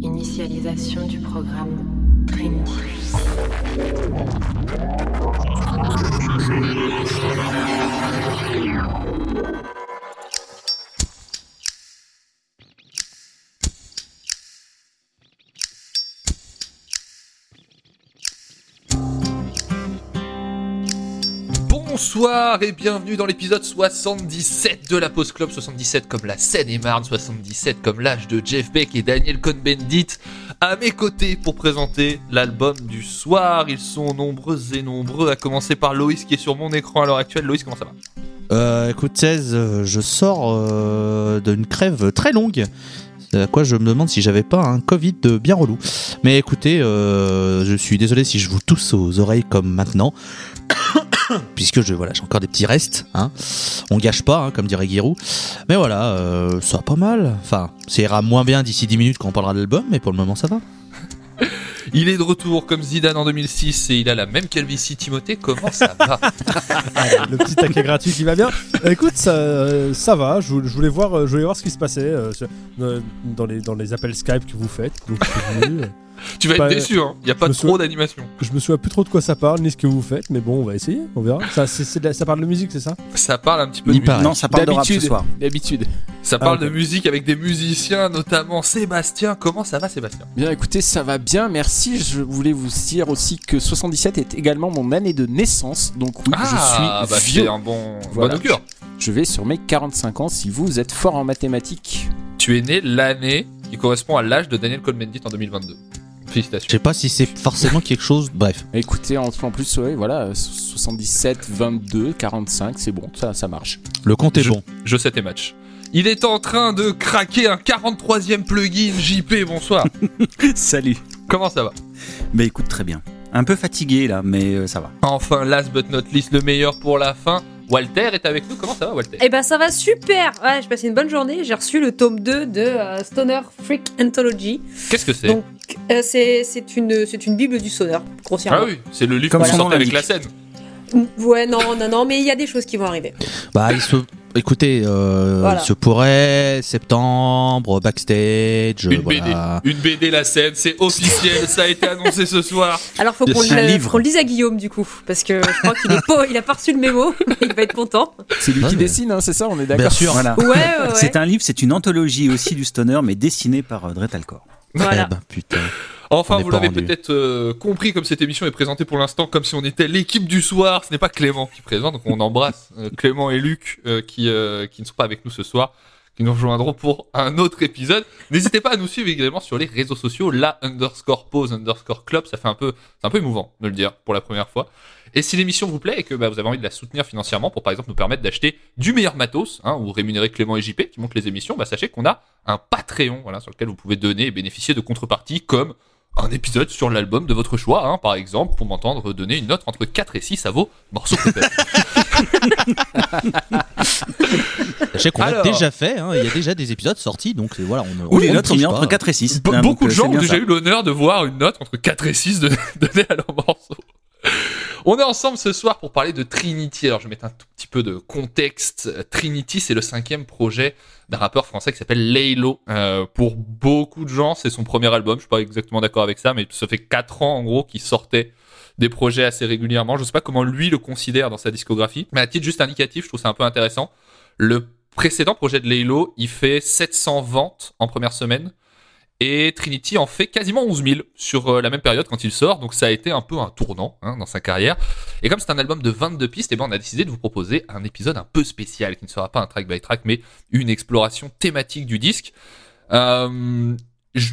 Initialisation du programme Trinity. Bonsoir et bienvenue dans l'épisode 77 de la Pause Club, 77 comme la Seine-et-Marne, 77 comme l'âge de Jeff Beck et Daniel Cohn-Bendit à mes côtés pour présenter l'album du soir. Ils sont nombreux et nombreux, à commencer par Loïs qui est sur mon écran à l'heure actuelle. Loïs, comment ça va? Euh, écoute, 16, euh, je sors euh, d'une crève très longue. À quoi je me demande si j'avais pas un Covid bien relou. Mais écoutez, euh, je suis désolé si je vous tousse aux oreilles comme maintenant. Puisque je voilà, j'ai encore des petits restes. Hein. On gâche pas, hein, comme dirait Giroud. Mais voilà, euh, ça va pas mal. Enfin, ça ira moins bien d'ici 10 minutes quand on parlera de l'album, mais pour le moment ça va. Il est de retour comme Zidane en 2006 et il a la même calvitie Timothée. Comment ça va le petit taquet gratuit qui va bien. Écoute, ça, ça va. Je, vou- je voulais voir, euh, je voulais voir ce qui se passait euh, euh, dans, les, dans les appels Skype que vous faites. Donc, Tu vas être Bah, déçu, hein. il n'y a pas trop souviens- d'animation. je me souviens plus trop de quoi ça parle ni ce que vous faites, mais bon, on va essayer. On verra. Ça, c'est- c'est de la- ça parle de musique, c'est ça? Ça parle un petit peu Il de musique. Non, ça parle de rap ce D'habitude. soir. D'habitude. Ça parle Ah, ok. de musique avec des musiciens, notamment Sébastien. Comment ça va Sébastien? Bien écoutez, ça va bien, merci. Je voulais vous dire aussi que 77 est également mon année de naissance. Donc oui, Ah, je suis bah vieux. c'est un bon, Voilà. bon augure. Je vais sur mes 45 ans si vous êtes fort en mathématiques. Tu es né l'année qui correspond à l'âge de Daniel Cohn-Bendit en 2022. Félicitations. Je sais pas si c'est forcément quelque chose. Bref. Écoutez, en, en plus, ouais, voilà, euh, 77, 22, 45, c'est bon, ça, ça marche. Le compte est Je- bon. Je sais tes matchs. Il est en train de craquer un 43e plugin JP, bonsoir. Salut. Comment ça va? Bah écoute, très bien. Un peu fatigué là, mais euh, ça va. Enfin, last but not least, le meilleur pour la fin. Walter est avec nous. Comment ça va, Walter? Eh ben ça va super Ouais, j'ai passé une bonne journée, j'ai reçu le tome 2 de euh, Stoner Freak Anthology. Qu'est-ce que c'est? Donc euh, c'est c'est une, c'est une bible du stoner, grossièrement. Ah oui, c'est le livre Comme qu'on son nom sortait avec la scène. Ouais, non, non, non, mais il y a des choses qui vont arriver. Bah, il se. Écoutez, euh, Voilà. se pourrait septembre, backstage. Une voilà. BD, une BD la scène, c'est officiel, ça a été annoncé ce soir. Alors faut qu'on le, qu'on le dise à Guillaume du coup, parce que je crois qu'il est pas, il a pas reçu le mémo, mais il va être content. C'est lui Ouais, qui mais- dessine, hein, c'est ça, on est d'accord Bien sûr. Voilà. Ouais, ouais, ouais. C'est un livre, c'est une anthologie aussi du stoner, mais dessinée par euh, Dretalcore. Voilà. Eh ben, putain. Enfin, vous l'avez peut-être euh, compris, comme cette émission est présentée pour l'instant comme si on était l'équipe du soir. Ce n'est pas Clément qui présente, donc on embrasse euh, Clément et Luc euh, qui, euh, qui ne sont pas avec nous ce soir, qui nous rejoindront pour un autre épisode. N'hésitez pas à nous suivre également sur les réseaux sociaux, la underscore pause underscore club. Ça fait un peu, c'est un peu émouvant de le dire pour la première fois. Et si l'émission vous plaît et que bah, vous avez envie de la soutenir financièrement pour par exemple nous permettre d'acheter du meilleur matos hein, ou rémunérer Clément et JP qui montent les émissions, bah, sachez qu'on a un Patreon voilà, sur lequel vous pouvez donner et bénéficier de contreparties comme un épisode sur l'album de votre choix, hein, par exemple, pour m'entendre donner une note entre 4 et 6 à vos morceaux préférés. Sachez qu'on l'a Alors. déjà fait, hein, il y a déjà des épisodes sortis, donc euh, voilà, on Où on les notes sont triche pas. entre 4 et 6. Be- hein, beaucoup donc, de euh, gens ont bien déjà ça. eu l'honneur de voir une note entre 4 et 6 de, donnée à leur morceau. On est ensemble ce soir pour parler de Trinity. Alors je vais mettre un tout petit peu de contexte. Euh, Trinity, c'est le cinquième projet d'un rappeur français qui s'appelle Laylo. Euh, pour beaucoup de gens, c'est son premier album. Je suis pas exactement d'accord avec ça, mais ça fait 4 ans en gros qu'il sortait des projets assez régulièrement. Je sais pas comment lui le considère dans sa discographie, mais à titre juste indicatif, je trouve ça un peu intéressant. Le précédent projet de Laylo, il fait 700 ventes en première semaine. Et Trinity en fait quasiment 11 000 sur euh, la même période quand il sort, donc ça a été un peu un tournant hein, dans sa carrière. Et comme c'est un album de 22 pistes, eh ben on a décidé de vous proposer un épisode un peu spécial, qui ne sera pas un track by track, mais une exploration thématique du disque. Euh,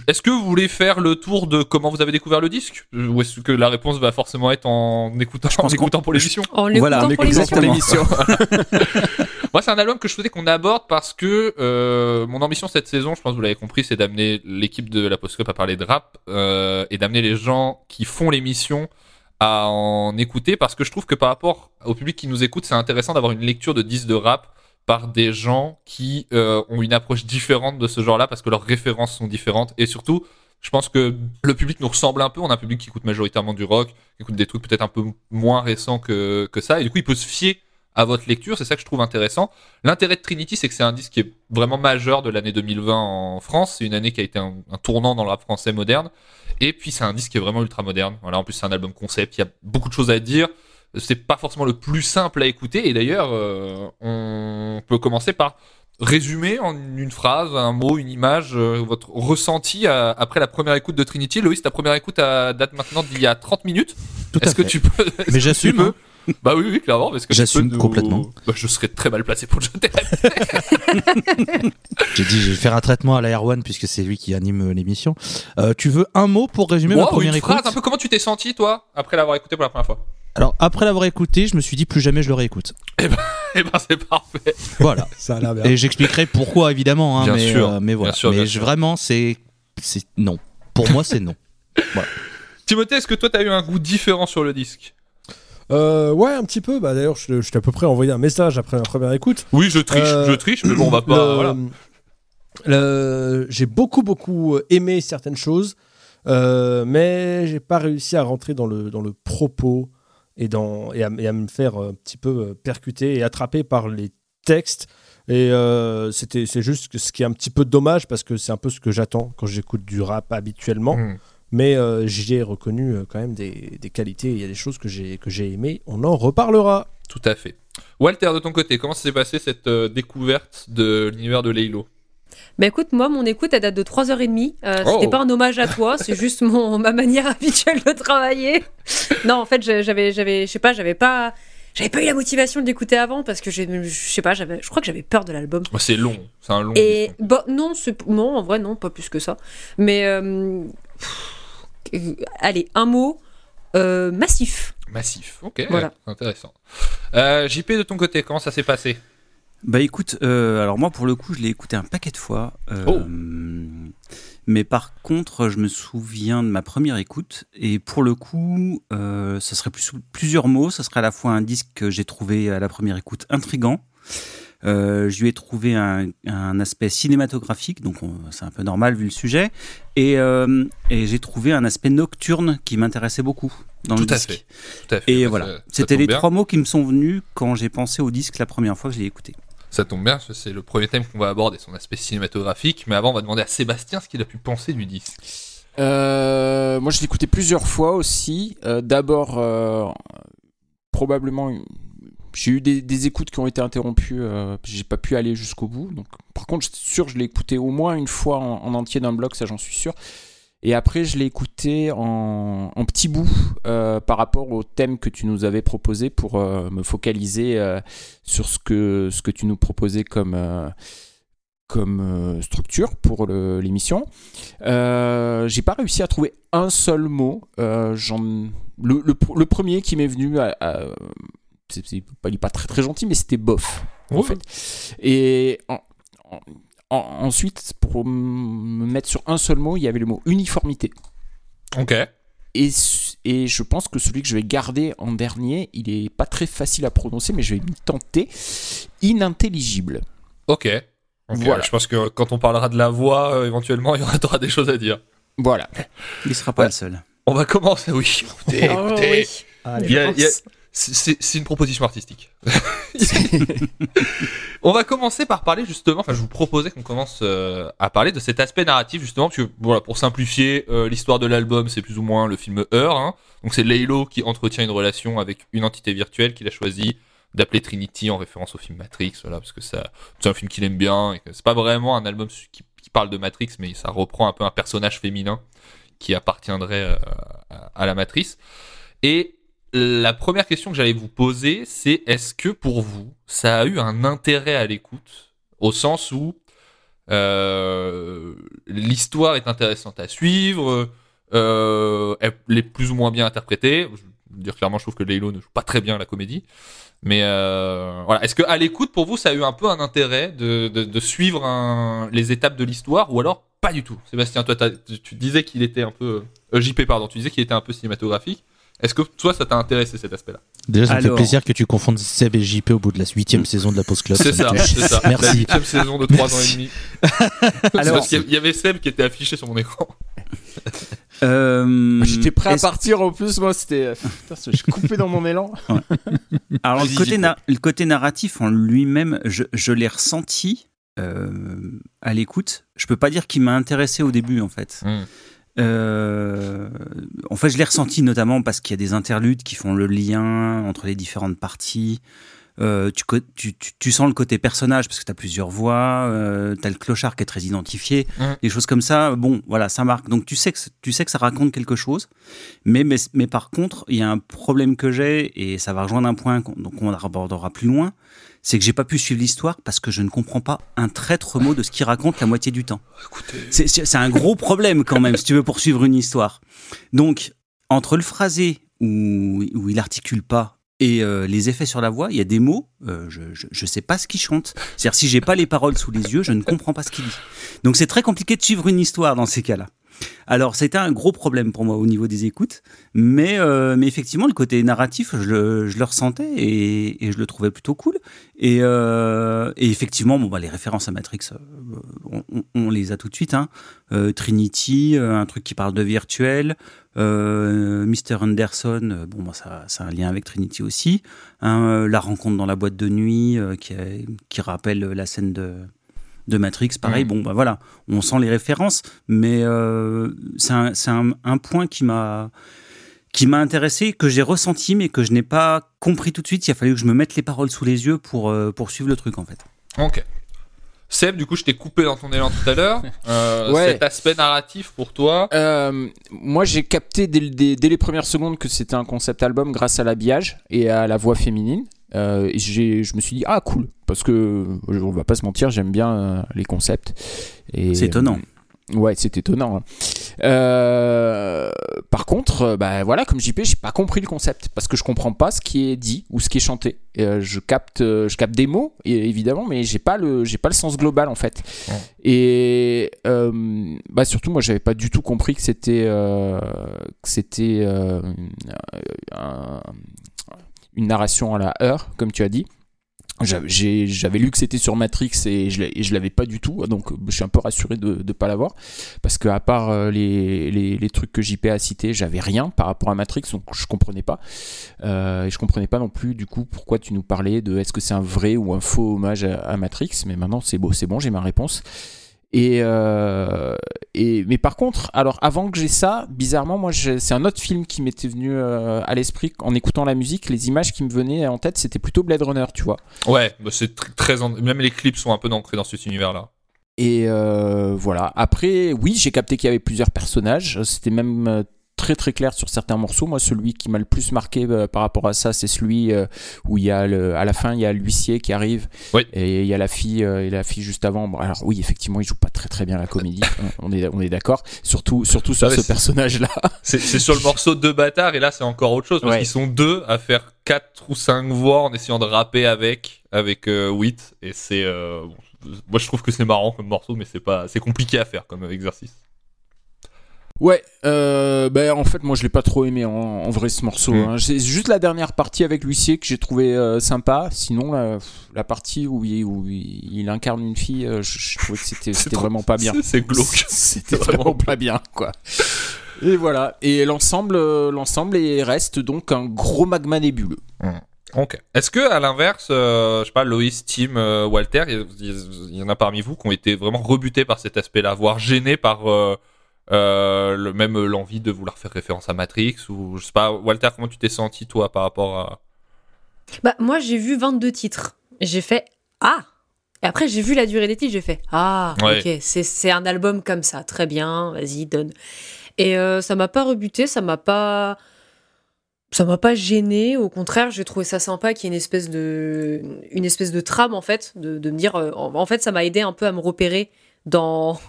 est-ce que vous voulez faire le tour de comment vous avez découvert le disque? Ou est-ce que la réponse va forcément être en écoutant, pense en écoutant pour l'émission? En Voilà, l'écoutant pour exactement. l'émission. Moi, c'est un album que je souhaitais qu'on aborde parce que euh, mon ambition cette saison, je pense que vous l'avez compris, c'est d'amener l'équipe de la Post Club à parler de rap euh, et d'amener les gens qui font l'émission à en écouter parce que je trouve que par rapport au public qui nous écoute, c'est intéressant d'avoir une lecture de disques de rap par des gens qui euh, ont une approche différente de ce genre-là parce que leurs références sont différentes et surtout je pense que le public nous ressemble un peu. On a un public qui écoute majoritairement du rock, qui écoute des trucs peut-être un peu moins récents que, que ça. Et du coup, il peut se fier à votre lecture. C'est ça que je trouve intéressant. L'intérêt de Trinity, c'est que c'est un disque qui est vraiment majeur de l'année 2020 en France. C'est une année qui a été un, tournant dans le français moderne. Et puis c'est un disque qui est vraiment ultra moderne. Voilà, en plus c'est un album concept. Il y a beaucoup de choses à dire. C'est pas forcément le plus simple à écouter. Et d'ailleurs, euh, on peut commencer par résumer en une phrase, un mot, une image, euh, votre ressenti à- après la première écoute de Trinity. Loïs, ta première écoute à date maintenant d'il y a 30 minutes. Est-ce que tu peux Mais j'assume, hein. Bah oui, oui, clairement. Parce que J'assume nous- complètement. Bah, je serais très mal placé pour le jeter. J'ai dit, je vais faire un traitement à la R1 puisque c'est lui qui anime euh, l'émission. Euh, tu veux un mot pour résumer ma Wow, première une écoute phrase, un peu comment tu t'es senti, toi, après l'avoir écouté pour la première fois? Alors, après l'avoir écouté, je me suis dit plus jamais je le réécoute. Eh ben, c'est parfait. Voilà. Ça a l'air bien. Et j'expliquerai pourquoi, évidemment. hein, Bien mais, sûr, euh, mais voilà. bien sûr, mais bien je- sûr. vraiment, c'est. Non. Pour moi, c'est non. Timothée, est-ce que toi, t'as eu un goût différent sur le disque? Euh, ouais, un petit peu. Bah, D'ailleurs, je, je t'ai à peu près envoyé un message après ma première écoute. Oui, je triche, Euh, je triche, mais bon, on va pas. Le- voilà. le- J'ai beaucoup, beaucoup aimé certaines choses, euh, mais j'ai pas réussi à rentrer dans le, dans le propos et, dans, et, à, et à me faire un petit peu euh, percuter et attraper par les textes. Et euh, c'était, c'est juste ce qui est un petit peu dommage parce que c'est un peu ce que j'attends quand j'écoute du rap habituellement. Hmm. Mais euh, j'y ai reconnu euh, quand même des, des qualités. Il y a des choses que j'ai, que j'ai aimées. On en reparlera. Tout à fait. Walter, de ton côté, comment s'est passée cette euh, découverte de l'univers de Laylo? Bah écoute, moi, mon écoute, elle date de 3h30. Euh, Oh. C'était pas un hommage à toi, c'est juste mon, ma manière habituelle de travailler. Non, en fait, j'avais, j'avais, je sais pas, j'avais pas. J'avais pas eu la motivation de l'écouter avant parce que je sais pas, j'avais, je crois que j'avais peur de l'album. Bah, C'est long, c'est un long. Et bon, non, c'est non, en vrai non, pas plus que ça. Mais euh, pff, euh, allez, un mot euh, massif. Massif, ok, Voilà. intéressant. Euh, JP, de ton côté, comment ça s'est passé? Bah écoute, euh, alors moi pour le coup, je l'ai écouté un paquet de fois. euh, Oh. Mais par contre, je me souviens de ma première écoute. Et pour le coup, euh, ça serait plus, plusieurs mots. Ça serait à la fois un disque que j'ai trouvé à la première écoute intrigant. Euh, je lui ai trouvé un, un aspect cinématographique, donc on- c'est un peu normal vu le sujet. Et, et j'ai trouvé un aspect nocturne qui m'intéressait beaucoup dans le à disque. fait. Tout à fait. Et Bah, voilà, c'était les bien. trois mots qui me sont venus quand j'ai pensé au disque la première fois que je l'ai écouté. Ça tombe bien, c'est le premier thème qu'on va aborder, son aspect cinématographique. Mais avant, on va demander à Sébastien ce qu'il a pu penser du disque. Euh, moi, je l'ai écouté plusieurs fois aussi. Euh, D'abord, euh, probablement, j'ai eu des, écoutes qui ont été interrompues. J'ai pas pu aller jusqu'au bout. Donc, par contre, je suis sûr, je l'ai écouté au moins une fois en, en entier d'un bloc, ça j'en suis sûr. Et après, je l'ai écouté en, en petits bouts euh, par rapport au thème que tu nous avais proposé pour euh, me focaliser euh, sur ce que, ce que tu nous proposais comme, comme structure pour l'émission. J'ai pas réussi à trouver un seul mot. Le, le pr- le premier qui m'est venu, à, pas, il est pas très très gentil, mais c'était bof en fait. Et en- en- en- ensuite, pour me mettre sur un seul mot, il y avait le mot uniformité. Ok. Et, et je pense que celui que je vais garder en dernier, il est pas très facile à prononcer, mais je vais m'y tenter. Inintelligible. Ok. Voilà. Je pense que quand on parlera de la voix, euh, éventuellement, il y aura des choses à dire. Voilà. Il sera pas Ouais. le seul. On va commencer, oui. Écoutez, Oh, écoutez. oui. Allez. Il y a- il y a- c'est- une proposition artistique. On va commencer par parler justement, enfin je vous proposais qu'on commence euh, à parler de cet aspect narratif justement, parce que voilà, pour simplifier, euh, l'histoire de l'album c'est plus ou moins le film Heure, hein. donc c'est Laylo qui entretient une relation avec une entité virtuelle qu'il a choisi d'appeler Trinity en référence au film Matrix, voilà, parce que ça, c'est un film qu'il aime bien, c'est pas vraiment un album qui, qui parle de Matrix, mais ça reprend un peu un personnage féminin qui appartiendrait euh, à, à la matrice. Et la première question que j'allais vous poser, c'est est-ce que pour vous, ça a eu un intérêt à l'écoute, au sens où euh, l'histoire est intéressante à suivre, euh, elle est plus ou moins bien interprétée? Je veux dire clairement, je trouve que Laylo ne joue pas très bien la comédie. Mais euh, voilà, est-ce que à l'écoute pour vous, ça a eu un peu un intérêt de, suivre les étapes de l'histoire, ou alors pas du tout? Sébastien, toi, tu disais qu'il était un peu JP, pardon, tu disais qu'il était un peu cinématographique. Est-ce que toi, ça t'a intéressé cet aspect-là? Déjà, ça me fait plaisir que tu confondes Seb et JP au bout de la huitième saison de la Pause Club. C'est me ça, c'est ça. La Merci. huitième saison de 3 ans et demi. Alors- parce qu'il y avait Seb qui était affiché sur mon écran. Euh, J'étais prêt à partir en plus, moi c'était. Putain, je suis coupé dans mon élan. Alors le côté, j'écoute. na- le côté narratif en lui-même, je, je l'ai ressenti euh, à l'écoute. Je peux pas dire qu'il m'a intéressé au début en fait. Mm. Euh, en fait, je l'ai ressenti notamment parce qu'il y a des interludes qui font le lien entre les différentes parties. Euh, tu, tu, tu, tu sens le côté personnage parce que tu as plusieurs voix, euh, tu as le clochard qui est très identifié, Mm. des choses comme ça. Bon, voilà, ça marque. Donc tu sais que, tu sais que ça raconte quelque chose. Mais, mais, mais par contre, il y a un problème que j'ai, et ça va rejoindre un point qu'on donc on abordera plus loin, c'est que j'ai pas pu suivre l'histoire parce que je ne comprends pas un traître mot de ce qu'il raconte la moitié du temps. C'est un gros problème quand même si tu veux poursuivre une histoire. Donc, entre le phrasé où, où il articule pas et euh, les effets sur la voix, il y a des mots, euh, je, je, je sais pas ce qu'il chante. C'est-à-dire si j'ai pas les paroles sous les yeux, je ne comprends pas ce qu'il dit. Donc c'est très compliqué de suivre une histoire dans ces cas-là. Alors c'était un gros problème pour moi au niveau des écoutes, mais, euh, mais effectivement le côté narratif, je le, je le ressentais et, je le trouvais plutôt cool. Et, euh, et effectivement, bon, bah, les références à Matrix, euh, on, les a tout de suite. Hein. Trinity, un truc qui parle de virtuel. Mr. Anderson, bon, bah, ça, ça a un lien avec Trinity aussi. Hein, la rencontre dans la boîte de nuit, qui, qui rappelle la scène de, de Matrix. Pareil, Mm. bon, bah voilà, on sent les références, mais euh, c'est un, c'est un- un point qui m'a qui m'a intéressé, que j'ai ressenti, mais que je n'ai pas compris tout de suite. Il a fallu que je me mette les paroles sous les yeux pour, euh, pour suivre le truc, en fait. ok. Seb, du coup, je t'ai coupé dans ton élan tout à l'heure. Euh, Ouais. Cet aspect narratif pour toi. Euh, moi, j'ai capté dès, le- dès- dès les premières secondes que c'était un concept album grâce à l'habillage et à la voix féminine. Euh, et j'ai- je me suis dit, ah cool, parce que euh, on va pas se mentir, j'aime bien euh, les concepts. C'est étonnant. euh, ouais, c'est étonnant. hein. Euh, par contre, bah voilà, comme JP, j'ai pas compris le concept parce que je comprends pas ce qui est dit ou ce qui est chanté. Euh, je capte, je capte des mots évidemment, mais j'ai pas le, j'ai pas le sens global en fait. Et euh, bah surtout, moi, j'avais pas du tout compris que c'était, euh, que c'était euh, un- une narration à la heure, comme tu as dit. J'avais lu que c'était sur Matrix et je l'avais pas du tout, donc je suis un peu rassuré de ne pas l'avoir. Parce que à part euh, les, trucs que JP a cités, j'avais rien par rapport à Matrix, donc je comprenais pas. Euh, et je comprenais pas non plus du coup pourquoi tu nous parlais de est-ce que c'est un vrai ou un faux hommage à, à Matrix. Mais maintenant c'est beau, c'est bon, j'ai ma réponse. Et, euh, et mais par contre, alors avant que j'ai ça, bizarrement, moi, c'est un autre film qui m'était venu euh, à l'esprit en écoutant la musique. Les images qui me venaient en tête, c'était plutôt Blade Runner, tu vois. Ouais, bah, c'est tr- très. Même les clips sont un peu ancrés dans cet univers-là. Et euh, voilà. Après, oui, j'ai capté qu'il y avait plusieurs personnages. C'était même très très clair sur certains morceaux. Moi, celui qui m'a le plus marqué euh, par rapport à ça, c'est celui euh, où il y a le, à la fin, il y a l'huissier qui arrive Oui. et il y a la fille euh, et la fille juste avant. Bon, alors oui, effectivement, il joue pas très très bien la comédie. on est on est d'accord. Surtout surtout sur Ah ouais, ce c'est- personnage-là. C'est sur le morceau deux bâtards et là c'est encore autre chose parce Ouais. qu'ils sont deux à faire quatre ou cinq voix en essayant de rapper avec avec Wit et c'est euh, bon, moi je trouve que c'est marrant comme morceau mais c'est pas c'est compliqué à faire comme exercice. Ouais, euh, ben en fait moi je l'ai pas trop aimé en, en vrai ce morceau. Mm. hein. C'est juste la dernière partie avec l'huissier que j'ai trouvé euh, sympa. Sinon la, la partie où il, où il, il incarne une fille, euh, je, je trouvais que c'était vraiment pas bien. c'est- glauque. C'était vraiment pas bien quoi. Et voilà. Et l'ensemble, euh, l'ensemble est- reste donc un gros magma nébuleux. Ok. Est-ce que à l'inverse, euh, je sais pas, Loïs, Tim, euh, Walter, il y, en a parmi vous qui ont été vraiment rebutés par cet aspect-là, voire gênés par euh, euh, le même l'envie de vouloir faire référence à Matrix ou je sais pas, Walter, comment tu t'es senti toi par rapport à Bah, moi, j'ai vu 22 titres. J'ai fait Ah Et après, j'ai vu la durée des titres, j'ai fait Ah, Ouais. ok, c'est- c'est un album comme ça, très bien, vas-y, donne. Et euh, ça m'a pas rebuté, ça m'a pas. Ça m'a pas gêné, au contraire, j'ai trouvé ça sympa qu'il y ait une espèce de, une espèce de trame en fait, de, de me dire, euh, en, en fait, ça m'a aidé un peu à me repérer dans,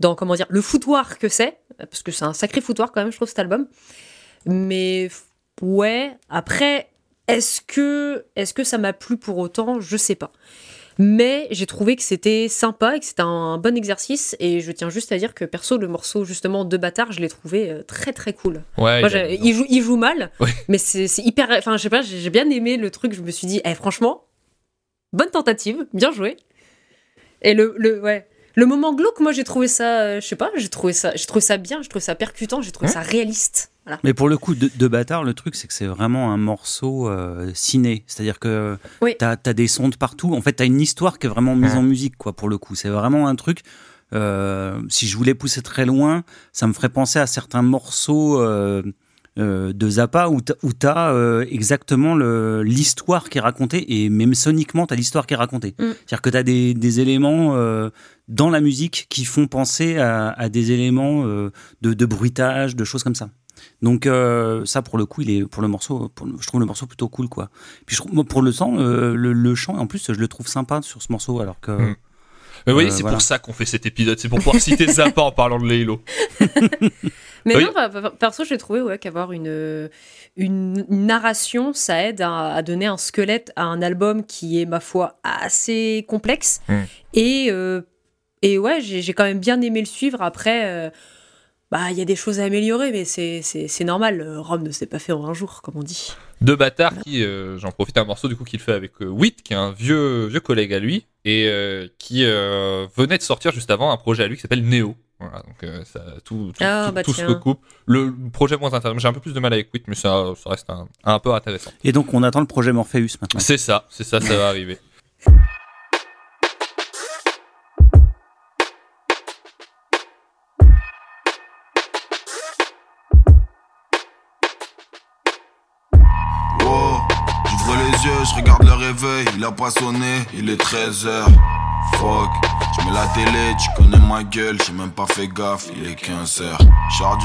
dans comment dire, le foutoir que c'est, parce que c'est un sacré foutoir quand même, je trouve cet album. Mais ouais, après, est-ce que, est-ce que ça m'a plu pour autant? Je sais pas. Mais j'ai trouvé que c'était sympa et que c'était un bon exercice. Et je tiens juste à dire que perso, le morceau justement de bâtard, je l'ai trouvé euh, très très cool. Ouais. Moi, il joue, il joue mal, Ouais. mais c'est hyper. Enfin, je sais pas, j'ai j'ai bien aimé le truc. Je me suis dit, eh, franchement, bonne tentative, bien joué. Et le, le, ouais, Le moment glauque, moi j'ai trouvé ça, euh, je sais pas, j'ai trouvé ça, j'ai trouvé ça bien, j'ai trouvé ça percutant, j'ai trouvé Ouais. ça réaliste. Voilà. Mais pour le coup, de, de bâtard, le truc, c'est que c'est vraiment un morceau euh, ciné. C'est-à-dire que Oui. t'as as des sons de partout. En fait, t'as une histoire qui est vraiment mise en musique, quoi, pour le coup. C'est vraiment un truc. euh, si je voulais pousser très loin, ça me ferait penser à certains morceaux euh, de Zappa où t'as- où t'as euh, exactement l'histoire qui est racontée et même soniquement, t'as l'histoire qui est racontée. Mm. C'est-à-dire que t'as des, des éléments euh, dans la musique qui font penser à, à des éléments euh, de, de bruitage, de choses comme ça. Donc euh, ça pour le coup, il est pour le morceau, pour je trouve le morceau plutôt cool quoi. Puis je trouve, moi, pour le temps, euh, le, le chant, en plus, je le trouve sympa sur ce morceau, alors que Mm. Mais oui, Euh, c'est voilà. pour ça qu'on fait cet épisode. C'est pour pouvoir citer Zappa en parlant de Laylo. Mais Oui. non, bah, bah, perso, j'ai trouvé ouais, qu'avoir une, une narration, ça aide à, à donner un squelette à un album qui est, ma foi, assez complexe. Mm. Et, euh, et ouais, j'ai j'ai quand même bien aimé le suivre. Après, euh, bah, il y a des choses à améliorer, mais c'est- normal. euh, Rome ne s'est pas fait en un jour, comme on dit. De bâtard qui, euh, j'en profite un morceau du coup qu'il fait avec euh, Witt, qui est un vieux vieux collègue à lui et euh, qui euh, venait de sortir juste avant un projet à lui qui s'appelle Neo. Voilà, donc euh, ça, tout, tout, Ah, tout- bah tout se recoupe. Le projet moins intéressant, j'ai un peu plus de mal avec Witt, mais ça, ça reste un, un peu intéressant. et donc on attend le projet Morpheus maintenant. C'est ça, c'est ça, ça va arriver. Oh, j'ouvre les yeux, je regarde le réveil, il a pas sonné, il est 13h. Fuck, je mets la télé, tu connais ma gueule, j'ai même pas fait gaffe, il est 15h. Char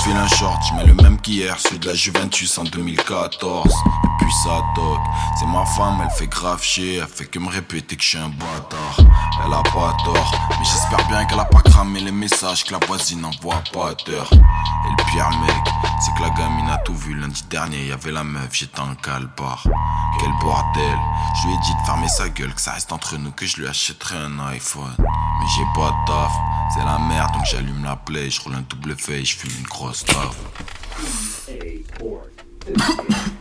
j'enfile un short, je mets le même qu'hier, celui de la Juventus en 2014. Et puis ça toque, c'est ma femme, elle fait grave chier, elle fait que me répéter que je suis un bâtard. Elle a pas tort, mais j'espère bien qu'elle a pas cramé les messages que la voisine envoie pas d'heure. Et le pire mec, c'est que la gamine a tout vu lundi dernier, y avait la meuf, j'étais en calbar. Quel bordel, je lui ai dit de fermer sa gueule, que ça reste entre nous, que je lui achèterai un iPhone. Mais j'ai pas de taf, c'est la merde, donc j'allume la play, je roule un double feuille, je fume une grosse taf. Mais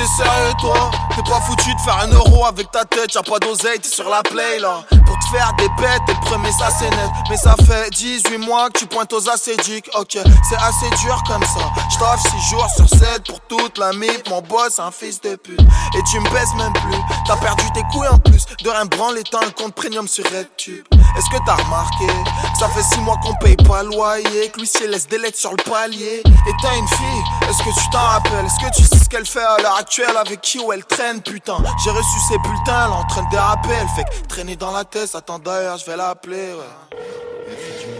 t'es sérieux toi? T'es pas foutu de faire un euro avec ta tête, y'a pas d'oseille, t'es sur la play là. Pour te faire des bêtes, t'es le premier ça c'est net. Mais ça fait 18 mois que tu pointes aux acédiques Ok, c'est assez dur comme ça. J't'offre 6 jours sur 7 pour toute la mif. Mon boss un fils de pute. Et tu me baises même plus. T'as perdu tes couilles en plus. De rien branler, t'as un compte premium sur RedTube Est-ce que t'as remarqué? Ça fait 6 mois qu'on paye pas le loyer Que Lucie laisse des lettres sur le palier. Et t'as une fille, est-ce que tu t'en rappelles? Est-ce que tu sais ce qu'elle fait à l'heure actuelle? Avec qui où elle traîne putain? J'ai reçu ses bulletins, elle est en train de déraper Elle fait que traîner dans la tête, attends d'ailleurs je vais l'appeler ouais.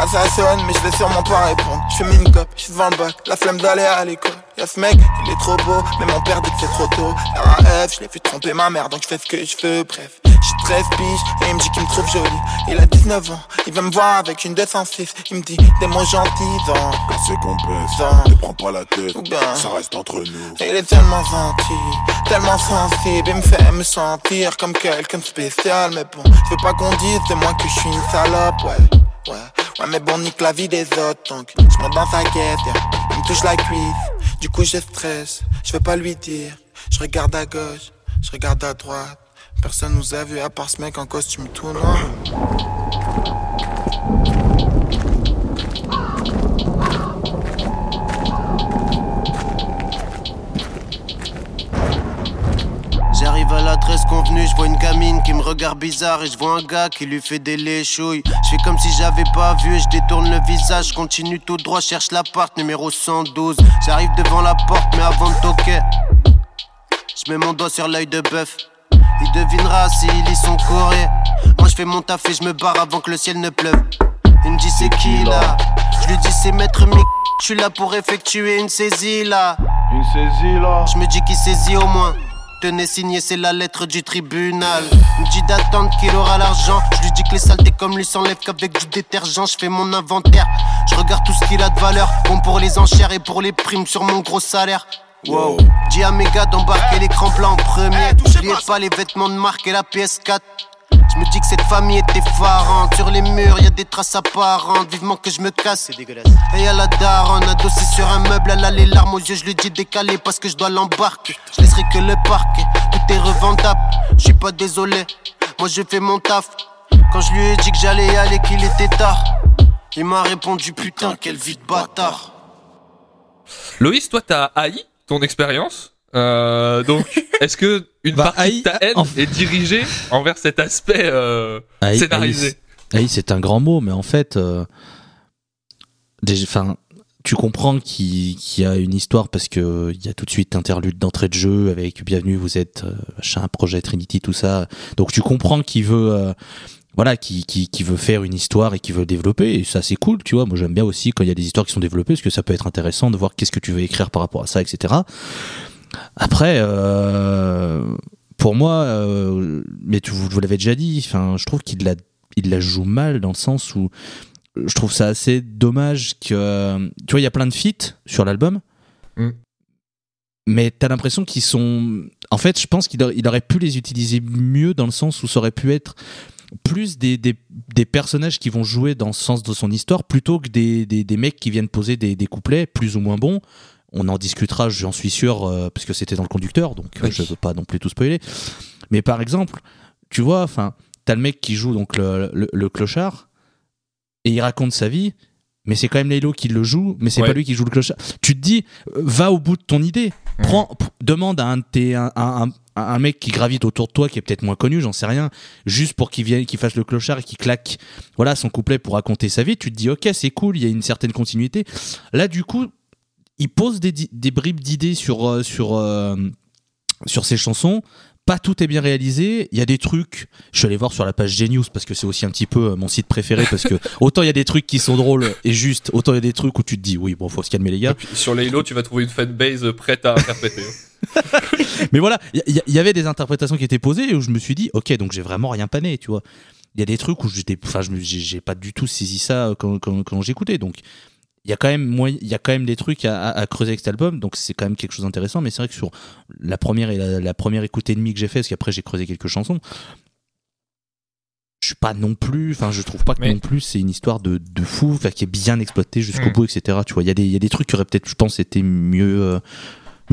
Là ça sonne mais je vais sûrement pas répondre. Je fais une cop, je suis devant le bac, la flemme d'aller à l'école. Y'a ce mec, il est trop beau, mais mon père dit que c'est trop tôt. RAF, je l'ai vu tromper ma mère donc je fais ce que je veux Bref, j'ai 13 piges et il me dit qu'il me trouve jolie. Il a 19 ans, il veut me voir avec une 206 Il me dit des mots gentils dans C'est complexe, dans ne prends pas la tête, ou bien. Ça reste entre nous. il est tellement gentil, tellement sensible, il me fait me sentir comme quelqu'un de spécial. Mais bon, je veux pas qu'on dise de moi que je suis une salope, ouais, ouais. Ouais, mais bon, nique la vie des autres, donc je monte dans sa caisse, il me touche la cuisse. Du coup, je stresse, je veux pas lui dire. Je regarde à gauche, je regarde à droite. Personne nous a vu à part ce mec en costume tout noir. J'arrive à l'adresse convenue, je vois une gamine qui me regarde bizarre et je vois un gars qui lui fait des léchouilles. Je fais comme si j'avais pas vu et je détourne le visage, continue tout droit, cherche l'appart numéro 112. J'arrive devant la porte mais avant de toquer, je mets mon doigt sur l'œil de bœuf. Il devinera s'il lit son courrier. Moi je fais mon taf et je me barre avant que le ciel ne pleuve. Il me dit c'est qui là? Je lui dis c'est maître Mick, je suis là pour effectuer une saisie là. Une saisie là Je me dis qu'il saisit au moins. Tenez signé, c'est la lettre du tribunal. Il me dit d'attendre qu'il aura l'argent. Je lui dis que les saletés comme lui s'enlèvent qu'avec du détergent. Je fais mon inventaire. Je regarde tout ce qu'il a de valeur. Bon pour les enchères et pour les primes sur mon gros salaire. Wow. Dis à mes gars d'embarquer l'écran plat en premier. Eh, N'oubliez pas les vêtements de marque et la PS4. Je me dis que cette famille est effarante. Sur les murs, y a des traces apparentes. Vivement que je me casse, c'est dégueulasse. Et à la daronne, adossée sur un meuble, elle a les larmes aux yeux. Je lui dis décalé parce que je dois l'embarquer. Je laisserai que le parquet, tout est revendable. Je suis pas désolé, moi je fais mon taf. Quand je lui ai dit que j'allais y aller, qu'il était tard, il m'a répondu putain, quelle vie de bâtard. Loïs, toi, t'as haï ton expérience? Euh, donc, est-ce que une Bah, partie de ta haine en- est dirigée envers cet aspect euh, Haï- scénarisé haï, c'est un grand mot, mais en fait, euh, déjà, tu comprends qu'il y a une histoire parce que il y a tout de suite interlude d'entrée de jeu avec bienvenue, vous êtes euh, machin, projet Trinity, tout ça. Donc tu comprends qu'il veut, euh, voilà, qui qui qui veut faire une histoire et qui veut développer. Et ça c'est cool, tu vois. Moi j'aime bien aussi quand il y a des histoires qui sont développées parce que ça peut être intéressant de voir qu'est-ce que tu veux écrire par rapport à ça, etc. Après, euh, pour moi, euh, mais tu, vous, vous l'avez déjà dit, je trouve qu'il la, il la joue mal dans le sens où je trouve ça assez dommage que, tu vois, il y a plein de feats sur l'album, Mm. mais t'as l'impression qu'ils sont, en fait, je pense qu'il aurait, il aurait pu les utiliser mieux dans le sens où ça aurait pu être plus des, des, des personnages qui vont jouer dans le sens de son histoire plutôt que des, mecs qui viennent poser des couplets plus ou moins bons. On en discutera, j'en suis sûr, euh, parce que c'était dans le conducteur, donc euh, Oui. je veux pas non plus tout spoiler. Mais par exemple, tu vois, enfin, t'as le mec qui joue donc le, le, le clochard et il raconte sa vie, mais c'est quand même Laylo qui le joue, mais c'est Ouais. pas lui qui joue le clochard. Tu te dis, va au bout de ton idée. Prends, demande à un, de tes- un, un- un- un mec qui gravite autour de toi, qui est peut-être moins connu, j'en sais rien, juste pour qu'il vienne, qu'il fasse le clochard et qu'il claque, voilà, son couplet pour raconter sa vie. Tu te dis, ok, c'est cool, il y a une certaine continuité. Là, du coup, il pose des, bribes d'idées sur, euh, sur, euh, sur ses chansons. Pas tout est bien réalisé. Il y a des trucs. Je suis allé voir sur la page Genius parce que c'est aussi un petit peu euh, mon site préféré parce que autant il y a des trucs qui sont drôles et justes, autant il y a des trucs où tu te dis oui bon faut se calmer les gars. Et puis, Sur Laylo, tu vas trouver une fanbase prête à interpréter. Mais voilà, il y, avait des interprétations qui étaient posées et où je me suis dit ok donc j'ai vraiment rien pané tu vois. Il y a des trucs où j'étais, enfin j'ai pas du tout saisi ça quand, quand, quand j'écoutais donc. Il y a quand même il y a quand même des trucs à, à- à creuser avec cet album, donc c'est quand même quelque chose d'intéressant. Mais c'est vrai que sur la première et la, la première écoute et demie que j'ai fait, parce qu'après j'ai creusé quelques chansons, je suis pas non plus, enfin je trouve pas que Mais- non plus c'est une histoire de, de fou, qui est bien exploitée jusqu'au Mm. bout, etc. Tu vois, il y a des, il y a des trucs qui auraient peut-être, je pense, été mieux, euh, mieux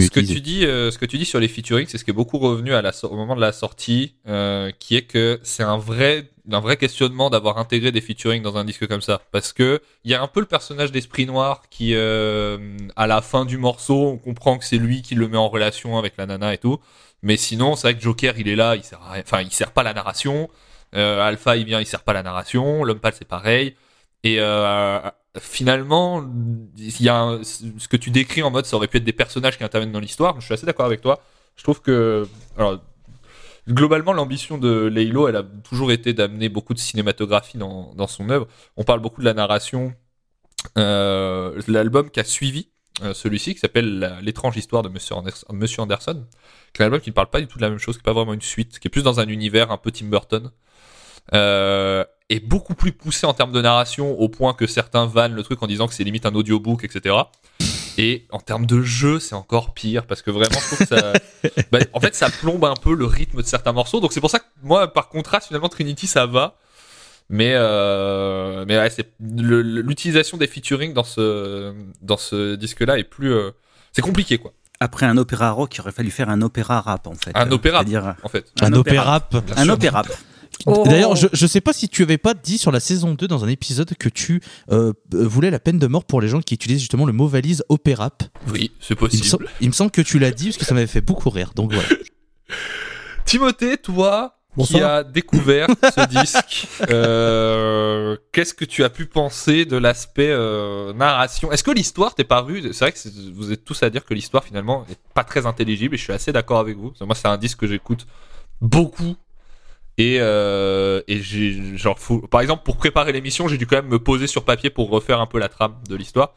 ce que tu dis, euh, ce que tu dis sur les featuring, c'est ce qui est beaucoup revenu à la, so- au moment de la sortie, euh, qui est que c'est un vrai, un vrai questionnement d'avoir intégré des featuring dans un disque comme ça, parce que il y a un peu le personnage d'Esprit Noir qui, euh, à la fin du morceau, on comprend que c'est lui qui le met en relation avec la nana et tout, mais sinon, c'est vrai que Joker, il est là, il sert, à rien- enfin, il sert pas la narration. Euh, Alpha, il vient, il sert pas la narration. L'homme pâle, c'est pareil. Et euh, finalement, il y a ce que tu décris en mode ça aurait pu être des personnages qui interviennent dans l'histoire. Je suis assez d'accord avec toi. Je trouve que globalement l'ambition de Leilo, elle a toujours été d'amener beaucoup de cinématographie dans, son œuvre. On parle beaucoup de la narration. Euh, L'album qui a suivi euh, celui-ci, qui s'appelle L'étrange histoire de Monsieur Anderson, Monsieur qui est un album qui ne parle pas du tout de la même chose, qui n'est pas vraiment une suite, qui est plus dans un univers un peu Tim Burton. Euh, est beaucoup plus poussé en termes de narration au point que certains vannent le truc en disant que c'est limite un audiobook, etc. Et en termes de jeu, c'est encore pire parce que vraiment, je trouve que ça, bah, en fait, ça plombe un peu le rythme de certains morceaux. Donc c'est pour ça que moi, par contraste, finalement, Trinity, ça va. Mais euh, mais ouais, c'est l'utilisation des featuring dans ce dans ce disque-là est plus euh, c'est compliqué quoi. Après un opéra rock, il aurait fallu faire un opéra rap en fait. Un opéra, C'est-à-dire En fait, Un, un opéra. opéra. un opéra. Oh. D'ailleurs, je, je sais pas si tu avais pas dit sur la saison 2 dans un épisode que tu euh, euh, voulais la peine de mort pour les gens qui utilisent justement le mot valise opérap. oui, c'est Il me, possible. sem- il me semble que tu l'as dit parce que ça m'avait fait beaucoup rire. Donc voilà. Timothée, toi qui as découvert ce disque, euh, qu'est-ce que tu as pu penser de l'aspect euh, narration? Est-ce que l'histoire t'est paru C'est vrai que c'est- vous êtes tous à dire que l'histoire finalement est pas très intelligible et je suis assez d'accord avec vous. Moi, c'est un disque que j'écoute beaucoup. Et, euh, et j'ai genre par exemple pour préparer l'émission j'ai dû quand même me poser sur papier pour refaire un peu la trame de l'histoire.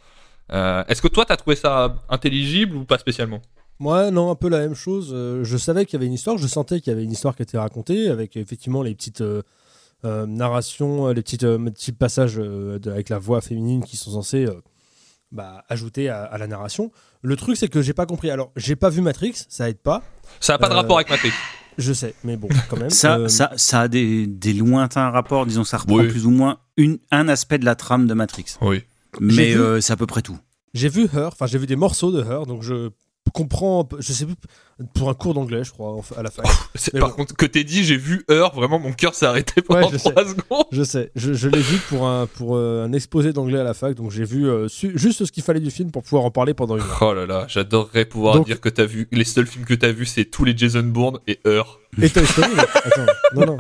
Euh, Est-ce que toi t'as trouvé ça intelligible ou pas spécialement? Moi, non, un peu la même chose. Euh, je savais qu'il y avait une histoire, je sentais qu'il y avait une histoire qui était racontée, avec effectivement les petites euh, narrations, les petites, petits passages de- avec la voix féminine qui sont censés bah, ajouter à, à la narration. Le truc, c'est que j'ai pas compris. Alors, j'ai pas vu Matrix, ça aide pas. Ça n'a pas de rapport avec Matrix. Je sais, mais bon, quand même. Ça, Euh, ça, ça a des, des lointains rapports, disons, ça reprend Oui. plus ou moins une, un aspect de la trame de Matrix. Oui. Mais vu- euh, c'est à peu près tout. J'ai vu Her, enfin j'ai vu des morceaux de Her, donc je peu- je sais plus, pour un cours d'anglais, je crois, à la fac. Par bon. contre, que t'es dit, j'ai vu Heure, vraiment mon cœur s'est arrêté pendant je 3 secondes. Je sais, je, je l'ai vu pour un, pour euh, un exposé d'anglais à la fac, donc j'ai vu euh, su- juste ce qu'il fallait du film pour pouvoir en parler pendant une heure. Oh là là, j'adorerais pouvoir Donc- dire que t'as vu. Les seuls films que t'as vu, c'est tous les Jason Bourne et Heure. Et Toy Story, attends, non, non.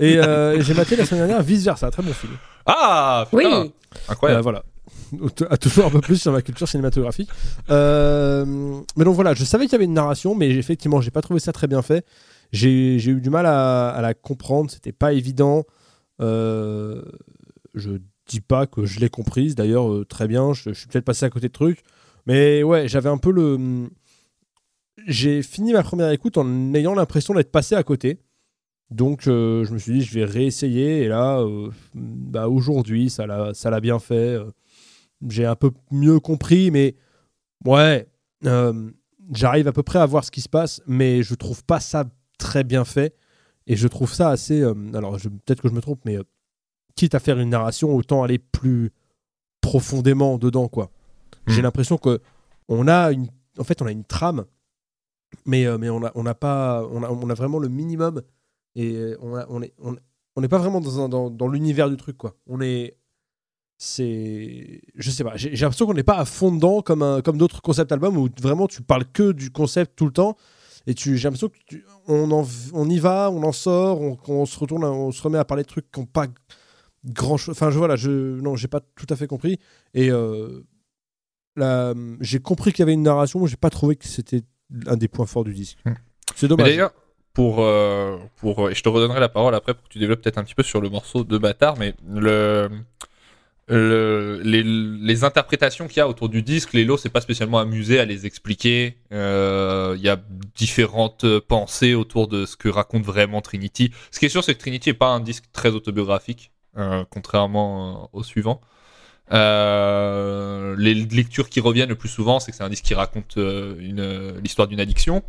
Et euh, j'ai maté la semaine dernière Vice Versa, très bon film. Ah Oui. putain, Euh, Incroyable. voilà. À toujours un peu plus sur ma culture cinématographique. Euh, mais donc voilà, je savais qu'il y avait une narration, mais effectivement, j'ai pas trouvé ça très bien fait. J'ai eu du mal à, la comprendre, c'était pas évident. Euh, je dis pas que je l'ai comprise, d'ailleurs, euh, très bien, je, suis peut-être passé à côté de trucs. Mais ouais, j'avais un peu le. J'ai fini ma première écoute en ayant l'impression d'être passé à côté. Donc euh, je me suis dit, je vais réessayer. Et là, bah, aujourd'hui, ça l'a bien fait. J'ai un peu mieux compris, mais ouais, euh, j'arrive à peu près à voir ce qui se passe, mais je trouve pas ça très bien fait. Et je trouve ça assez. euh, alors, peut-être que je me trompe, mais euh, quitte à faire une narration, autant aller plus profondément dedans, quoi. J'ai Hmm. l'impression que on a une, en fait, on a une trame, mais mais on a on n'a pas, on a, on a vraiment le minimum et on a- on est on on n'est pas vraiment dans, dans, dans l'univers du truc, quoi. On est c'est je sais pas j'ai l'impression qu'on n'est pas à fond dedans comme un, comme d'autres concept albums où vraiment tu parles que du concept tout le temps et tu j'ai l'impression que tu- on en on y va on en sort on, on se retourne on se remet à parler de trucs qui n'ont pas grand chose enfin je voilà je non j'ai pas tout à fait compris et euh, j'ai compris qu'il y avait une narration mais j'ai pas trouvé que c'était un des points forts du disque Hmm. c'est dommage d'ailleurs, pour, euh, pour, et je te redonnerai la parole après pour que tu développes peut-être un petit peu sur le morceau de Bâtard, mais le, le- les, les interprétations qu'il y a autour du disque, Lélo s'est pas spécialement amusé à les expliquer. Euh, Il y a différentes pensées autour de ce que raconte vraiment Trinity. Ce qui est sûr, c'est que Trinity est pas un disque très autobiographique, euh, contrairement euh, au suivant. Les lectures qui reviennent le plus souvent, c'est que c'est un disque qui raconte l'histoire d'une addiction.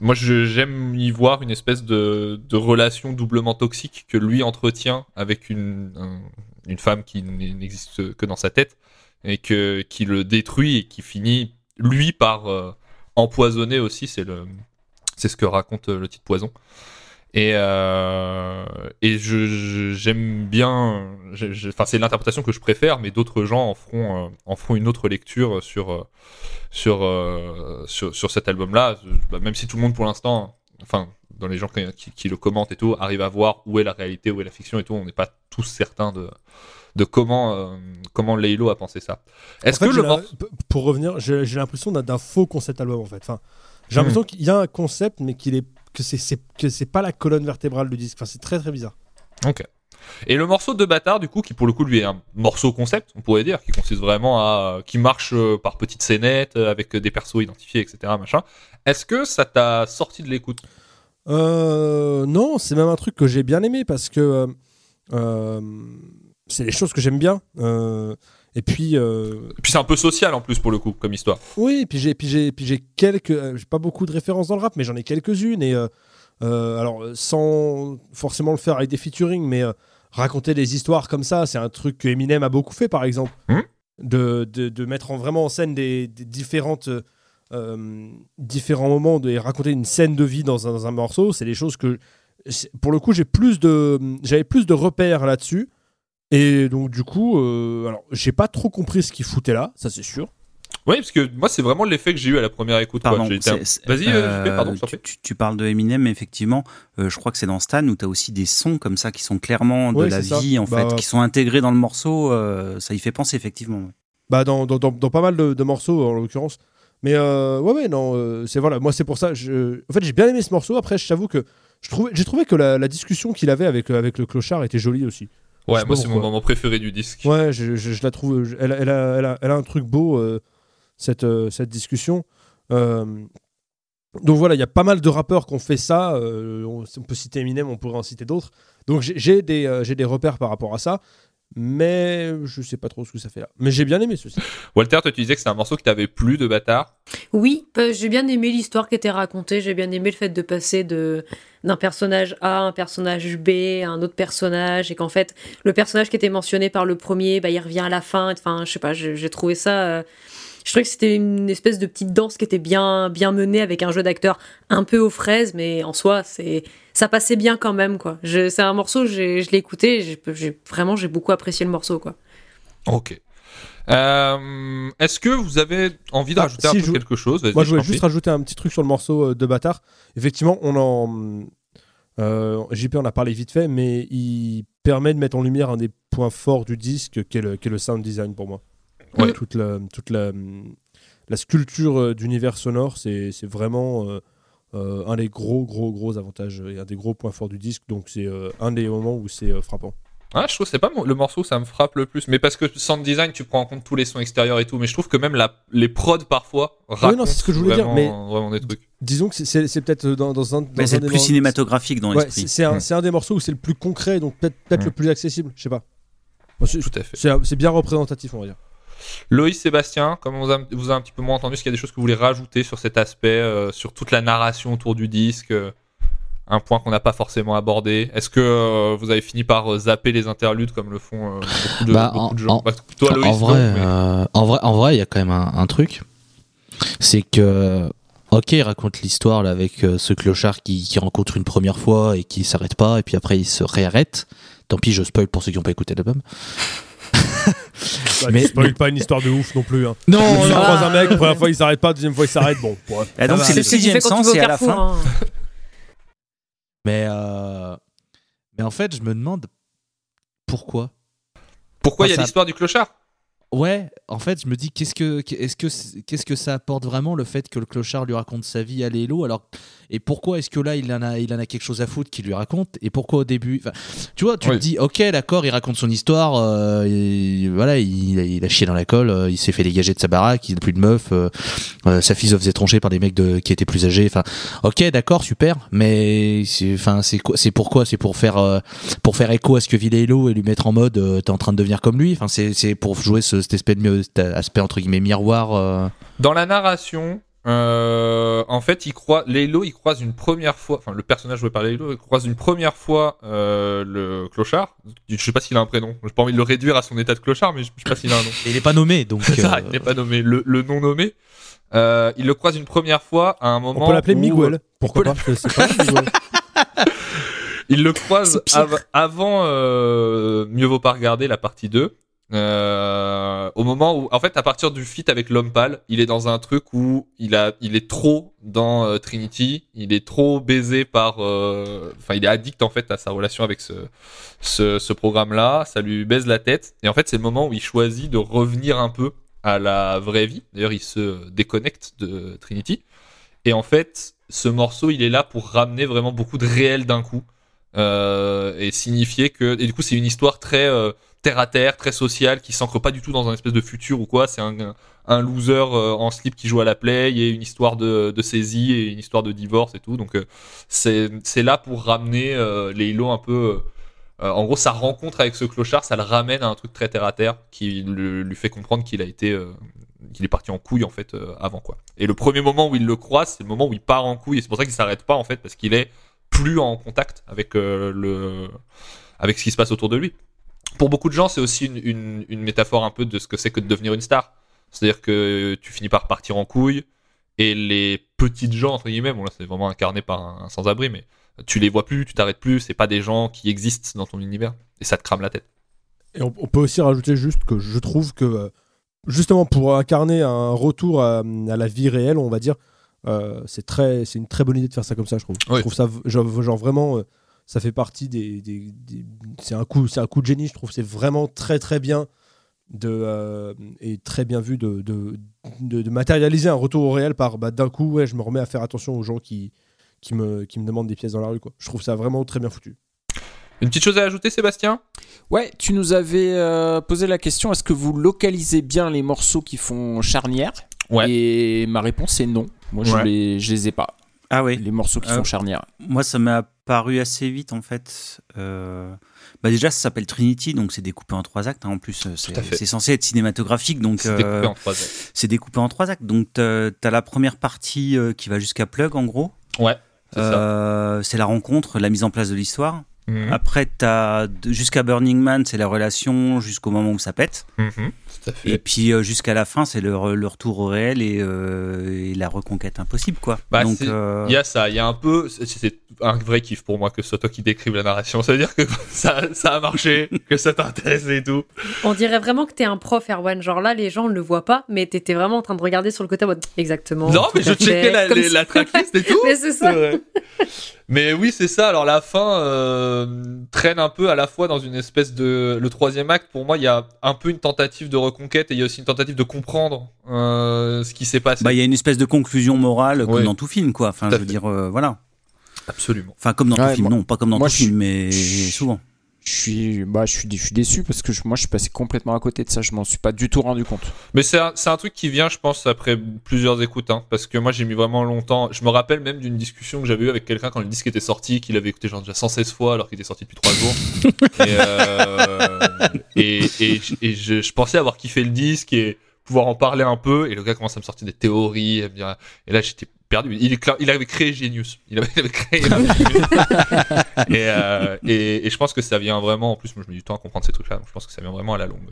Moi, j'aime y voir une espèce de, relation doublement toxique que lui entretient avec une, un- une femme qui n'existe que dans sa tête et que, qui le détruit et qui finit, lui, par euh, empoisonner aussi. C'est le, c'est ce que raconte euh, le titre Poison. Et, euh, je, j'aime bien, enfin c'est l'interprétation que je préfère, mais d'autres gens en feront, une autre lecture sur, cet album-là. Bah, même si tout le monde pour l'instant, enfin dans les gens qui, qui- qui le commentent et tout, arrive à voir où est la réalité, où est la fiction et tout, on n'est pas tous certains de, de comment, euh, comment Laylo a pensé ça. Est-ce En fait, que le la- Pour revenir, j'ai j'ai l'impression d'un d'un faux concept album en fait. Enfin, j'ai Hmm. l'impression qu'il y a un concept, mais qu'il est que c'est c'est- que c'est pas la colonne vertébrale du disque. Enfin, c'est très très bizarre. Ok. Et le morceau de bâtard, du coup, qui pour le coup lui est un morceau concept, on pourrait dire, qui consiste vraiment à, qui marche euh, par petites scénettes euh, avec des persos identifiés, etc. Machin. Est-ce que ça t'a sorti de l'écoute? Euh, non, c'est même un truc que j'ai bien aimé parce que euh, euh, c'est les choses que j'aime bien. Euh, et puis, Et puis c'est un peu social en plus pour le coup, comme histoire. oui, et puis j'ai, puis j'ai, puis j'ai quelques, j'ai pas beaucoup de références dans le rap, mais j'en ai quelques-unes. Et alors, sans forcément le faire avec des featuring, mais raconter des histoires comme ça, c'est un truc que Eminem a beaucoup fait, par exemple. Mhm. De, de, de mettre en, vraiment en scène des, des différentes, euh, différents moments de, et raconter une scène de vie dans un, dans un morceau, c'est des choses que, pour le coup, j'ai plus de, j'avais plus de repères là-dessus. Et donc, du coup, euh, alors, j'ai pas trop compris ce qu'il foutait là, ça c'est sûr. Oui, parce que moi c'est vraiment l'effet que j'ai eu à la première écoute. Pardon, un- Vas-y, euh, pardon, tu, prie. tu- tu parles de Eminem, mais effectivement, euh, je crois que c'est dans Stan où tu as aussi des sons comme ça qui sont clairement de Ouais, la ça. vie, en Bah, fait, qui sont intégrés dans le morceau. euh, ça y fait penser, effectivement. Bah dans, dans, dans, dans pas mal de, de morceaux en l'occurrence. Mais euh, ouais ouais non euh, c'est voilà moi c'est pour ça je en fait j'ai bien aimé ce morceau après je t'avoue que j'ai trouvé que la, la discussion qu'il avait avec avec le clochard était jolie aussi. Ouais, moi c'est mon moment préféré du disque. Ouais je, je, je la trouve je- elle, a- elle, a, elle, a, elle a un truc beau euh, cette euh, cette discussion. Euh, donc voilà il y a pas mal de rappeurs qui ont fait ça. euh, on, on peut citer Eminem on pourrait en citer d'autres. Donc j'ai- des euh, j'ai des repères par rapport à ça. Mais je sais pas trop ce que ça fait là. Mais j'ai bien aimé ceci. Walter, toi tu disais que c'était un morceau qui t'avait plu de bâtard. Oui, bah, j'ai bien aimé l'histoire qui était racontée, j'ai bien aimé le fait de passer de d'un personnage A à un personnage B, à un autre personnage, et qu'en fait, le personnage qui était mentionné par le premier, bah, il revient à la fin, enfin, je sais pas, j'ai j'ai trouvé ça... euh, Je trouvais que c'était une espèce de petite danse qui était bien, bien menée avec un jeu d'acteur un peu aux fraises, mais en soi, c'est ça passait bien quand même, quoi. Je- C'est un morceau, je l'ai écouté, j'ai- vraiment, j'ai beaucoup apprécié le morceau, quoi. Ok. Euh, Est-ce que vous avez envie de Ah, rajouter si, un peu quelque chose? Moi, je voulais juste rajouter un petit truc sur le morceau euh, de Bâtard. Effectivement, on en. euh, JP en a parlé vite fait, mais il permet de mettre en lumière un des points forts du disque, qui est le, qui est le sound design pour moi. Ouais. Toute la, toute la, la sculpture euh, d'univers sonore, c'est c'est vraiment euh, euh, un des gros, gros, gros avantages et un des gros points forts du disque. Donc, c'est euh, un des moments où c'est euh, frappant. Ah, je trouve que c'est pas le morceau où ça me frappe le plus, mais parce que sound design, tu prends en compte tous les sons extérieurs et tout, mais je trouve que même la, les prods parfois racontent non, c'est ce que je voulais dire, vraiment, mais- vraiment des trucs. Disons que c'est- peut-être dans, dans un. dans Mais c'est le plus cinématographique dans Ouais, l'esprit. c'est c'est un, Mm. c'est un des morceaux où c'est le plus concret, donc peut-être Mm. le plus accessible. Je sais pas. Tout à fait. C'est bien représentatif, on va dire. Loïs, Sébastien, comme on vous a, vous a un petit peu moins entendu, est-ce qu'il y a des choses que vous voulez rajouter sur cet aspect, euh, sur toute la narration autour du disque euh, Un point qu'on n'a pas forcément abordé? Est-ce que euh, vous avez fini par zapper les interludes comme le font beaucoup, de, Bah, beaucoup en- de gens? en- Bah, Toi, Loïs, en, vrai, non, mais- en vrai, en vrai, il y a quand même un, un truc. C'est que, ok, il raconte l'histoire là avec euh, ce clochard qui, qui rencontre une première fois et qui s'arrête pas, et puis après il se réarrête. Tant pis, je spoil pour ceux qui n'ont pas écouté l'album. Bah, Mais- spoil pas une histoire de ouf non plus. Hein. Non, non, croises un mec, première fois il s'arrête pas, deuxième fois il s'arrête. Bon, ouais. Ah, donc Ça c'est va, le sixième fais quand tu sens vas au et à la fin. hein. Mais, euh, mais en fait, je me demande pourquoi. Pourquoi il y a ça- l'histoire du clochard? Ouais, en fait, je me dis qu'est-ce que est-ce que qu'est-ce que ça apporte vraiment le fait que le clochard lui raconte sa vie à Lélo alors et pourquoi est-ce que là il en a il en a quelque chose à foutre qu'il lui raconte et pourquoi au début tu vois tu Oui. te dis ok d'accord il raconte son histoire euh, et voilà il, il a chié dans la colle euh, il s'est fait dégager de sa baraque il n'a plus de meuf euh, sa fille se faisait troncher par des mecs de, qui étaient plus âgés enfin ok d'accord super mais c'est enfin c'est quoi c'est pourquoi c'est pour faire pour faire écho à ce que vit Lélo et lui mettre en mode t'es en train de devenir comme lui enfin c'est c'est pour jouer ce, cet aspect de cet aspect entre guillemets miroir euh. Dans la narration, euh, en fait, il croit, Lélo, il croise une première fois, enfin, le personnage joué par Lélo, il croise une première fois euh, le clochard. Je sais pas s'il a un prénom. J'ai pas envie de le réduire à son état de clochard, mais je sais pas s'il a un nom. Et il est pas nommé donc C'est ça, euh, il n'est pas nommé. Le, le non nommé. Euh, il le croise une première fois à un moment. On peut l'appeler où- Miguel. Pourquoi pas Je sais pas, Miguel. Il le croise av- avant euh, Mieux vaut pas regarder la partie 2. Euh, au moment où, en fait, à partir du feat avec l'homme pâle, il est dans un truc où il a, il est trop dans euh, Trinity, il est trop baisé par, euh, enfin, il est addict en fait à sa relation avec ce, ce, ce programme-là, ça lui baise la tête. Et en fait, c'est le moment où il choisit de revenir un peu à la vraie vie. D'ailleurs, il se déconnecte de Trinity. Et en fait, ce morceau, il est là pour ramener vraiment beaucoup de réel d'un coup et signifier que et du coup c'est une histoire très terre à terre, très sociale, qui s'ancre pas du tout dans un espèce de futur ou quoi. C'est un, loser euh, en slip qui joue à la play, et une histoire de, saisie et une histoire de divorce et tout. Donc euh, c'est là pour ramener euh, les îlots un peu. en gros, sa rencontre avec ce clochard, ça le ramène à un truc très terre à terre qui lui fait comprendre qu'il a été qu'il est parti en couille en fait avant quoi. Et le premier moment où il le croise, c'est le moment où il part en couille et c'est pour ça qu'il s'arrête pas en fait parce qu'il est plus en contact avec le avec ce qui se passe autour de lui. Pour beaucoup de gens, c'est aussi une, une, une métaphore un peu de ce que c'est que de devenir une star. C'est-à-dire que tu finis par partir en couille et les petites gens entre guillemets, bon là c'est vraiment incarné par un, un sans-abri, mais tu les vois plus, tu t'arrêtes plus, c'est pas des gens qui existent dans ton univers et ça te crame la tête. Et on, on peut aussi rajouter juste que je trouve que, euh, justement, pour incarner un retour à, à la vie réelle, on va dire, euh, c'est très, c'est une très bonne idée de faire ça comme ça, je trouve. Oui. Je trouve ça, genre vraiment, euh, ça fait partie des, des- des- c'est un coup, c'est un coup de génie, je trouve. C'est vraiment très très bien de euh, et très bien vu de, de, de- de matérialiser un retour au réel par bah, d'un coup, ouais, je me remets à faire attention aux gens qui qui me, qui me demandent des pièces dans la rue. Quoi. Je trouve ça vraiment très bien foutu. Une petite chose à ajouter, Sébastien? Ouais, tu nous avais euh, posé la question est-ce que vous localisez bien les morceaux qui font charnière? Ouais. Et ma réponse est non. Moi, je, Ouais. les, je les ai pas. Ah oui. les morceaux qui sont charnières. Moi, ça m'est apparu assez vite en fait. Euh, Bah déjà, ça s'appelle Trinity, donc c'est découpé en trois actes. hein. En plus, euh, c'est censé être cinématographique, donc C'est euh, découpé en trois actes. c'est découpé en trois actes. Donc t'as as la première partie euh, qui va jusqu'à Plug, en gros. Ouais. Euh, c'est la rencontre, la mise en place de l'histoire. Mhm. Après, jusqu'à Burning Man, c'est la relation jusqu'au moment où ça pète. Mhm. Tout à fait. Et puis euh, jusqu'à la fin, c'est le, re- le retour au réel et, euh, et la reconquête impossible, quoi. Bah, Donc, euh, Il y a ça, il y a un peu, c'est- un vrai kiff pour moi que ce soit toi qui décrive la narration. Ça veut dire que ça, ça a marché, que ça t'intéresse et tout. On dirait vraiment que t'es un prof, Erwan. Genre là, les gens ne le voient pas, mais t'étais vraiment en train de regarder sur le côté mode exactement. non, mais je checkais la, comme les- si- la tracklist et tout. Mais c'est ça. Mais oui, c'est ça. Alors la fin euh, traîne un peu à la fois dans une espèce de le troisième acte. Pour moi, il y a un peu une tentative de reconquête et il y a aussi une tentative de comprendre euh, ce qui s'est passé. bah, il y a une espèce de conclusion morale comme Oui. dans tout film, quoi. Enfin, Tout je veux fait. dire, euh, voilà. Absolument. Enfin, comme dans Ouais, tout film, moi- non, pas comme dans tout film, mais souvent. Je suis, bah, je suis, je suis déçu parce que je- moi, je suis passé complètement à côté de ça. Je m'en suis pas du tout rendu compte. Mais c'est un, c'est un truc qui vient, je pense, après plusieurs écoutes. Hein, parce que moi, j'ai mis vraiment longtemps. Je me rappelle même d'une discussion que j'avais eue avec quelqu'un quand le disque était sorti, qu'il avait écouté genre déjà 116 fois alors qu'il était sorti depuis 3 jours. et, euh, et, et, et je, je pensais avoir kiffé le disque et pouvoir en parler un peu. Et le gars commence à me sortir des théories. à me dire- Et là, j'étais perdu. Il, il avait créé Genius. Il avait, il avait créé. et, euh, et, et je pense que ça vient vraiment. En plus, moi, je mets du temps à comprendre ces trucs-là. Donc, je pense que ça vient vraiment à la longue.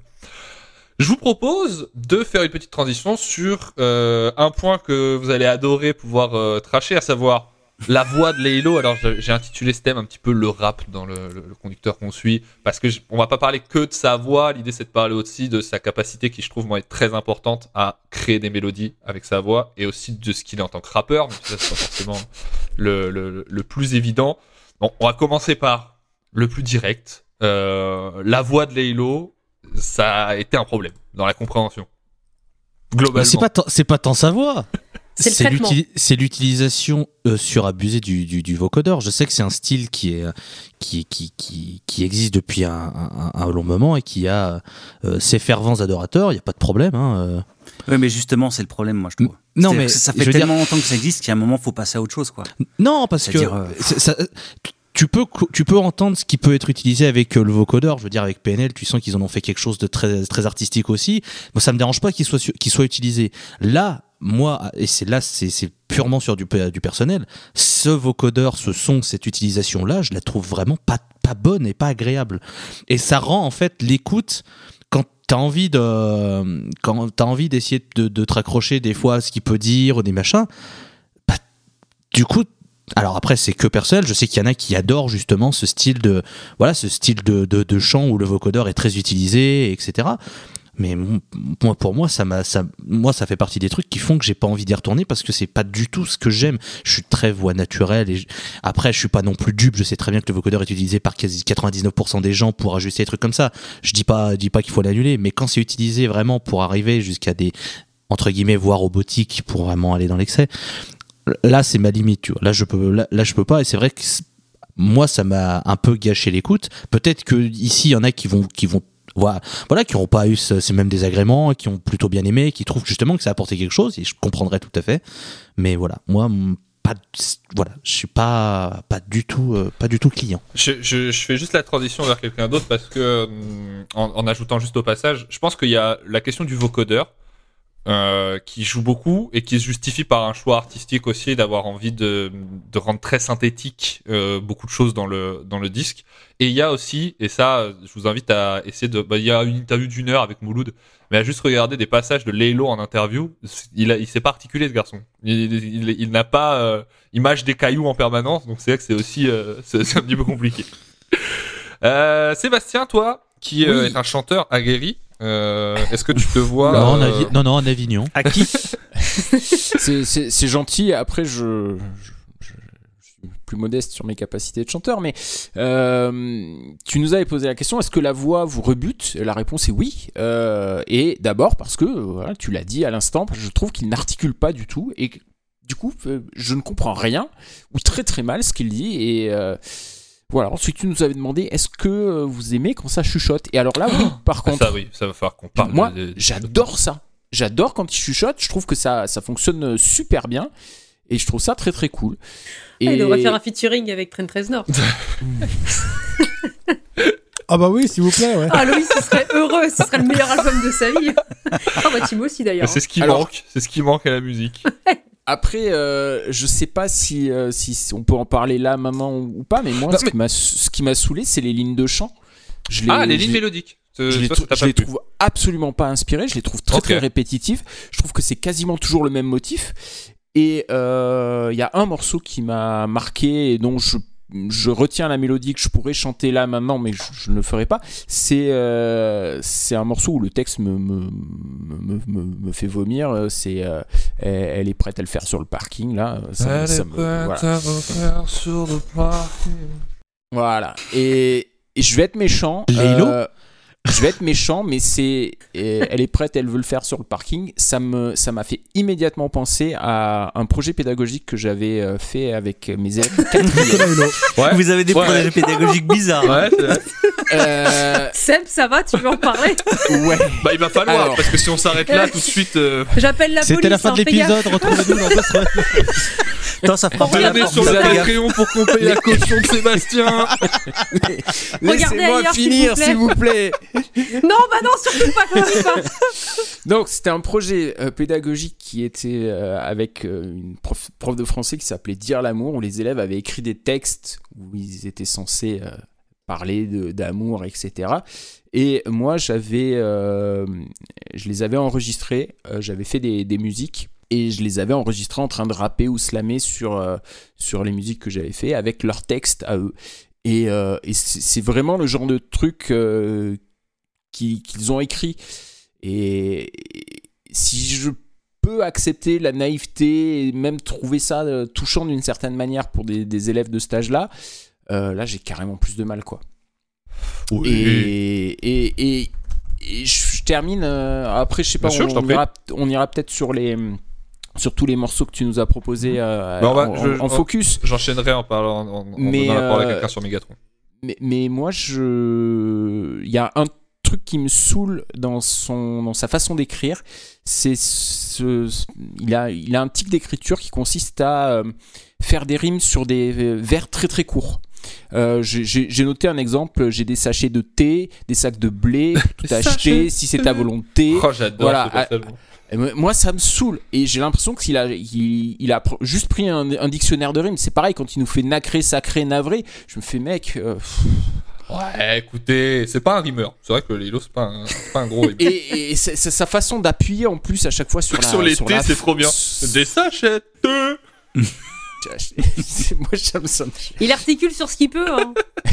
Je vous propose de faire une petite transition sur euh, un point que vous allez adorer pouvoir euh, tracher, à savoir la voix de Leilo. Alors j'ai intitulé ce thème un petit peu le rap dans le, le- le conducteur qu'on suit, parce que on va pas parler que de sa voix. L'idée c'est de parler aussi de sa capacité, qui je trouve moi est très importante à créer des mélodies avec sa voix, et aussi de ce qu'il est en tant que rappeur. Mais ça c'est pas forcément le, le, plus évident. Bon, on va commencer par le plus direct. Euh, la voix de Leilo, ça a été un problème dans la compréhension. Globalement. c'est pas c'est pas tant sa voix. C'est l'utilisation euh, surabusée du, du, du vocodeur. Je sais que c'est un style qui est qui, qui, qui, qui existe depuis un, un, un long moment et qui a euh, ses fervents adorateurs. Il y a pas de problème. Hein. euh. Oui, mais justement, c'est le problème, moi, je trouve. Non, mais ça je fait veux dire- tellement longtemps que ça existe qu'à un moment, faut passer à autre chose, quoi. Non, parce que euh, ça- tu peux tu peux entendre ce qui peut être utilisé avec euh, le vocodeur. Je veux dire avec PNL, tu sens qu'ils en ont fait quelque chose de très très artistique aussi. Moi, ça me dérange pas qu'il soit qu'il soit utilisé. Là, moi, et c'est là, c'est purement sur du du personnel. Ce vocodeur, ce son, cette utilisation là, je la trouve vraiment pas pas bonne et pas agréable. Et ça rend en fait l'écoute quand t'as envie de quand t'as envie d'essayer de, de te raccrocher des fois à ce qu'il peut dire ou des machins bah, du coup alors après c'est que personnel je sais qu'il y en a qui adorent justement ce style de voilà ce style de, de, de chant où le vocodeur est très utilisé etc mais moi pour moi ça m'a ça moi ça fait partie des trucs qui font que j'ai pas envie d'y retourner parce que c'est pas du tout ce que j'aime. Je suis très voix naturelle et je- après je suis pas non plus dupe. Je sais très bien que le vocodeur est utilisé par quasi 99% des gens pour ajuster des trucs comme ça. Je dis pas dis pas qu'il faut l'annuler mais quand c'est utilisé vraiment pour arriver jusqu'à des entre guillemets voix robotiques pour vraiment aller dans l'excès là c'est ma limite là je peux là, je peux pas et c'est vrai que moi ça m'a un peu gâché l'écoute. Peut-être que ici il y en a qui vont qui vont voilà, qui n'ont pas eu ce- ces mêmes désagréments qui ont plutôt bien aimé qui trouvent justement que ça a apporté quelque chose et je comprendrais tout à fait. Mais voilà moi pas voilà je suis pas pas du tout euh, pas du tout client. Je, je, je fais juste la transition vers quelqu'un d'autre parce que, hum, en, en ajoutant juste au passage, je pense qu'il y a la question du vocodeur euh, qui joue beaucoup et qui se justifie par un choix artistique aussi d'avoir envie de, de rendre très synthétique euh, beaucoup de choses dans le, dans le disque. Et il y a aussi, et ça, je vous invite à essayer de. Bah, il y a une interview d'une heure avec Mouloud, mais à juste regarder des passages de Leilo en interview. Il, a, il s'est pas articulé, ce garçon. Il, il, il n'a pas. Euh, il mâche des cailloux en permanence, donc c'est vrai que c'est aussi. Euh, c'est un petit peu compliqué. Euh, Sébastien, toi, qui euh, Oui. est un chanteur aguerri, euh, est-ce que tu te vois. non, en euh, Avi- non non en Avignon À qui C'est- gentil. Après, je, je, suis plus modeste sur mes capacités de chanteur, mais euh, tu nous avais posé la question est-ce que la voix vous rebute? La réponse est oui. Euh, et d'abord parce que, voilà, tu l'as dit à l'instant, je trouve qu'il n'articule pas du tout et du coup, je ne comprends rien ou très très mal ce qu'il dit. Et euh, voilà. Ensuite, tu nous avais demandé est-ce que euh, vous aimez quand ça chuchote? Et alors là, oui, par ah, contre. ça, oui, ça va falloir qu'on parle. Moi, de- j'adore ça. J'adore quand il chuchote. Je trouve que ça, ça fonctionne super bien. Et je trouve ça très très cool. Ah, Et Il devrait faire un featuring avec Train 13 Nord. Ah bah oui, s'il vous plaît, ouais. Ah, Loïs, ce serait heureux, ce serait le meilleur album de sa vie. Ah, bah, Timo aussi d'ailleurs. C'est ce qui Alors- manque, c'est ce qui manque à la musique. Après, euh, je sais pas si, euh, si si on peut en parler là maintenant ou pas, mais moi, Non, ce mais- qui m'a ce qui m'a saoulé, c'est les lignes de chant. Je les- Ah, les lignes mélodiques. Je les, je trouve absolument pas inspirés, je les trouve très très répétitifs. Je trouve que c'est quasiment toujours le même motif. Et euh, il y a un morceau qui m'a marqué et dont je, je retiens la mélodie que je pourrais chanter là maintenant, mais je, je ne le ferai pas. C'est euh, c'est un morceau où le texte me, me, me, me, me fait vomir. C'est euh, elle, elle est prête à le faire sur le parking là. Ça, Elle ça est me- prête voilà. à refaire sur le parking. Voilà. Et, et je vais être méchant. Laylo euh, je vais être méchant, mais c'est. et Elle est prête, elle veut le faire sur le parking. Ça me, ça m'a fait immédiatement penser à un projet pédagogique que j'avais euh, fait avec mes élèves. Ouais. Vous avez des Ouais. projets pédagogiques bizarres. Euh, Seb, ça va, tu veux en parler ouais. Bah, il va falloir, Alors. parce que si on s'arrête là tout de suite, euh, J'appelle la police. C'était la fin de hein, gaffe. l'épisode, retrouvez-nous dans deux semaines. Attends, ça fera porte, sur le. Patreon pour qu'on paye la caution de Sébastien. Laissez-moi finir, vous plaît. s'il vous plaît. Non, bah non, surtout pas, pas. Donc, c'était un projet euh, pédagogique qui était euh, avec euh, une prof, de français qui s'appelait Dire l'amour, où les élèves avaient écrit des textes où ils étaient censés parler d'amour, etc. Et moi, j'avais, je les avais enregistrés, j'avais fait des, musiques. Et je les avais enregistrés en train de rapper ou slammer sur, sur les musiques que j'avais fait avec leurs textes à eux. Et, c'est vraiment le genre de truc qui- qu'ils ont écrit. Et, si je peux accepter la naïveté et même trouver ça euh, touchant d'une certaine manière pour des, des élèves de stage là, euh, là j'ai carrément plus de mal quoi. Et, et, et, et je, je termine euh, après je sais pas Bien on, ira, peut-être sur les sur tous les morceaux que tu nous as proposés euh, Bah, en, je- en on- focus. J'enchaînerai en parlant, en, en Mais, donnant la parole à quelqu'un sur Megatron. Mais, mais moi, je. Il y a un truc qui me saoule dans, son, dans sa façon d'écrire. C'est ce. Il a, il a un tic d'écriture qui consiste à euh, faire des rimes sur des euh, vers très très courts. Euh, j'ai- noté un exemple, j'ai des sachets de thé, des sacs de blé, tout acheté si c'est à volonté. Oh, j'adore voilà. Et moi- Moi, ça me saoule. Et j'ai l'impression qu'il a, il, il a pr- juste pris un, un dictionnaire de rimes. C'est pareil quand il nous fait nacré, sacré, navré. Je me fais, mec. euh, pff. Ouais, écoutez, c'est pas un rimeur. C'est vrai que Lilo, c'est pas, un- c'est pas un gros rimeur. Et, et c'est- c'est sa façon d'appuyer en plus à chaque fois sur la. sur les T, la- c'est trop bien. Des sachets de... C'est- Moi, ça me sonne. Il articule sur ce qu'il peut. Hein.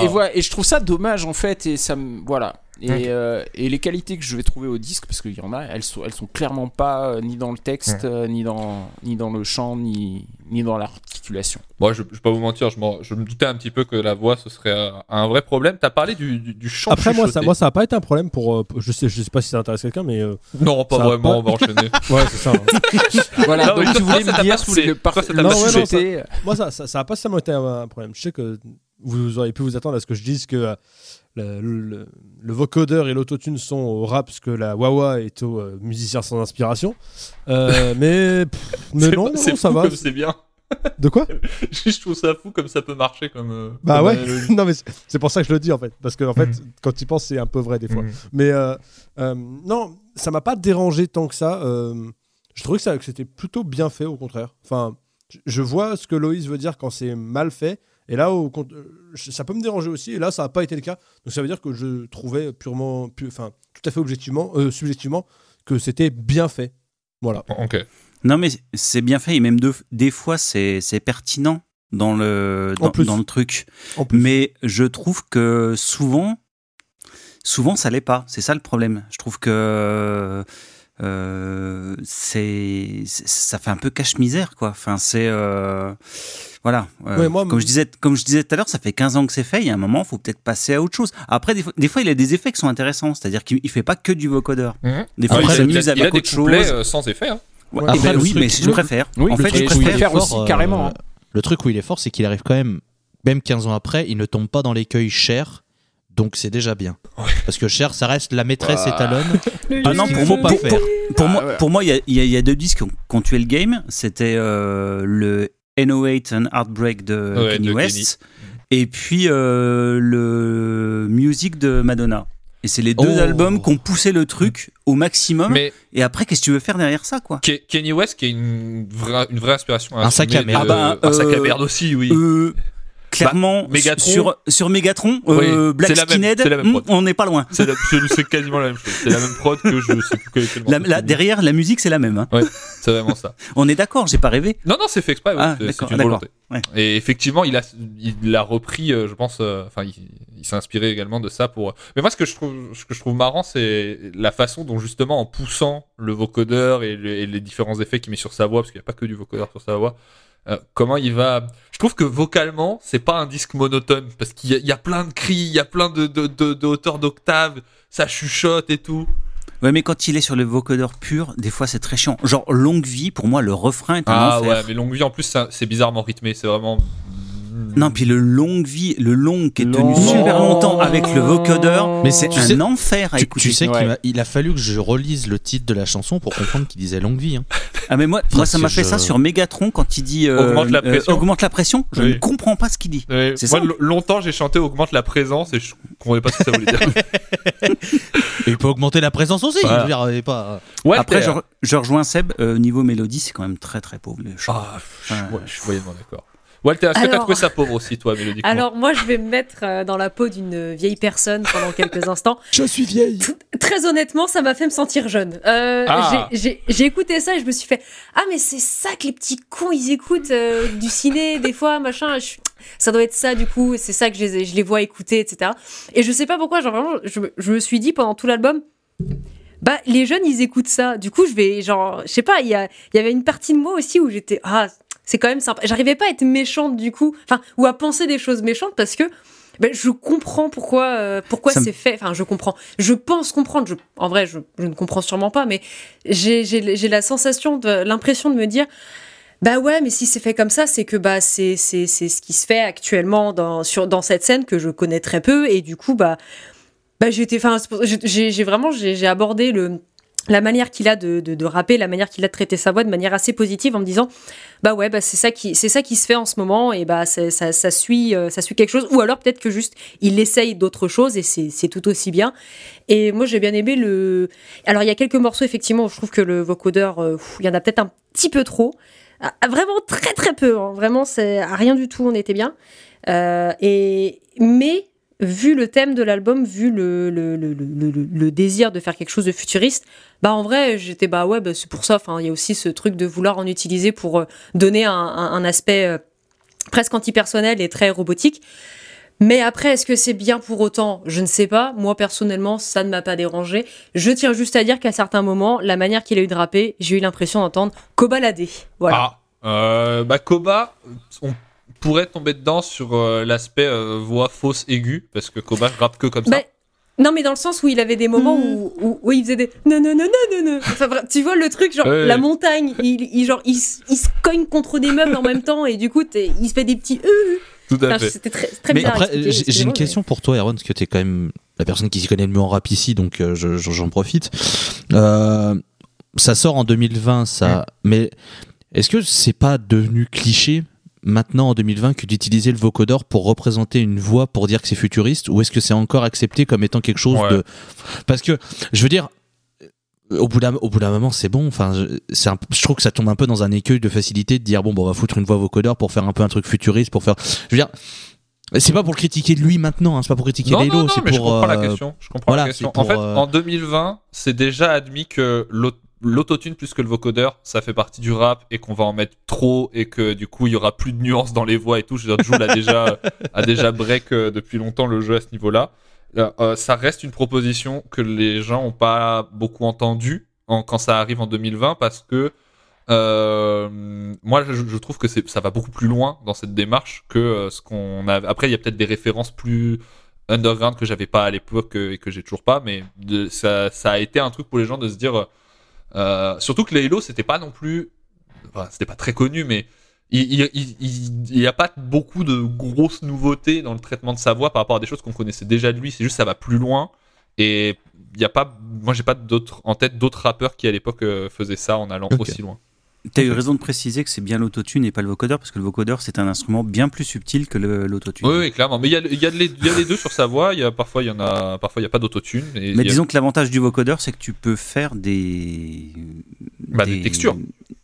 Et, et voilà, et je trouve ça dommage en fait, et ça me voilà. Et, euh, et les qualités que je vais trouver au disque, parce qu'il y en a, elles sont, elles sont clairement pas euh, ni dans le texte, euh, ni dans ni dans le chant, ni ni dans l'articulation. Moi, je, je vais pas vous mentir, je, me doutais un petit peu que la voix, ce serait euh, un vrai problème. T'as parlé du, du, du chant Après, moi, ça, moi, ça a pas été un problème pour. euh, je sais, je sais pas si ça intéresse quelqu'un, mais. euh, Non, pas ça vraiment, pas- on va enchaîner. Ouais, c'est ça. hein. Voilà, Non, donc toi, tu voulais toi, ça me dire pas saoulé. c'est le par- ça le pas saoulé. chuchoté. Moi, ça, ça, ça a pas seulement été un, un problème. Je sais que vous auriez pu vous attendre à ce que je dise que euh, le, le- le vocodeur et l'autotune sont au rap, ce que la wawa est au euh, musicien sans inspiration. Euh, mais pff, mais non, pas- non, c'est ça va. c'est bien. De quoi? Je trouve ça fou comme ça peut marcher comme. euh, Bah comme ouais. non mais c'est- pour ça que je le dis en fait, parce que en fait, Mhm. quand tu penses, c'est un peu vrai des fois. Mhm. Mais euh, euh, non, ça m'a pas dérangé tant que ça. je trouvais que, ça- que c'était plutôt bien fait, au contraire. Enfin, je- je vois ce que Loïs veut dire quand c'est mal fait. Et là, au euh, ça peut me déranger aussi. Et là, ça n'a pas été le cas. Donc ça veut dire que je trouvais purement, pu- enfin, tout à fait objectivement, euh, subjectivement, que c'était bien fait. Voilà. Ok. Non, mais c'est bien fait et même de- des fois c'est pertinent dans le dans, plus. dans le truc. En plus. Mais je trouve que souvent, souvent ça l'est pas. C'est ça le problème. Je trouve que euh, c'est ça fait un peu cache-misère quoi. Enfin c'est euh, voilà. Euh, Ouais, moi, comme je disais comme je disais tout à l'heure, ça fait 15 ans que c'est fait. Il y a un moment, faut peut-être passer à autre chose. Après, des fois, des fois, il a des effets qui sont intéressants. C'est-à-dire qu'il il fait pas que du vocodeur. Mhm. Des Ah, fois, il, il a, s'amuse il a- il a avec des autre chose. euh, sans effet. Hein. Ouais, Après, eh ben oui, truc- mais je le- préfère. Oui, en fait, je il préfère. aussi, euh, carrément, hein. Le truc où il est fort, c'est qu'il arrive quand même, même 15 ans après, il ne tombe pas dans l'écueil cher donc c'est déjà bien. Parce que Cher, ça reste la maîtresse étalonne. Ah non, pour faut moi, pas pour, faire. pour- pour Ah, moi, ouais. pour moi, il y a, y y deux disques qui ont, qui ont tué le game. C'était euh, le NO8 and Heartbreak de Ouais, Kanye de West, et puis euh, le Music de Madonna. Et c'est les deux Oh. albums qui ont poussé le truc au maximum. Mais Et après, qu'est-ce que tu veux faire derrière ça, quoi? Ke- Kenny West, qui est une vraie, une vraie inspiration. Un sac à merde. de- Ah bah, un sac à euh, merde aussi, oui. Euh, Clairement, Bah, Megatron- sur, sur Megatron, Oui, euh, Black Skinhead, prod. on n'est pas loin. C'est quasiment la même chose. C'est la même prod que je sais plus La- la- derrière, la musique, c'est la même. hein. C'est vraiment ça. On est d'accord, j'ai pas rêvé. Non, non, c'est fait exprès. ouais, Ah, c'est- une volonté. Ouais. Et effectivement, il a, il a repris, euh, je pense, euh, enfin, il, il s'est inspiré également de ça pour. Mais moi, ce que je trouve, ce que je trouve marrant, c'est la façon dont justement, en poussant le vocodeur et, le- et les différents effets qu'il met sur sa voix, parce qu'il n'y a pas que du vocodeur sur sa voix. Euh, comment il va? Je trouve que vocalement, c'est pas un disque monotone parce qu'il y, a- il y a plein de cris, il y a plein de, de, de, de hauteurs d'octave, ça chuchote et tout. Ouais, mais quand il est sur le vocodeur pur, des fois c'est très chiant. Genre Longue Vie, pour moi, le refrain est un Ah enfer. ouais, mais longue vie en plus, c'est bizarrement rythmé, c'est vraiment. Non, puis le Longue Vie, le long qui est tenu Long. super longtemps avec le vocodeur, Mais c'est un sais- enfer à Tu, écouter. tu sais qu'il Ouais. m'a- il a fallu que je relise le titre de la chanson pour comprendre qu'il disait longue vie. hein. Ah mais moi, moi ça m'a fait je- ça sur Megatron quand il dit euh, Augmente la euh, pression. augmente la pression. Je Oui. ne comprends pas ce qu'il dit. Moi, longtemps, j'ai chanté augmente la présence et je comprenais pas ce que ça voulait dire. Et il peut augmenter la présence aussi. Voilà. Je veux dire, pas... Après, je, re- je rejoins Seb. euh, niveau mélodie, c'est quand même très très pauvre. le chant. Ah, je, Ouais. ouais, je suis moyennement d'accord. Walter, est-ce que t'as Alors- trouvé ça pauvre aussi, toi, mélodiquement Alors moi, je vais me mettre euh, dans la peau d'une vieille personne pendant quelques instants. Je suis vieille. Très honnêtement, ça m'a fait me sentir jeune. Euh, Ah. j'ai- écouté ça et je me suis fait ah mais c'est ça que les petits cons ils écoutent euh, du ciné des fois machin. Je- ça doit être ça du coup. C'est ça que je les, je les vois écouter etc. Et je sais pas pourquoi genre vraiment je, me- je me suis dit pendant tout l'album. Bah, les jeunes, ils écoutent ça. Du coup, je vais, genre, je sais pas, il y, y avait une partie de moi aussi où j'étais, ah, c'est quand même sympa. J'arrivais pas à être méchante, du coup, enfin, ou à penser des choses méchantes parce que ben, je comprends pourquoi, euh, pourquoi c'est fait. Enfin, je comprends. Je pense comprendre. Je, en vrai, je, je ne comprends sûrement pas, mais j'ai la sensation, l'impression de me dire. Bah ouais, mais si c'est fait comme ça, c'est que bah c'est c'est c'est ce qui se fait actuellement dans sur dans cette scène que je connais très peu et du coup bah bah j'étais enfin j'ai vraiment j'ai abordé le la manière qu'il a de, de, de rapper, la manière qu'il a de traiter sa voix de manière assez positive en me disant bah ouais bah c'est ça qui c'est ça qui se fait en ce moment et bah c'est- ça, ça suit euh, ça suit quelque chose. Ou alors peut-être que juste il essaye d'autres choses et c'est tout aussi bien. Et moi j'ai bien aimé le alors il y a quelques morceaux effectivement où je trouve que le vocodeur euh, il y en a peut-être un petit peu trop. Ah, vraiment très très peu hein. vraiment c'est rien du tout on était bien. Euh, et mais vu le thème de l'album, vu le, le, le, le, désir de faire quelque chose de futuriste, bah en vrai, j'étais bah ouais, bah c'est pour ça. Enfin, il y a aussi ce truc de vouloir en utiliser pour euh, donner un, un, aspect euh, presque antipersonnel et très robotique. Mais après, est-ce que c'est bien pour autant? Je ne sais pas. Moi, personnellement, ça ne m'a pas dérangé. Je tiens juste à dire qu'à certains moments, la manière qu'il a eu de rapper, j'ai eu l'impression d'entendre Kobalade. Voilà. Ah, euh, bah Koba, pourrait tomber dedans sur euh, l'aspect euh, voix fausse aiguë, parce que Koba rappe que comme ça. Bah, non, mais dans le sens où il avait des moments Hmm. où, où, où il faisait des non, non, non, non, non, non. Enfin, tu vois le truc, genre Ouais, la montagne, il, il, genre, il, se cogne contre des meubles en même temps et du coup, t'es- il se fait des petits euh. Tout à Enfin, fait. C'était très, très Mais bizarre. après, j'ai- une mais- question pour toi, Erwan, parce que tu es quand même la personne qui s'y connaît le mieux en rap ici, donc euh, je- je- j'en profite. Euh, ça sort en 2020, ça. Mais est-ce que c'est pas devenu cliché maintenant en 2020 que d'utiliser le vocodeur pour représenter une voix pour dire que c'est futuriste, ou est-ce que c'est encore accepté comme étant quelque chose Ouais. de Parce que je veux dire. Au bout d'un au bout d'un moment, c'est bon. Enfin, je, c'est un- je trouve que ça tombe un peu dans un écueil de facilité de dire bon, bon, on va foutre une voix vocodeur pour faire un peu un truc futuriste, pour faire. Je veux dire, c'est pas pour le critiquer lui maintenant, hein, c'est pas pour critiquer Lelo, c'est mais je pour. comprends la euh, question. Je comprends voilà, la question. En pour, fait, euh, en 2020, c'est déjà admis que l'autotune plus que le vocodeur, ça fait partie du rap et qu'on va en mettre trop et que du coup, il y aura plus de nuances dans les voix et tout. Je veux dire, Jul a déjà, a déjà break euh, depuis longtemps le jeu à ce niveau-là. Euh, euh, ça reste une proposition que les gens ont pas beaucoup entendue en, quand ça arrive en 2020 parce que euh, moi je, je trouve que ça va beaucoup plus loin dans cette démarche que ce qu'on a après il y a peut-être des références plus underground que j'avais pas à l'époque et que j'ai toujours pas mais de, ça, ça a été un truc pour les gens de se dire euh, surtout que les Halo c'était pas non plus enfin, c'était pas très connu mais il n'y a pas beaucoup de grosses nouveautés dans le traitement de sa voix par rapport à des choses qu'on connaissait déjà de lui. C'est juste ça va plus loin. Et il y a pas, moi j'ai pas d'autres en tête d'autres rappeurs qui à l'époque euh, faisaient ça en allant aussi loin. T'as eu raison de préciser que c'est bien l'autotune et pas le vocodeur, parce que le vocodeur c'est un instrument bien plus subtil que l'autotune. Oui, oui, clairement. Mais il y a, y, a y a les deux sur sa voix. Y a parfois il y en a, parfois il y a pas d'autotune. Mais disons que l'avantage du vocodeur, c'est que tu peux faire des, Bah, des textures.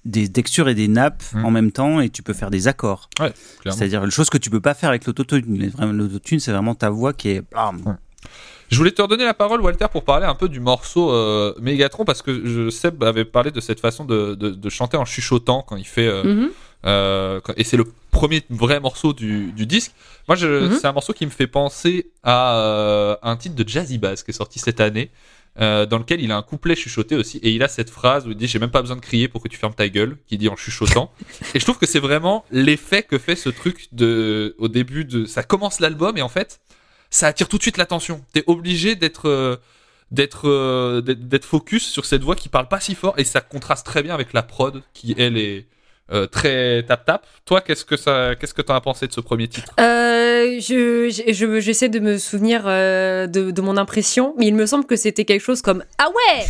des textures et des nappes Mm. en même temps, et tu peux faire des accords. clairement. C'est-à-dire une chose que tu peux pas faire avec l'autotune. L'autotune, c'est vraiment ta voix qui est. blam. Je voulais te redonner la parole, Walter, pour parler un peu du morceau euh, Megatron, parce que je, Seb avait parlé de cette façon de, de, de chanter en chuchotant quand il fait. euh, quand- et c'est le premier vrai morceau du, du disque. Moi, Mhm. c'est un morceau qui me fait penser à euh, un titre de Jazzy Bass qui est sorti cette année, euh, dans lequel il a un couplet chuchoté aussi, et il a cette phrase où il dit J'ai même pas besoin de crier pour que tu fermes ta gueule, qui dit en chuchotant. et je trouve que c'est vraiment l'effet que fait ce truc de, au début de. Ça commence l'album, et en fait, ça attire tout de suite l'attention. T'es obligé d'être. euh, d'être euh, d'être d'être focus sur cette voix qui parle pas si fort et ça contraste très bien avec la prod qui elle est euh, très tap tap. Toi, qu'est-ce que ça, qu'est-ce que t'en as pensé de ce premier titre? Je, je- je- j'essaie de me souvenir de, de mon impression, mais il me semble que c'était quelque chose comme Ah ouais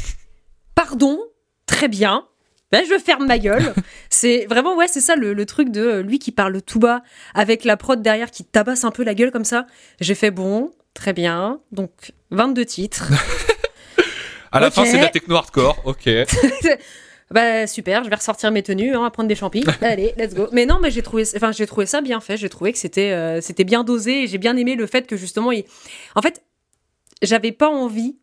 Pardon Très bien. Ben, je ferme ma gueule. c'est vraiment, ouais, c'est ça le, le truc de euh, lui qui parle tout bas avec la prod derrière qui tabasse un peu la gueule comme ça. J'ai fait bon, très bien. Donc, 22 titres. À la fin, c'est de la techno hardcore. Ok. Bah super, je vais ressortir mes tenues, hein, prendre des champis. Allez, let's go. Mais non, mais j'ai trouvé, enfin j'ai trouvé ça bien fait. J'ai trouvé que c'était, euh, c'était bien dosé. Et j'ai bien aimé le fait que justement, il... en fait, j'avais pas envie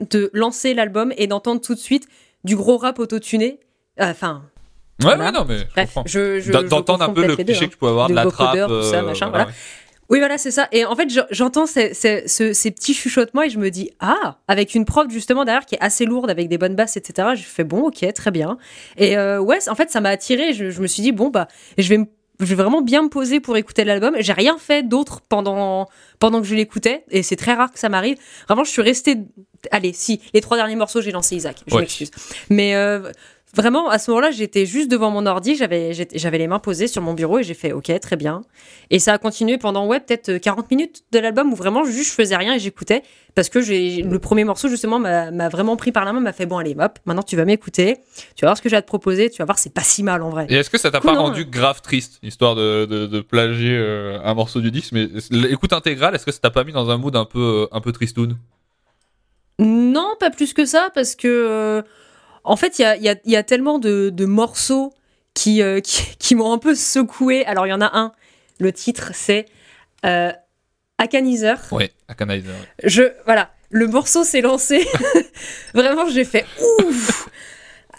de lancer l'album et d'entendre tout de suite du gros rap autotuné. Euh, Enfin, Ouais, Voilà. ouais, non, mais je bref, je, je, D'en- je D'entendre un peu le cliché hein. que tu peux avoir de De la trappe. vocodeur, tout ça, euh, machin, voilà, voilà. Oui, voilà, c'est ça. Et en fait, je- j'entends ces, ces- ce- ces petits chuchotements et je me dis, ah, avec une prod justement derrière qui est assez lourde, avec des bonnes basses, etc. Je fais, bon, ok, très bien. Et euh, ouais, en fait, ça m'a attiré. Je, je me suis dit, bon, bah, je vais, me- je vais vraiment bien me poser pour écouter l'album. J'ai rien fait d'autre pendant, pendant que je l'écoutais. Et c'est très rare que ça m'arrive. Vraiment, je suis restée. Allez, si, les trois derniers morceaux, j'ai lancé Isaac. Je Ouais. m'excuse. Mais. euh, Vraiment, à ce moment-là, j'étais juste devant mon ordi, j'avais les mains posées sur mon bureau et j'ai fait OK, très bien. Et ça a continué pendant ouais, peut-être euh, 40 minutes de l'album où vraiment juste je faisais rien et j'écoutais parce que j'ai le premier morceau justement m'a vraiment pris par la main, m'a fait bon allez, hop, maintenant tu vas m'écouter, tu vas voir ce que j'ai à te proposer, tu vas voir c'est pas si mal en vrai. Et est-ce que ça t'a pas non, rendu grave triste, histoire de, de, de plagier euh, un morceau du disque? Mais l'écoute intégrale, est-ce que ça t'a pas mis dans un mood un peu, euh, un peu tristoun? Non, pas plus que ça, parce que euh, en fait, il y a, il y a- il y a tellement de, de morceaux qui, euh, qui, qui m'ont un peu secoué. Alors, il y en a un, le titre, c'est euh, Akanizer. Ouais, Akanizer. ouais. Je, voilà, le morceau s'est lancé. Vraiment, j'ai fait ouf.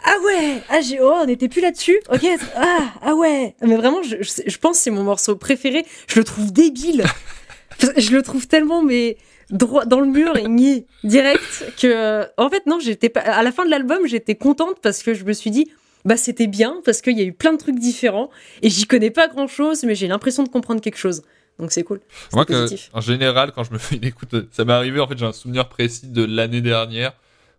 Ah ouais, ah j'ai, oh, on n'était plus là-dessus. Ok, ah, ah ouais. Mais vraiment, je, je, je pense que c'est mon morceau préféré. Je le trouve débile. je le trouve tellement, mais droit dans le mur et nié direct que, en fait, non, j'étais pas. À la fin de l'album, j'étais contente parce que je me suis dit. Bah c'était bien parce qu'il y a eu plein de trucs différents et j'y connais pas grand chose mais j'ai l'impression de comprendre quelque chose donc c'est cool Moi, que, en général, quand je me fais une écoute, ça m'est arrivé, en fait, j'ai un souvenir précis de l'année dernière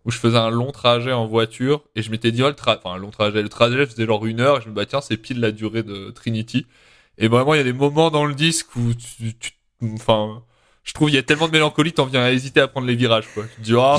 où je faisais un long trajet en voiture et je m'étais dit, oh, le tra- enfin, un long trajet, le trajet faisait genre une heure et je me dis, bah, tiens, c'est pile la durée de Trinity. Et vraiment, il y a des moments dans le disque où tu, tu- enfin, je trouve il y a tellement de mélancolie, t'en viens à hésiter à prendre les virages, quoi. Tu te dis, oh,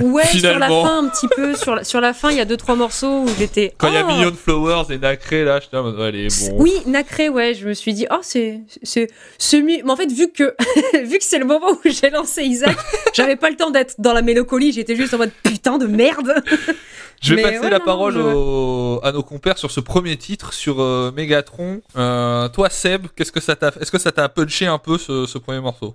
Ouais, Finalement. sur la fin, un petit peu. Sur la, sur la fin, il y a deux, trois morceaux où j'étais. quand il y a oh Million Flowers et Nacré, là, je suis allez, bon. Oui, Nacré, ouais, je me suis dit, oh, c'est. c'est semi. Mais en fait, vu que, vu que c'est le moment où j'ai lancé Isaac, j'avais pas le temps d'être dans la mélancolie, j'étais juste en mode putain de merde. Je vais Mais passer ouais, la non, parole je- au- à nos compères sur ce premier titre, sur euh, Megatron. Euh, toi, Seb, qu'est-ce que ça t'a, est-ce que ça t'a punché un peu ce, ce premier morceau?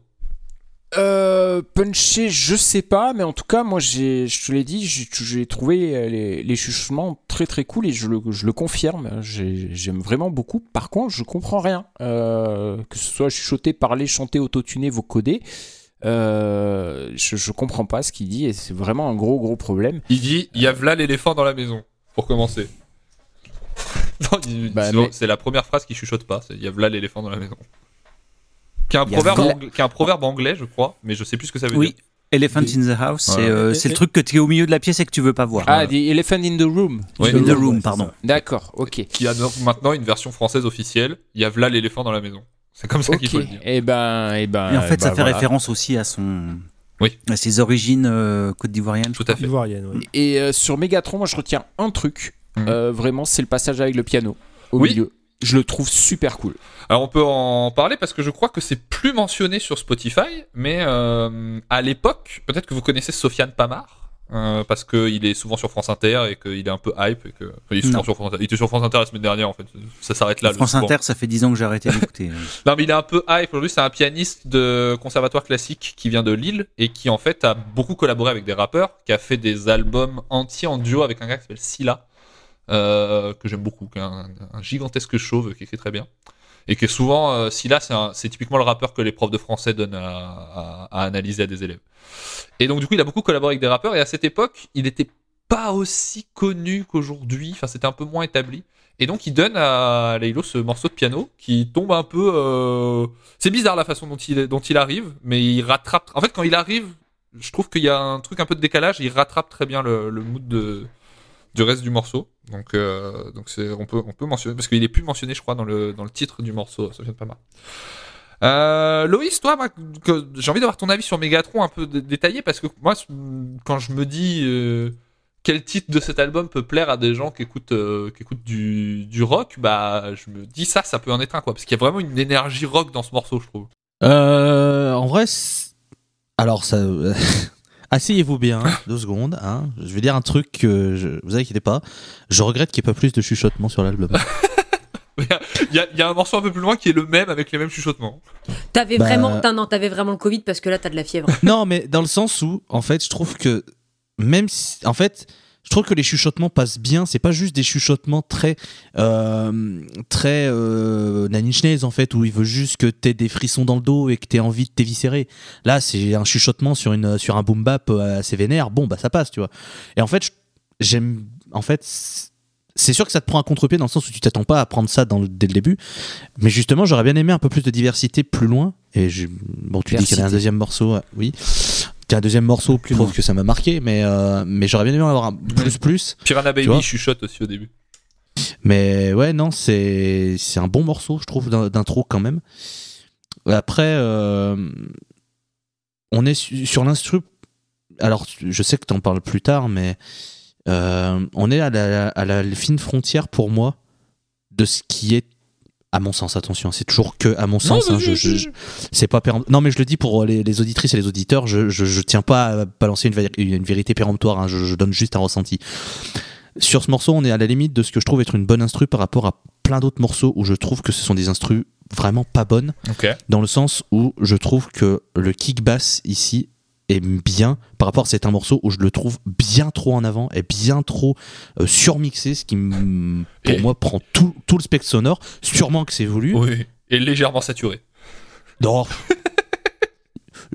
Euh, punché, je sais pas, mais en tout cas, moi, j'ai, je te l'ai dit, j'ai, j'ai trouvé euh, les, les chuchotements très très cool et je le, je le confirme. J'ai- j'aime vraiment beaucoup. Par contre, je comprends rien. Euh, que ce soit chuchoté, parler, chanter, autotuner, vocoder. Euh, je, je comprends pas ce qu'il dit et c'est vraiment un gros gros problème. Il dit, il y a v'là l'éléphant dans la maison, pour commencer. Bah, c'est- mais- c'est la première phrase qui chuchote pas, c'est il y a v'là l'éléphant dans la maison. Qui est un proverbe, anglais, qui est un proverbe anglais, je crois, mais je sais plus ce que ça veut Oui. dire. Elephant in the House, Ouais. euh, Et- c'est le truc que tu es au milieu de la pièce et que tu veux pas voir. Ah, The Elephant in the Room. Ouais. in the room, pardon. D'accord, ok. Qui a donc maintenant une version française officielle. Il y a V'là l'éléphant dans la maison. C'est comme ça qu'il faut le dire. Et ben, et ben. Et en fait, bah, ça fait voilà. référence aussi à son, Oui. à ses origines euh, côte d'Ivoirienne. Tout à fait. Ivoirienne, ouais. Et euh, sur Megatron, moi je retiens un truc. Mhm. Euh, vraiment, c'est le passage avec le piano au Oui. milieu. Je le trouve super cool. Alors on peut en parler parce que je crois que c'est plus mentionné sur Spotify, mais euh, à l'époque, peut-être que vous connaissez Sofiane Pamar, euh, parce qu'il est souvent sur France Inter et qu'il est un peu hype. Et que... enfin, il, est souvent sur France Inter. il était sur France Inter la semaine dernière en fait, ça s'arrête là. France. Inter, ça fait 10 ans que j'ai arrêté d'écouter. Non mais il est un peu hype, aujourd'hui c'est un pianiste de conservatoire classique qui vient de Lille et qui en fait a beaucoup collaboré avec des rappeurs, qui a fait des albums entiers en duo avec un gars qui s'appelle Silla, euh, que j'aime beaucoup, qui est un, un gigantesque chauve qui écrit très bien. Et que souvent, euh, Silla, c'est typiquement le rappeur que les profs de français donnent à, à- à analyser à des élèves. Et donc, du coup, il a beaucoup collaboré avec des rappeurs. Et à cette époque, il n'était pas aussi connu qu'aujourd'hui. Enfin, c'était un peu moins établi. Et donc, il donne à Leilo ce morceau de piano qui tombe un peu. euh, C'est bizarre la façon dont il, arrive, mais il rattrape. En fait, quand il arrive, je trouve qu'il y a un truc un peu de décalage. Il rattrape très bien le, mood du reste du morceau. Donc, euh, on peut, on peut mentionner parce qu'il est plus mentionné, je crois, dans le, titre du morceau. Ça vient pas mal. Euh, Loïs, toi, j'ai envie d'avoir ton avis sur Megatron un peu dé- détaillé parce que moi, quand je me dis euh, quel titre de cet album peut plaire à des gens qui écoutent, euh, qui écoutent du, du rock, bah, je me dis ça, ça peut en être un, quoi. Parce qu'il y a vraiment une énergie rock dans ce morceau, je trouve. En vrai, alors ça. Asseyez-vous bien, deux secondes. Hein. Je vais dire un truc que je... vous inquiétez pas. Je regrette qu'il n'y ait pas plus de chuchotement sur l'album. Il y a, il y a un morceau un peu plus loin qui est le même avec les mêmes chuchotements. T'avais Bah- vraiment, t'as- non, t'avais vraiment le Covid parce que là, t'as de la fièvre. non, mais dans le sens où, en fait, je trouve que même si, en fait, je trouve que les chuchotements passent bien. C'est pas juste des chuchotements très, euh, très euh, en fait, où il veut juste que t'aies des frissons dans le dos et que t'aies envie de t'éviscérer. Là, c'est un chuchotement sur une, sur un boom bap euh, assez vénère. Bon, bah ça passe, tu vois. Et en fait, j'aime, en fait. C'est- sûr que ça te prend un contre-pied dans le sens où tu t'attends pas à prendre ça dans le- dès le début. Mais justement, j'aurais bien aimé un peu plus de diversité plus loin. Et je- bon, tu dis qu'il y a un deuxième morceau, euh, oui. Qu'il y a un deuxième morceau, Plus je trouve loin. que ça m'a marqué, mais, euh, mais j'aurais bien aimé en avoir un plus plus. Piranha vois Baby chuchote aussi au début. Mais ouais, non, c'est c'est un bon morceau, je trouve, d'in- d'intro quand même. Après, euh, on est su- sur l'instru. Alors, je sais que tu en parles plus tard, mais euh, on est à la, à la fine frontière pour moi de ce qui est. À mon sens, attention, c'est toujours que à mon sens. hein, je, je- je- c'est pas Non, mais je le dis pour les, les auditrices et les auditeurs. Je, je, je tiens pas à balancer une, vé- une vérité péremptoire. hein, je, je donne juste un ressenti. Sur ce morceau, on est à la limite de ce que je trouve être une bonne instru par rapport à plein d'autres morceaux où je trouve que ce sont des instrus vraiment pas bonnes, dans le sens où je trouve que le kick bass ici est bien par rapport à c'est un morceau où je le trouve bien trop en avant et bien trop euh, surmixé, ce qui pour Et- moi prend tout, tout le spectre sonore. Sûrement que c'est voulu. Oui. Et légèrement saturé. Non.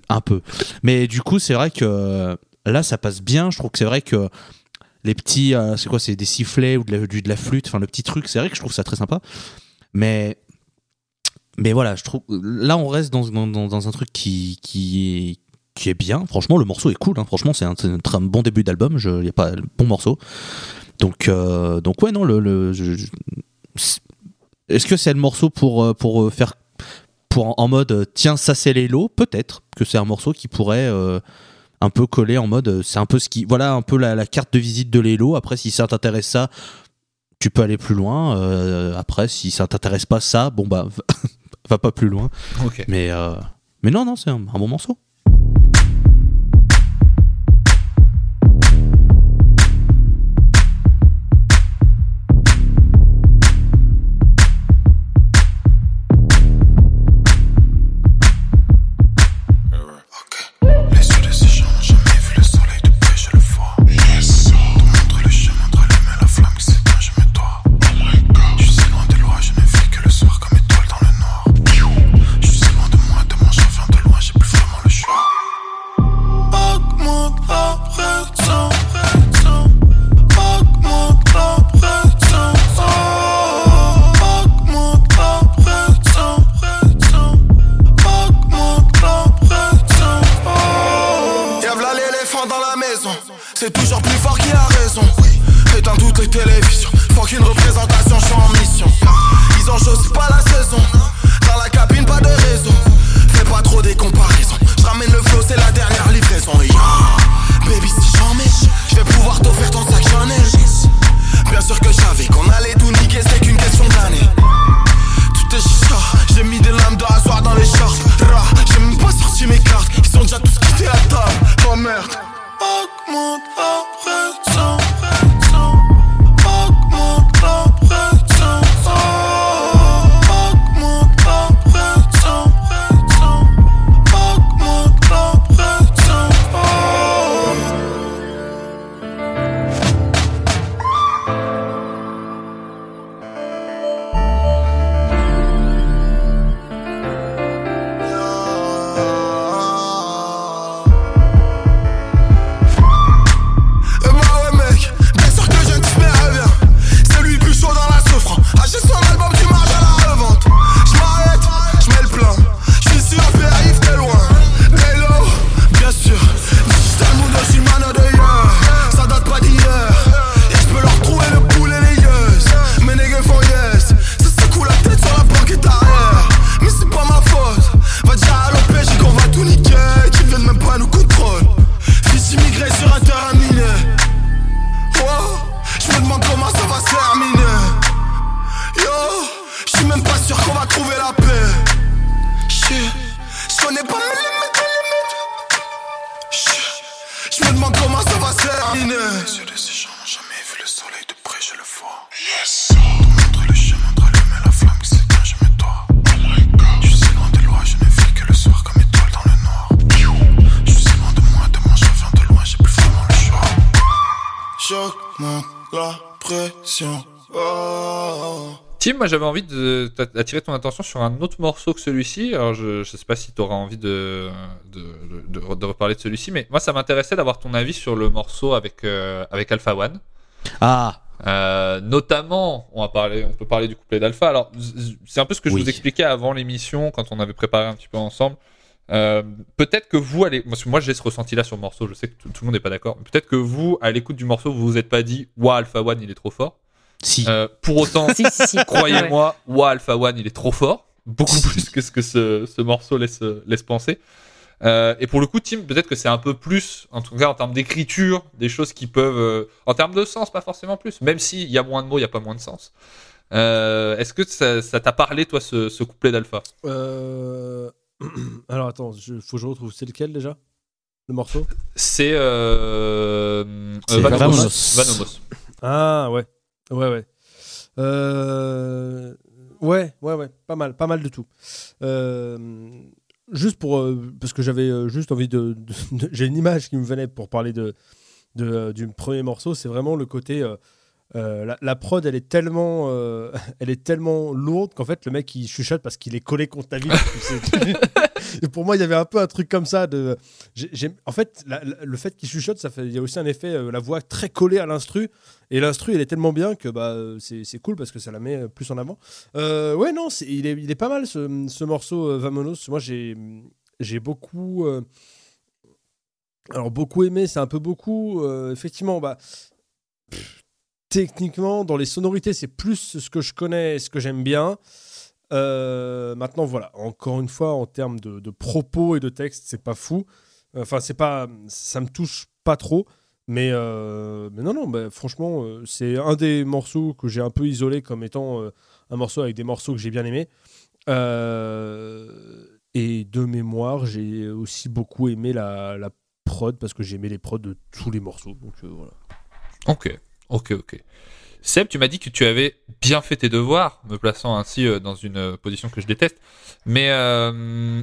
un peu. Mais du coup, c'est vrai que euh, là, ça passe bien. Je trouve que c'est vrai que les petits, euh, c'est quoi, c'est des sifflets ou de la, du- de la flûte, enfin le petit truc, c'est vrai que je trouve ça très sympa. Mais mais voilà, je trouve là on reste dans, dans, dans- dans un truc qui qui est qui est bien. Franchement, le morceau est cool. hein. Franchement, c'est un, un très bon début d'album. Je- Il y a pas bon morceau. Donc euh, donc ouais non le, est-ce que c'est le morceau pour euh, pour euh, faire pour en, mode tiens ça c'est les lots? Peut-être que c'est un morceau qui pourrait euh, un peu coller en mode c'est un peu ce qui voilà un peu la, la carte de visite de l'élo après si ça t'intéresse ça tu peux aller plus loin Euh, après si ça t'intéresse pas ça bon bah va pas plus loin Ok. mais mais non non c'est un, un bon morceau moi j'avais envie d'attirer ton attention sur un autre morceau que celui-ci. Alors je, je sais pas si tu auras envie de, de, de- de reparler de celui-ci, mais moi ça m'intéressait d'avoir ton avis sur le morceau avec, euh, avec Alpha One. Ah, Euh, notamment, on, va parler, on peut parler du couplet d'Alpha. Alors, c'est un peu ce que je vous expliquais avant l'émission, quand on avait préparé un petit peu ensemble. Euh, peut-être que vous, allez, parce que moi j'ai ce ressenti-là sur le morceau, je sais que tout, tout le monde n'est pas d'accord, peut-être que vous, à l'écoute du morceau, vous vous êtes pas dit, Ouah, Alpha One, il est trop fort. Si. Euh, pour autant, Si, si, si. Ouais. croyez-moi, Ouah, Alpha One, il est trop fort, beaucoup plus que ce que ce, ce morceau laisse, laisse penser. Euh, et pour le coup, Tim, peut-être que c'est un peu plus, en tout cas en termes d'écriture, des choses qui peuvent, euh, en termes de sens, pas forcément plus, même s'il y a moins de mots, il n'y a pas moins de sens. Euh, Est-ce que ça ça t'a parlé, toi, ce, ce couplet d'Alpha? Euh... Alors attends, il faut que je retrouve. C'est lequel déjà? Le morceau? C'est euh, euh. Vanomos. Vanomos. Ah ouais. Ouais, ouais. Euh... Ouais, ouais, ouais. Pas mal, pas mal de tout. Euh, Juste pour. euh, parce que j'avais juste envie de. de- de- J'ai une image qui me venait pour parler de, de, du premier morceau. C'est vraiment le côté. la, la prod, elle est tellement, elle est tellement lourde qu'en fait le mec il chuchote parce qu'il est collé contre ta vie. Et pour moi, il y avait un peu un truc comme ça. De, en fait, la- la- le fait qu'il chuchote, ça fait, il y a aussi un effet, euh, la voix très collée à l'instru. Et l'instru, il est tellement bien que bah, c'est, cool parce que ça la met plus en avant. Euh, ouais, non, il, est, il est pas mal ce, ce morceau euh, Vamonos. Moi, j'ai, beaucoup. euh, alors, beaucoup aimé, c'est un peu beaucoup. effectivement, bah. Techniquement, dans les sonorités, c'est plus ce que je connais et ce que j'aime bien. Maintenant, voilà, encore une fois, en termes de, de propos et de texte, c'est pas fou. Enfin, c'est pas, ça me touche pas trop. Mais, euh, mais non, non, bah, franchement, euh, c'est un des morceaux que j'ai un peu isolé comme étant euh, un morceau avec des morceaux que j'ai bien aimés. Euh, et de mémoire, j'ai aussi beaucoup aimé la, prod parce que j'ai aimé les prods de tous les morceaux. Donc voilà. Ok, ok, ok. Seb, tu m'as dit que tu avais bien fait tes devoirs, me plaçant ainsi dans une position que je déteste. Mais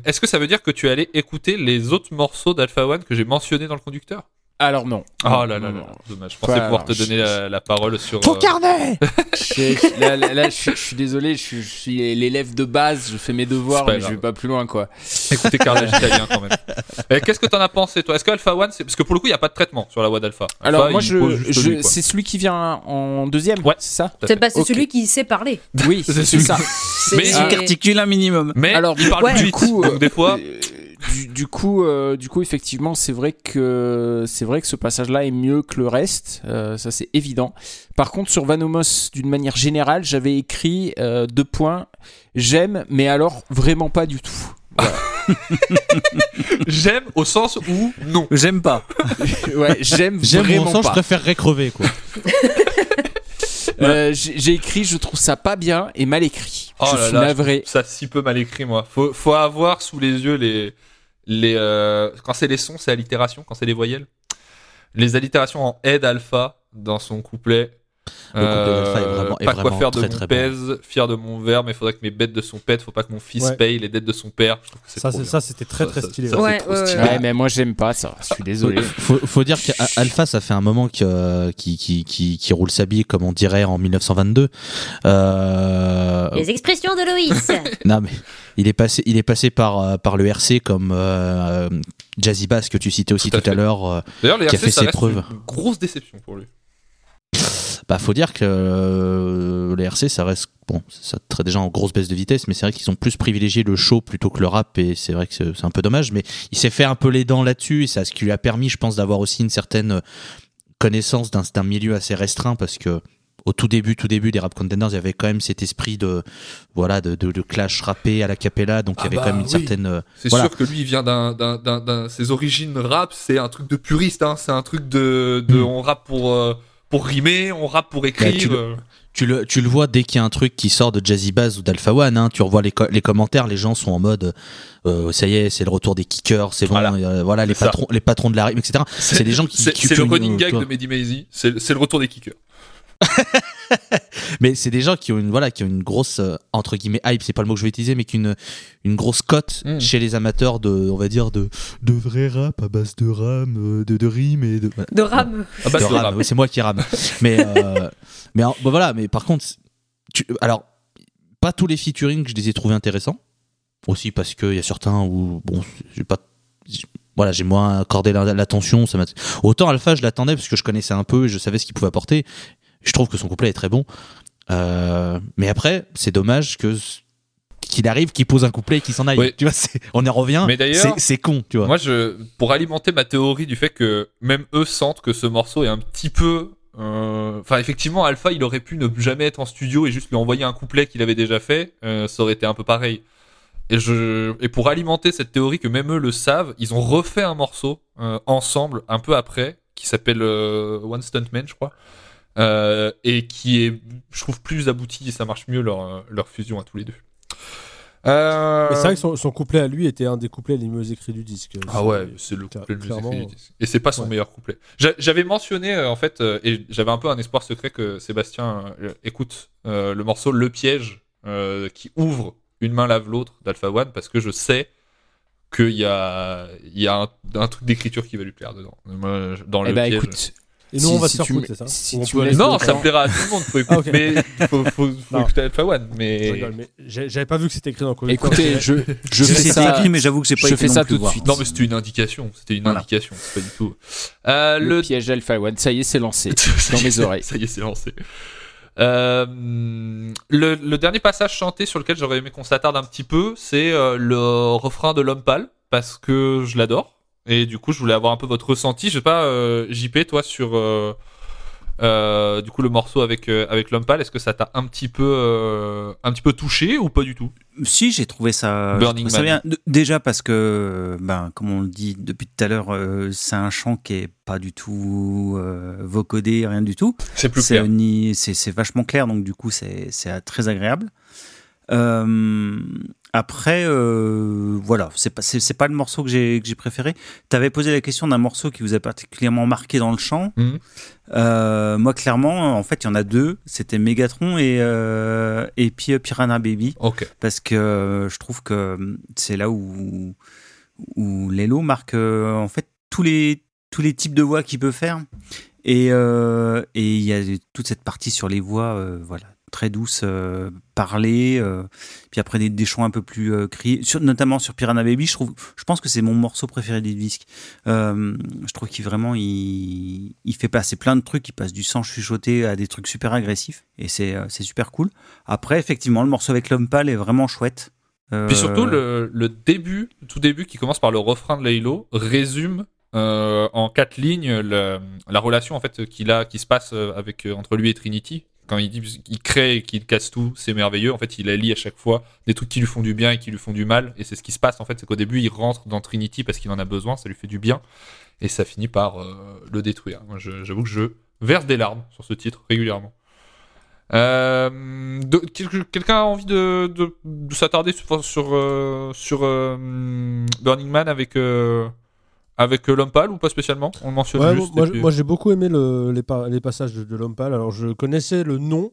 est-ce que ça veut dire que tu allais écouter les autres morceaux d'Alpha One que j'ai mentionnés dans le conducteur? Alors non. Oh là là non, là, non. dommage. Je pensais pouvoir te je- donner la, la parole sur. Ton euh, carnet Je- là, là, là, je, suis- je suis désolé, je, suis- je suis l'élève de base, je fais mes devoirs, mais grave. je vais pas plus loin, quoi. Écoutez Carnage italien quand même. Et Qu'est-ce que t'en as pensé toi? Est-ce que Alpha One, parce que pour le coup il y a pas de traitement sur la voix d'Alpha. Alpha, Alors moi, je, c'est celui qui vient en deuxième, Ouais. c'est ça? C'est fait. bah, c'est Ok. celui qui sait parler. Oui, C'est ça. Mais- Il articule un minimum. Mais Alors, il parle Du vite, coup, donc euh, des fois. Du, du coup, euh, du coup, effectivement, c'est vrai que c'est vrai que ce passage-là est mieux que le reste. euh, ça, c'est évident. Par contre, sur Vanomos, d'une manière générale, j'avais écrit euh, deux points. J'aime, mais alors vraiment pas du tout. J'aime au sens où non. J'aime pas. ouais, j'aime J'aime vraiment mon je pas. préférerais crever, quoi. Euh, J'ai écrit, je trouve ça pas bien et mal écrit. Oh je là suis là, je navré. ça si peu mal écrit, moi. Faut, faut avoir sous les yeux les. Les euh, Quand c'est les sons, c'est allitération. Quand c'est les voyelles. Les allitérations en aide alpha dans son couplet. Le couplet d'Alpha est vraiment- est pas quoi faire de très, mon très bon. pèse, fier de mon verre, mais faudrait que mes bêtes de son pète, faut pas que mon fils Ouais. paye les dettes de son père. Je trouve que c'est Ça, c'est- c'était très, très stylé, ça, ouais. c'est Ouais, trop ouais, stylé. Ouais, mais moi j'aime pas ça. Je suis désolé. Faut, faut dire qu'Alpha, ça fait un moment que- qui, qui, qui, qui roule sa bille, comme on dirait en 1922. Euh, Les expressions de Loïs. non, mais il est passé, il est passé par, euh, par le RC comme euh, Jazzy Bass que tu citais aussi Tout tout, à l'heure. euh, D'ailleurs, qui a RC, fait ça ses reste preuves. une grosse déception pour lui. Bah, faut dire que euh, les RC, ça reste bon, ça traite déjà en grosse baisse de vitesse, mais c'est vrai qu'ils ont plus privilégié le show plutôt que le rap, et c'est vrai que c'est un peu dommage. Mais il s'est fait un peu les dents là-dessus, et c'est ce qui lui a permis, je pense, d'avoir aussi une certaine connaissance d'un milieu assez restreint, parce que au tout début, tout début des rap contenders, il y avait quand même cet esprit de voilà de, de, de clash rappé à la cappella, donc il y Ah avait bah quand même une oui. certaine euh, C'est Voilà. sûr que lui, il vient d'un, d'un, d'un, d'un- ses origines rap, c'est un truc de puriste, hein. C'est un truc de, de Mm. on rappe pour, euh, pour rimer, on rappe pour écrire. Bah, tu le- euh. Tu le, tu le vois dès qu'il y a un truc qui sort de Jazzy Bass ou d'Alpha One, hein, tu revois les, co- les commentaires, les gens sont en mode euh, ça y est, c'est le retour des kickers, c'est bon, Voilà. euh, voilà les patrons, les patrons de la rime, etc. C'est des gens qui. C'est, qui- c'est qui le running gag toi. de Mehdi Maizy. C'est, c'est le retour des kickers. Mais c'est des gens qui ont une voilà qui ont une grosse euh, entre guillemets hype, c'est pas le mot que je vais utiliser, mais qu'une une grosse cote Mm. chez les amateurs de on va dire de de vrai rap à base de rame, euh, de de rime et de voilà. De rame. Ah bah, de c'est rame, oui, c'est moi qui rame. mais euh, mais bon, voilà, mais par contre, tu, alors pas tous les featuring, je les ai trouvés intéressants. Aussi parce qu'il y a certains où bon, j'ai pas j'ai- voilà, j'ai moins accordé la- l'attention. Ça m'a- Autant Alpha, je l'attendais parce que je connaissais un peu et je savais ce qu'il pouvait apporter. Je trouve que son couplet est très bon. Euh, mais après, c'est dommage que qu'il arrive, qu'il pose un couplet et qu'il s'en aille. Oui. Tu vois, on en revient. Mais d'ailleurs- c'est- con, tu vois. Moi, je, pour alimenter ma théorie du fait que même eux sentent que ce morceau est un petit peu. euh, Enfin, effectivement, Alpha, il aurait pu ne jamais être en studio et juste lui envoyer un couplet qu'il avait déjà fait. euh, ça aurait été un peu pareil. Et, je, et pour alimenter cette théorie que même eux le savent, ils ont refait un morceau euh, ensemble un peu après qui s'appelle One Stunt Man, je crois. Euh, et qui est, je trouve, plus abouti et ça marche mieux leur, euh, leur fusion à tous les deux. Euh, c'est vrai que son, son couplet à lui était un des couplets les mieux écrits du disque. ah ouais, c'est le couplet le mieux écrit du disque. Et c'est pas son Ouais. meilleur couplet. J'a- J'avais mentionné en fait, et j'avais un peu un espoir secret que Sébastien écoute euh, le morceau Le Piège euh, qui ouvre Une main lave l'autre d'Alpha One parce que je sais qu'il y a, il y a un, un truc d'écriture qui va lui plaire dedans. Dans Eh le bah piège. écoute, Et nous, Si- on va si se tu faire foutre, c'est ça si Ou on tu peut me laisser non, le ça plaira à tout le monde. Faut Ah, écouter, mais faut, faut, écouter Alpha One. Mais j'avais pas vu que c'était écrit dans le collecteur. écoutez, je, je fais ça. écrit, mais j'avoue que j'ai pas je fais ça tout de suite. non, mais c'était une indication. C'était une Voilà. indication. C'est pas du tout. Euh, Le, le piège Alpha One, ça y est, c'est lancé dans mes oreilles. Ça y est, c'est lancé. Euh, le, le dernier passage chanté sur lequel j'aurais aimé qu'on s'attarde un petit peu, c'est euh, le refrain de l'homme pâle, parce que je l'adore. Et du coup, je voulais avoir un peu votre ressenti. Je sais pas, euh, JP, toi, sur euh, euh, du coup le morceau avec, euh, avec l'homme pâle, est-ce que ça t'a un petit peu un petit peu touché ou pas du tout? Si, j'ai trouvé ça, Burning trouvé ça bien. Déjà parce que, ben, comme on le dit depuis tout à l'heure, c'est un chant qui est pas du tout vocodé, rien du tout. C'est plus clair. c'est vachement clair, donc du coup, c'est c'est très agréable. Euh, après, euh, voilà, c'est pas, c'est c'est pas le morceau que j'ai que j'ai préféré. Tu avais posé la question d'un morceau qui vous a particulièrement marqué dans le chant. Mhm. Euh, moi, clairement, en fait, il y en a deux. C'était Megatron et, euh, et puis Piranha Baby parce que je trouve que c'est là où où Lelo marque en fait tous les tous les types de voix qu'il peut faire et et il y a toute cette partie sur les voix voilà très douces euh, parlées euh, puis après des, des chants un peu plus euh, criés. Notamment sur Piranha Baby je trouve je pense que c'est mon morceau préféré du disque Euh, je trouve qu'il vraiment il, fait passer plein de trucs il passe du sang chuchoté à des trucs super agressifs et c'est super cool. Après effectivement le morceau avec l'homme pâle est vraiment chouette. Puis surtout, le, début, tout début qui commence par le refrain de Laylo, résume en quatre lignes la relation en fait qu'il a, qui se passe avec entre lui et Trinity. Quand il dit qu'il crée et qu'il casse tout, c'est merveilleux. En fait, il allie à chaque fois des trucs qui lui font du bien et qui lui font du mal. Et c'est ce qui se passe en fait, c'est qu'au début, il rentre dans Trinity parce qu'il en a besoin, ça lui fait du bien, et ça finit par euh, le détruire. J'avoue que je verse des larmes sur ce titre régulièrement. Euh, Quelqu'un a envie de, de, de s'attarder sur, euh, Burning Man avec, avec euh, l'homme pâle ou pas spécialement? On le mentionne Ouais, juste. moi, et puis- moi, j'ai beaucoup aimé le- les, pa- les passages de, de l'homme pâle. Alors je connaissais le nom,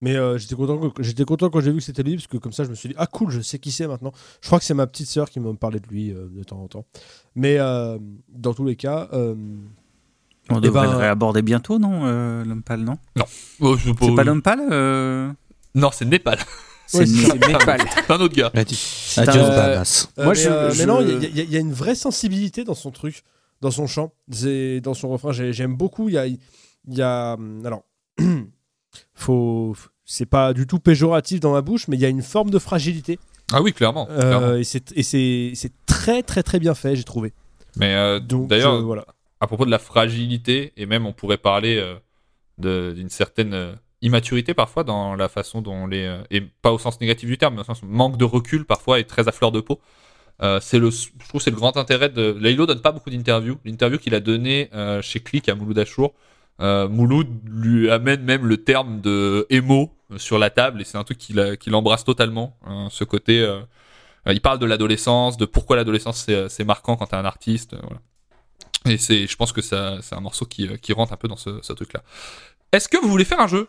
mais euh, j'étais content, que- j'étais content quand j'ai vu que c'était lui, parce que comme ça je me suis dit ah cool, je sais qui c'est maintenant. Je crois que c'est ma petite sœur qui m'a parlé de lui euh, de temps en temps. Mais euh, dans tous les cas, euh, On Eh devrait ben- le réaborder bientôt, non euh, L'homme pâle, non? Oh, c'est pas l'homme pâle euh, Non, c'est Népal. C'est Népal. C'est un autre gars. Euh, Moi, mais, je- euh, mais je- non, il y, a- une vraie sensibilité dans son truc, dans son chant, dans son refrain. J'ai- J'aime beaucoup. Il y a, il y a hum, alors, faut, c'est pas du tout péjoratif dans ma bouche, mais il y a une forme de fragilité. Ah oui, clairement. Euh, clairement. et c'est et c'est c'est très très très bien fait, j'ai trouvé. Mais euh, d'ailleurs, je- voilà. à propos de la fragilité, et même on pourrait parler euh, d'une certaine euh, immaturité parfois dans la façon dont les. euh, et pas au sens négatif du terme, mais au sens manque de recul parfois et très à fleur de peau. Euh, c'est le, je trouve c'est le grand intérêt de. Laylo donne pas beaucoup d'interviews. L'interview qu'il a donnée euh, chez Click à Mouloud Achour, euh, Mouloud lui amène même le terme de émo sur la table et c'est un truc qu'il qu'il embrasse totalement. hein, ce côté. il parle de l'adolescence, de pourquoi l'adolescence c'est marquant quand t'es un artiste. Et c'est, je pense que c'est un morceau qui, qui rentre un peu dans ce truc-là. Est-ce que vous voulez faire un jeu?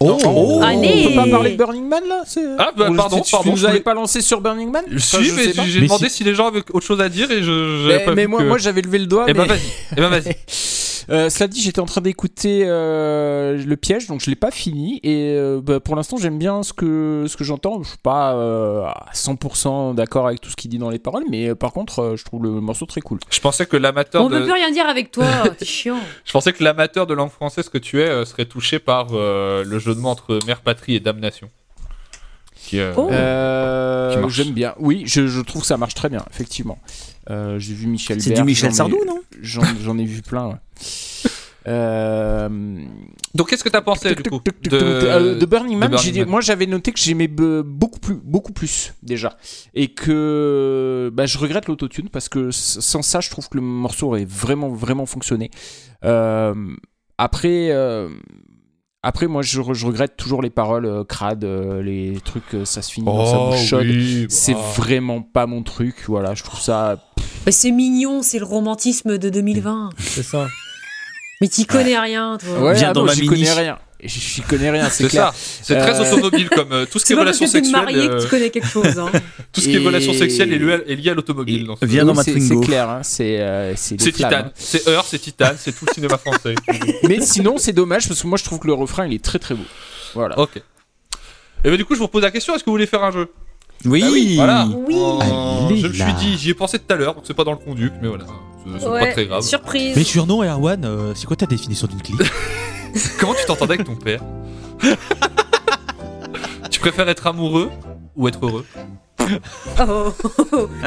Oh, Allez On peut pas parler de Burning Man là Ah, bah, Ou pardon, tu- pardon, avais voulais- pas lancé sur Burning Man? Si, Enfin, mais j'ai demandé si- si... les gens avaient autre chose à dire et je. Mais, pas mais vu moi, que- moi j'avais levé le doigt. Eh ben mais- vas-y, eh ben vas-y. Euh, cela dit, j'étais en train d'écouter euh, le piège, donc je l'ai pas fini. Et euh, bah, pour l'instant, j'aime bien ce que ce que j'entends. Je suis pas euh, à 100% d'accord avec tout ce qu'il dit dans les paroles, mais euh, par contre, euh, je trouve le morceau très cool. Je pensais que l'amateur On de, peut plus rien dire avec toi, t'es chiant. je pensais que l'amateur de langue française que tu es euh, serait touché par euh, le jeu de mots entre mère patrie et damnation. Qui, euh, Oh. Euh, Qui. J'aime bien. Oui, je, je trouve que ça marche très bien, effectivement. Euh, J'ai vu Michel C'est du Michel ai- Sardou, non J'en ai vu plein. ouais. Euh, Donc qu'est-ce que t'as pensé du coup de, euh, de Burning Man, Burning moi j'avais noté que j'aimais be- beaucoup plus, beaucoup plus déjà, et que bah, je regrette l'autotune parce que sans ça, je trouve que le morceau aurait vraiment, vraiment fonctionné. Euh, après, euh, après, moi je, re- je regrette toujours les paroles euh, crades, euh, les trucs, euh, ça se finit dans sa Oh bouche chaude. oui, C'est bah. vraiment pas mon truc, voilà. Je trouve ça. Bah, c'est mignon, c'est le romantisme de 2020. C'est ça. Mais t'y connais rien, toi. Ouais, Viens ah dans non, ma mini. connais rien. J'y connais rien, c'est clair. C'est très Euh, automobile comme euh, tout ce qui est pas parce relation que t'es sexuelle. marié que euh, tu connais quelque chose. Hein. tout ce qui est Et- relation sexuelle est lié, est lié à l'automobile. Viens dans ma c'est- Twingo. C'est clair, hein, c'est euh, c'est des C'est Titane, hein. c'est Heure, c'est Titane, c'est tout le cinéma français. Mais sinon, c'est dommage parce que moi je trouve que le refrain il est très très beau. Voilà. ok. Et ben du coup, je vous repose la question est-ce que vous voulez faire un jeu? Oui, Ah oui, voilà. Oui. Oh, je me suis dit, j'y ai pensé tout à l'heure, donc c'est pas dans le conduit, mais voilà, c'est c'est pas Ouais, très grave. surprise. Mais surnom, Erwan, euh, c'est quoi ta définition d'une clique Comment tu t'entendais avec ton père? Tu préfères être amoureux ou être heureux? Oh,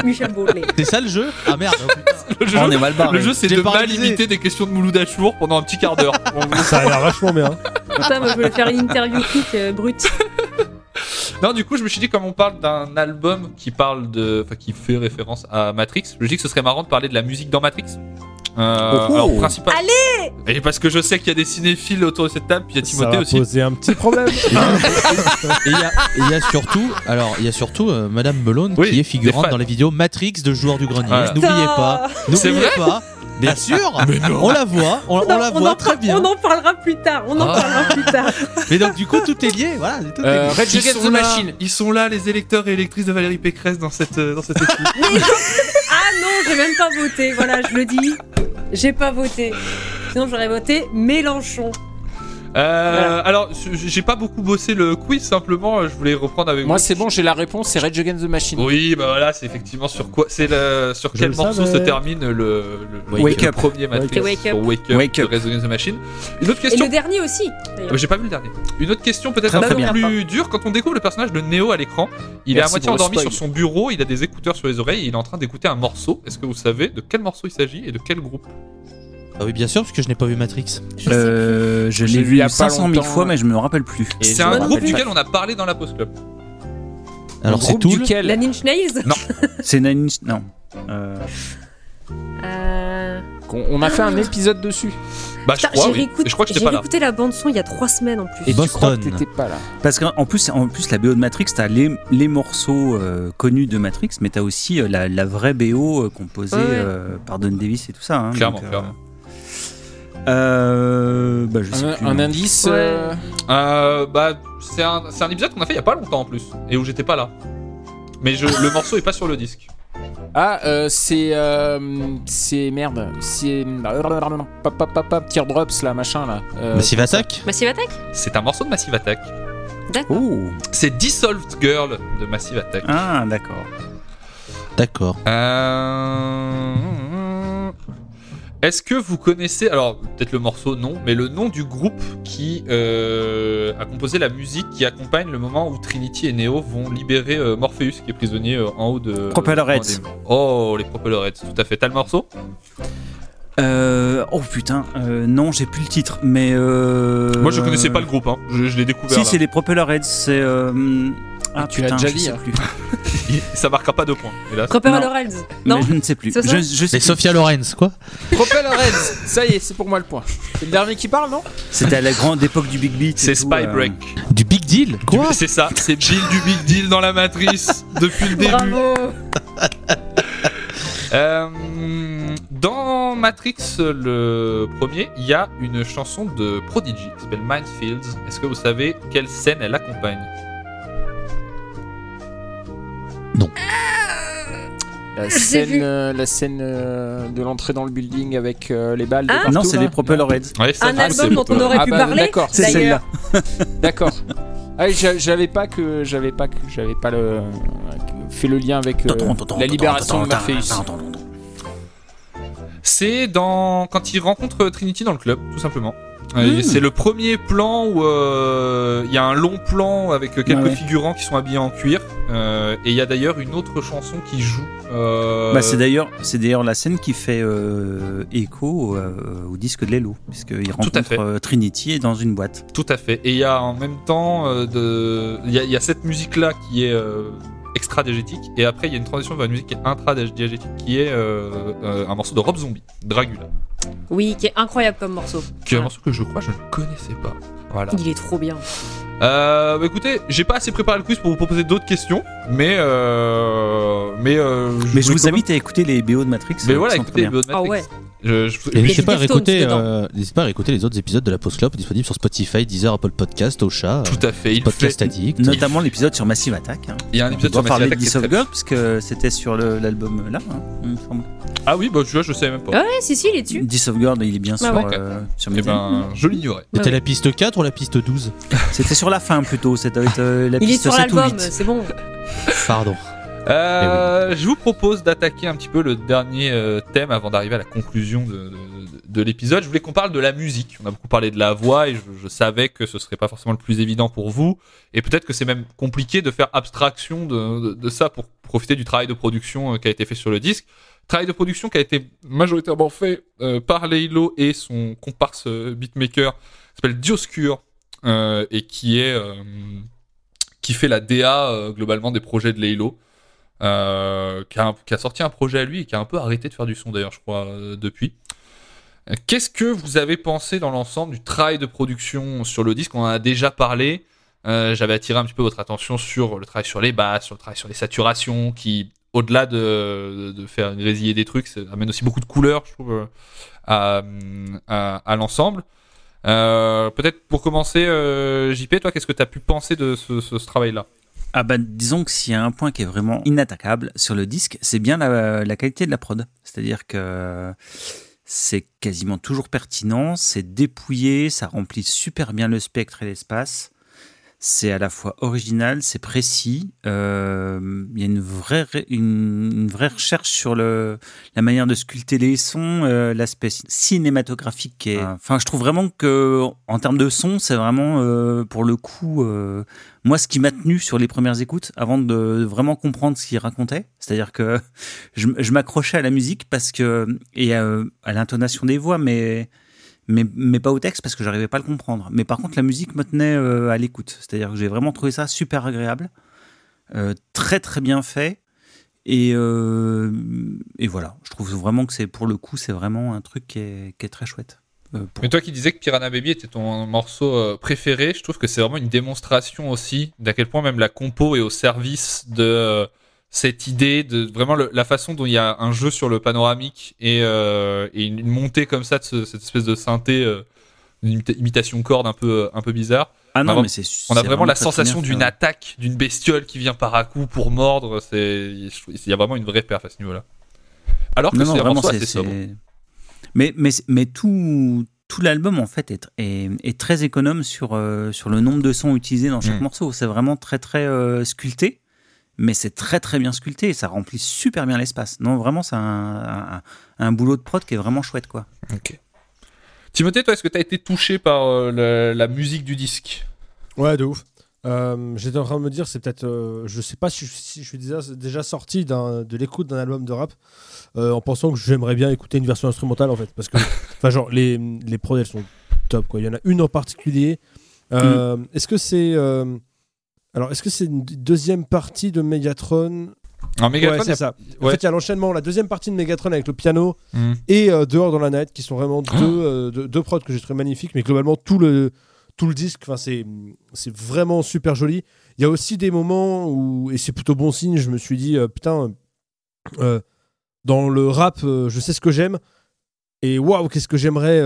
Michel Baudelaire. C'est ça le jeu? Ah merde oh, putain. Le jeu, on est mal barré. le jeu, c'est de pas mal réalisé. imiter des questions de Mouloud Achour pendant un petit quart d'heure. Ça a l'air vachement bien. Putain, moi je voulais faire une interview quick euh, brute. non, du coup, je me suis dit, comme on parle d'un album qui parle de, enfin, qui fait référence à Matrix, je me dis que ce serait marrant de parler de la musique dans Matrix. Euh, Oh. alors, principal. Allez Et parce que je sais qu'il y a des cinéphiles autour de cette table, puis il y a Ça Timothée va aussi. poser un petit problème. Et il y, a- y surtout, alors il y a surtout euh, Madame Melone Oui, qui est figurante dans les vidéos Matrix de Joueurs du Grenier. N'oubliez pas, C'est n'oubliez pas. Bien sûr, on la voit, on, la on voit en très bien. On en parlera plus tard. On en Ah. parlera plus tard. Mais donc du coup tout est lié, voilà. Tout est Euh, lié. Ils sont the là, Machine. Ils sont là, les électeurs et électrices de Valérie Pécresse dans cette, euh, dans cette équipe. Ah non, j'ai même pas voté. Voilà, je le dis. J'ai pas voté. Sinon, j'aurais voté Mélenchon. Euh, Alors, j'ai pas beaucoup bossé le quiz, simplement, je voulais reprendre avec Moi, vous. c'est bon, j'ai la réponse, c'est Rage Against the Machine. Oui, bah voilà, c'est effectivement sur quoi C'est le- sur Je quel le morceau savais. se termine le, le, le- Wake le Up. premier Matrix Wake Up. Wake Up, Wake de Up. Rage Against the Machine. Une autre Et question. le dernier aussi. D'ailleurs. mais J'ai pas vu le dernier. Une autre question peut-être un peu bien. plus dure. Quand on découvre le personnage de Neo à l'écran, il est à moitié endormi spoil. sur son bureau, il a des écouteurs sur les oreilles et il est en train d'écouter un morceau. Est-ce que vous savez de quel morceau il s'agit et de quel groupe? Ah oui, bien sûr, parce que je n'ai pas vu Matrix. Je Euh, je J'ai l'ai vu il y vu a pas 500 000 longtemps. fois, mais je me rappelle plus. Et C'est un groupe duquel pas. on a parlé dans la Post Club. Alors c'est Tool. duquel La Ninja Nails C'est Nine Inch- Non. Euh, Euh, On a fait un épisode dessus. Bah, je crois, j'ai oui. je crois que j'étais j'ai pas là. réécouté la bande-son il y a trois semaines en plus. Et tu crois que Boston. t'étais pas là. Parce qu'en plus, en plus, la BO de Matrix, t'as les, les morceaux euh, connus de Matrix, mais t'as aussi euh, la, la vraie BO euh, composée Ouais, euh, par Don Davis et tout ça. hein, Clairement, donc, euh, clairement. Euh, bah, je sais Un, plus, un non. indice Ouais. euh, Euh, bah, c'est un, c'est un épisode qu'on a fait il y a pas longtemps en plus et où j'étais pas là. Mais je, le morceau est pas sur le disque. Ah, euh, c'est. euh, c'est. Merde. C'est. Pap, pap, pap, Teardrops là, machin là. Euh, Massive Attack? Massive Attack? C'est un morceau de Massive Attack. D'accord. Oh C'est Dissolved Girl de Massive Attack. Ah, d'accord. D'accord. Euh, Est-ce que vous connaissez, alors peut-être le morceau non, mais le nom du groupe qui euh, a composé la musique qui accompagne le moment où Trinity et Neo vont libérer euh, Morpheus qui est prisonnier euh, en haut de... Propellerheads. Oh, les Propellerheads, tout à fait. T'as le morceau? Euh, oh putain, non, j'ai plus le titre, mais. Moi je connaissais pas le groupe, hein. je, je l'ai découvert. Si, c'est les Propellerheads, c'est. Ah, tu l'as déjà dit, hein. Ça marquera pas de points, hélas. Proper Non. Je ne sais plus. C'est Je, sais plus. Sophia Lorenz, quoi Propellerheads Ça y est, c'est pour moi le point. C'est le dernier qui parle, non C'était à la grande époque du Big Beat. et C'est tout, Spy euh, Break. Du Big Deal Quoi C'est ça, c'est Bill du Big Deal dans la matrice depuis le début. Bravo Euh, dans Matrix, le premier, il y a une chanson de Prodigy qui s'appelle Minefields. Est-ce que vous savez quelle scène elle accompagne? La scène, vu. euh, la scène euh, de l'entrée dans le building avec euh, les balles. de Ah. partout, Non, c'est là. les Propellerheads. Ouais, ça, Un ah, c'est album dont on aurait Ah pu bah, parler d'accord, C'est d'ailleurs. celle-là. D'accord. Ah, j'a- j'avais pas que j'avais pas que j'avais pas le fait le lien avec euh, la libération de Morpheus. C'est dans quand il rencontre Trinity dans le club, tout simplement. Hmm. C'est le premier plan où euh, il y a un long plan avec quelques Ah ouais. figurants qui sont habillés en cuir. Euh, et il y a d'ailleurs une autre chanson qui joue. euh, Bah, c'est d'ailleurs, c'est d'ailleurs la scène qui fait écho au disque de Lelo, puisqu'il rencontre fait. euh, Trinity et dans une boîte. Tout à fait. Et il y a en même temps de, il y, a- il y a cette musique là qui est euh, extra diégétique et après il y a une transition vers une musique qui est intra diégétique qui est euh, euh, un morceau de Rob Zombie, Dragula, Oui, qui est incroyable comme morceau. qui est un morceau que je crois je ne connaissais pas. Voilà. Il est trop bien. Euh, bah, écoutez, j'ai pas assez préparé le quiz pour vous proposer d'autres questions, mais euh, mais euh, Mais je vous invite à écouter les BO de Matrix. Mais voilà, écoutez, les vidéos de Ah Matrix. ouais. N'hésitez pas, euh, pas à réécouter les autres épisodes de la Post Club disponibles sur Spotify, Deezer, Apple Podcast, Ocha, Tout à fait. Il, Podcast fait- Addict. Notamment l'épisode sur Massive Attack. hein. il y a un On épisode doit sur parler Massive de Attack Diss of très- Girl, parce que c'était sur l'album là, hein. Ah oui, bah tu vois, je savais même pas. Ouais, si, si, il est dessus. Girl, il est bien Ah sur, ouais. euh, sur Eh Metal. ben, je l'ignorais. C'était Ouais, la piste 4 ou la piste 12 C'était sur la fin plutôt, c'était euh, la Il est piste sur 7 ou l'album, 8. c'est bon. Pardon. Euh, Je vous propose d'attaquer un petit peu le dernier euh, thème avant d'arriver à la conclusion de, de- de l'épisode. Je voulais qu'on parle de la musique. On a beaucoup parlé de la voix et je, savais que ce serait pas forcément le plus évident pour vous. Et peut-être que c'est même compliqué de faire abstraction de, ça pour profiter du travail de production euh, qui a été fait sur le disque. Travail de production qui a été majoritairement fait par Leilo et son comparse beatmaker, s'appelle Dioscure, et qui est qui fait la DA globalement des projets de Leilo euh, qui, a, sorti un projet à lui et qui a un peu arrêté de faire du son d'ailleurs, je crois, euh, depuis. Euh, Qu'est-ce que vous avez pensé dans l'ensemble du travail de production sur le disque? On en a déjà parlé. J'avais attiré un petit peu votre attention sur le travail sur les basses, sur le travail sur les saturations, qui, au-delà de, faire grésiller des trucs, ça amène aussi beaucoup de couleurs, je trouve, à, l'ensemble. Peut-être pour commencer, JP, toi, qu'est-ce que tu as pu penser de ce travail-là? Ah bah disons que s'il y a un point qui est vraiment inattaquable sur le disque, c'est bien la, la qualité de la prod. C'est-à-dire que c'est quasiment toujours pertinent, c'est dépouillé, ça remplit super bien le spectre et l'espace. C'est à la fois original, c'est précis. euh, Il y a une vraie, une, une vraie recherche sur le, la manière de sculpter les sons, euh, l'aspect cinématographique. qui est- Enfin, je trouve vraiment que en termes de son, c'est vraiment euh, pour le coup, euh, moi, ce qui m'a tenu sur les premières écoutes, avant de vraiment comprendre ce qu'il racontait, c'est-à-dire que je, je m'accrochais à la musique parce que et à l'intonation des voix, mais mais, mais pas au texte parce que j'arrivais pas à le comprendre. Mais par contre, la musique me tenait euh, à l'écoute. C'est-à-dire que j'ai vraiment trouvé ça super agréable, euh, très très bien fait. Et, euh, et voilà, je trouve vraiment que c'est pour le coup, c'est vraiment un truc qui est, très chouette. Euh, Mais toi qui disais que Piranha Baby était ton morceau préféré, je trouve que c'est vraiment une démonstration aussi d'à quel point même la compo est au service de cette idée de vraiment le- la façon dont il y a un jeu sur le panoramique et, euh, et une, montée comme ça de ce- cette espèce de synthé, euh, une imita- imitation corde un peu un peu bizarre. Ah non, on a- mais c'est On a vraiment la sensation d'une attaque, d'une bestiole qui vient par à coup pour mordre. C'est, il y a vraiment une vraie perf à ce niveau-là. Alors que c'est vraiment, assez sobre. Mais, mais, mais tout, tout l'album, en fait, est, est, est très économe sur, euh, sur le nombre de sons utilisés dans chaque Mm. morceau. C'est vraiment très, très sculpté, mais c'est très, très bien sculpté et ça remplit super bien l'espace. Non, vraiment, c'est un, un, un boulot de prod qui est vraiment chouette, quoi. Ok. Timothée, toi, est-ce que tu as été touché par euh, le- la musique du disque? Ouais, de ouf. Euh, J'étais en train de me dire, c'est peut-être. euh, je sais pas si je, si je suis déjà, déjà sorti de l'écoute d'un album de rap euh, en pensant que j'aimerais bien écouter une version instrumentale en fait. Parce que, enfin, genre, les, les prods elles sont top quoi. Il y en a une en particulier. Euh, Est-ce que c'est. Alors, est-ce que c'est une deuxième partie de Megatron? En Megatron, Ouais, a- c'est ça. En ouais. fait, il y a l'enchaînement, la deuxième partie de Megatron avec le piano Hmm. et euh, Dehors dans la night qui sont vraiment Ah. deux, euh, deux, deux prods que j'ai trouvé magnifiques. Mais globalement, tout le, tout le disque, c'est, vraiment super joli. Il y a aussi des moments où, et c'est plutôt bon signe, je me suis dit, euh, putain, dans le rap, je sais ce que j'aime. Et waouh, qu'est-ce que j'aimerais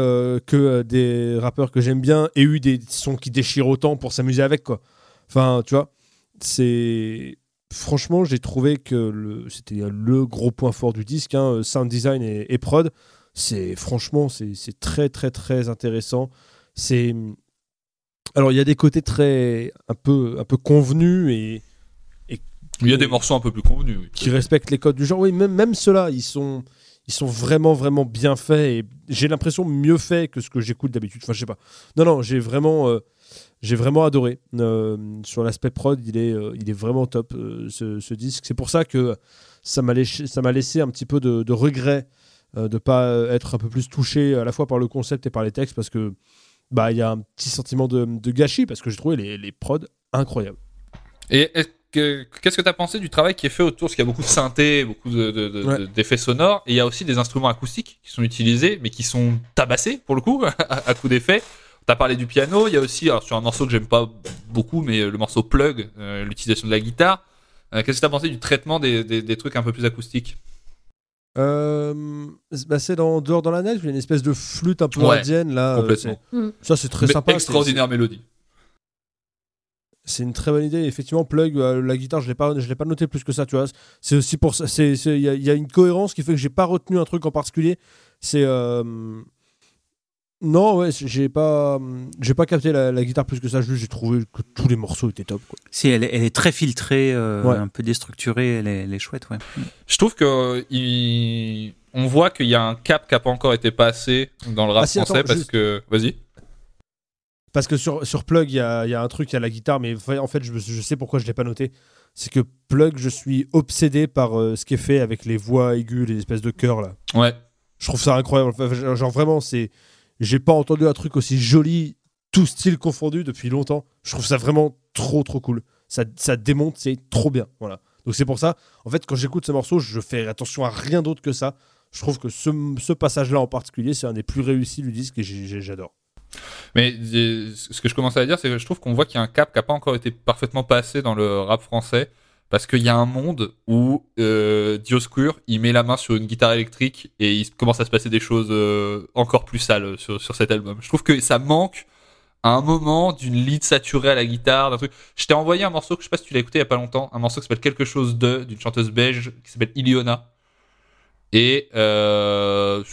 que des rappeurs que j'aime bien aient eu des sons qui déchirent autant pour s'amuser avec, quoi. Enfin, tu vois, c'est. Franchement, j'ai trouvé que le... c'était le gros point fort du disque, hein, sound design et, et prod. C'est franchement, c'est c'est très très très intéressant. C'est alors il y a des côtés très un peu un peu convenus et Il y a des morceaux un peu plus convenus. oui. qui respectent les codes du genre. Oui, même, même ceux-là, ils sont, ils sont vraiment, vraiment bien faits et j'ai l'impression mieux faits que ce que j'écoute d'habitude. Enfin, je sais pas. Non, non, j'ai vraiment, euh, j'ai vraiment adoré. Euh, sur l'aspect prod, il est, euh, il est vraiment top euh, ce, ce disque. C'est pour ça que ça m'a laissé, un petit peu de, de regret de pas être un peu plus touché à la fois par le concept et par les textes parce que bah il y a un petit sentiment de, de gâchis parce que j'ai trouvé les, les prods incroyables. Et est-ce que- qu'est-ce que tu as pensé du travail qui est fait autour? Parce qu'il y a beaucoup de synthé, beaucoup de- de- de- Ouais. de- d'effets sonores, et il y a aussi des instruments acoustiques qui sont utilisés, mais qui sont tabassés pour le coup, à, à coup d'effets. T'as parlé du piano, il y a aussi, alors, sur un morceau que j'aime pas beaucoup, mais euh, le morceau Plug, euh, l'utilisation de la guitare. Euh, Qu'est-ce que tu as pensé du traitement des, des- des trucs un peu plus acoustiques? Euh, bah, c'est dans dehors dans la neige, il y a une espèce de flûte un peu Ouais, indienne là. Complètement. c'est- Mm. ça c'est très Mais sympa. c'est- Extraordinaire mélodie. C'est une très bonne idée. Effectivement, plug euh, la guitare, je l'ai pas, je l'ai pas noté plus que ça, tu vois. C'est aussi pour ça. c'est- Il y, a- il y a une cohérence qui fait que j'ai pas retenu un truc en particulier. C'est euh, non, ouais, j'ai pas, j'ai pas capté la, la guitare plus que ça. Juste, j'ai trouvé que tous les morceaux étaient top. Quoi. Si, elle, est- elle est très filtrée, euh, Ouais. un peu déstructurée, elle est, elle est chouette, ouais. Je trouve que euh, il- on voit qu'il y a un cap qui a pas encore été passé dans le rap Ah, si, français attends, parce juste- que. Vas-y. Parce que sur, sur Plug, il y a, il y a un truc, il y a la guitare, mais en fait, je, sais pourquoi je l'ai pas noté. C'est que Plug, je suis obsédé par euh, ce qui est fait avec les voix aiguës, les espèces de chœurs là. Ouais. Je trouve ça incroyable. Enfin, genre vraiment, c'est. J'ai pas entendu un truc aussi joli, tout style confondu depuis longtemps. Je trouve ça vraiment trop trop cool. Ça, ça démonte, c'est trop bien. Voilà. Donc c'est pour ça, en fait, quand j'écoute ce morceau, je fais attention à rien d'autre que ça. Je trouve que ce, ce passage-là en particulier, c'est un des plus réussis du disque et j'adore. Mais euh, ce que je commençais à dire, c'est que je trouve qu'on voit qu'il y a un cap qui n'a pas encore été parfaitement passé dans le rap français. Parce qu'il y a un monde où euh, Dioscure, il met la main sur une guitare électrique et il commence à se passer des choses euh, encore plus sales sur, sur cet album. Je trouve que ça manque à un moment d'une lead saturée à la guitare, d'un truc. Je t'ai envoyé un morceau que je sais pas si tu l'as écouté il y a pas longtemps, un morceau qui s'appelle quelque chose de, d'une chanteuse belge qui s'appelle Iliona. Et euh,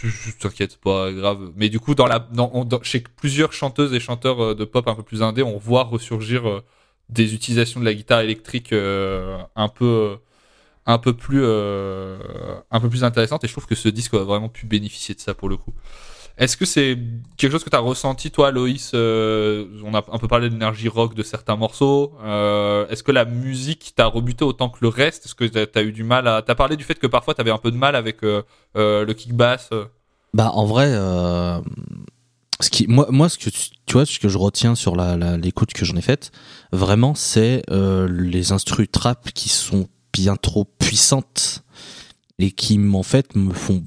t'inquiète, pas grave. Mais du coup, dans la, dans, on- dans- chez plusieurs chanteuses et chanteurs euh, de pop un peu plus indé, on voit ressurgir euh, des utilisations de la guitare électrique euh, un peu, un peu plus, euh, un peu plus intéressantes. Et je trouve que ce disque a vraiment pu bénéficier de ça pour le coup. Est-ce que c'est quelque chose que tu as ressenti, toi, Loïs euh, On a un peu parlé de l'énergie rock de certains morceaux. Euh, Est-ce que la musique t'a rebuté autant que le reste? Est-ce que tu as, eu du mal à. Tu parlé du fait que parfois tu avais un peu de mal avec euh, euh, le kick bass euh? Bah en vrai, euh, ce qui, moi, moi, ce que tu vois, ce que je retiens sur la, l'écoute que j'en ai faite, vraiment, c'est euh, les instrus trap qui sont bien trop puissantes et qui, en fait, me font,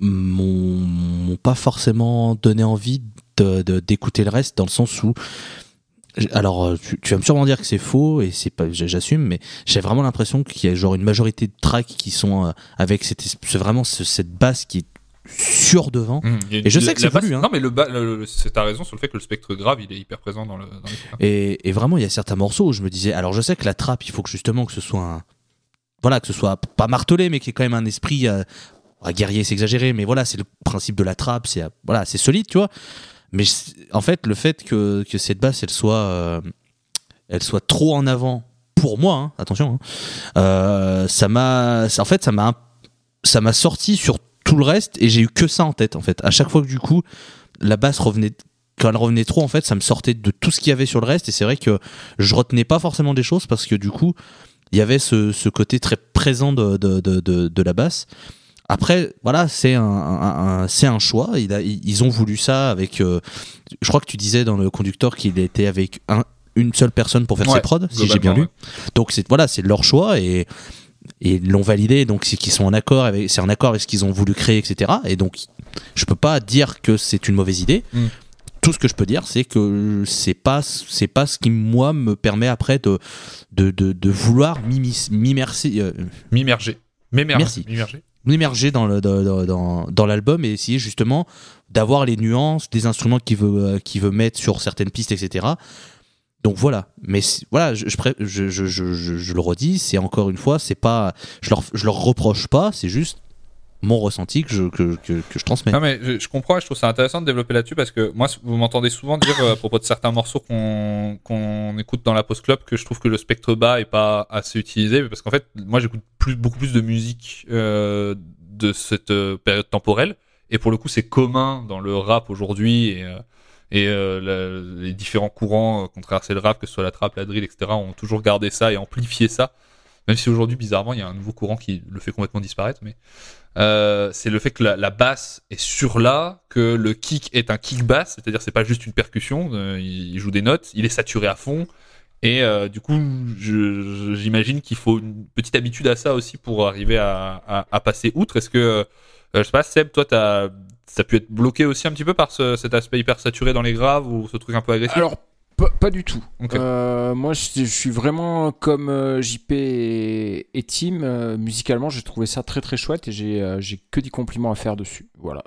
m'ont pas forcément donné envie d'écouter le reste, dans le sens où alors, euh, tu, vas me sûrement dire que c'est faux et c'est pas, j'assume, mais j'ai vraiment l'impression qu'il y a genre une majorité de tracks qui sont euh, avec cette, vraiment ce- cette basse qui sur devant. Mmh, Et je sais que c'est voulu, hein. Non, mais le, le- le- c'est ta raison sur le fait que le spectre grave, il est hyper présent dans le. Dans. Et, et vraiment, il y a certains morceaux où je me disais, alors je sais que la trappe, il faut que justement que ce soit un, voilà, que ce soit pas martelé, mais qu'il y ait quand même un esprit euh, guerrier, c'est exagéré, mais voilà, c'est le principe de la trappe, c'est voilà, c'est solide, tu vois. Mais en fait, le fait que, que cette basse, elle soit, euh, elle soit trop en avant pour moi, hein, attention, hein, euh, ça m'a, en fait, ça m'a, ça m'a sorti sur tout le reste et j'ai eu que ça en tête, en fait. À chaque fois que du coup, la basse revenait quand elle revenait trop, en fait, ça me sortait de tout ce qu'il y avait sur le reste. Et c'est vrai que je retenais pas forcément des choses parce que du coup, il y avait ce, ce côté très présent de, de, de, de, la basse. Après, voilà, c'est un, un- un- c'est un choix. Il a- ils ont voulu ça avec. euh, je crois que tu disais dans le conducteur qu'il était avec un- une seule personne pour faire Ouais, ses prods, si j'ai bien lu. Donc c'est voilà, c'est leur choix et et l'ont validé. Donc c'est qu'ils sont en accord avec, c'est en accord avec ce qu'ils ont voulu créer, etc. Et donc je peux pas dire que c'est une mauvaise idée. Mm. Tout ce que je peux dire, c'est que c'est pas c'est pas ce qui moi me permet après de de, de, de vouloir m'immerser euh, M'immerger. Merci. M'immerger. m'immerger dans le dans, dans, dans l'album et essayer justement d'avoir les nuances des instruments qu'il veut euh, qu'il veut mettre sur certaines pistes etc donc voilà. Mais voilà je, le redis c'est encore une fois c'est pas je leur leur reproche pas c'est juste mon ressenti que je transmets. Non mais je, comprends je trouve ça intéressant de développer là-dessus parce que moi vous m'entendez souvent dire euh, à propos de certains morceaux qu'on écoute dans la post club que je trouve que le spectre bas est pas assez utilisé parce qu'en fait moi j'écoute beaucoup plus de musique euh, de cette euh, période temporelle. Et pour le coup c'est commun dans le rap aujourd'hui et et euh, les différents courants euh, qui ont traversé le rap que ce soit la trap la drill etc ont toujours gardé ça et amplifié ça même si aujourd'hui bizarrement il y a un nouveau courant qui le fait complètement disparaître mais euh, c'est le fait que la, basse est sur là, que le kick est un kick bass, c'est-à-dire c'est pas juste une percussion, euh, il, joue des notes, il est saturé à fond, et euh, du coup j'imagine qu'il faut une petite habitude à ça aussi pour arriver à, passer outre. Est-ce que, euh, je sais pas, Seb, toi t'as ça a pu être bloqué aussi un petit peu par ce- cet aspect hyper saturé dans les graves ou ce truc un peu agressif Alors, pas, du tout. Euh, moi, je, je suis vraiment comme euh, JP et, et Tim. euh, musicalement, j'ai trouvé ça très très chouette et j'ai euh, que des compliments à faire dessus. Voilà.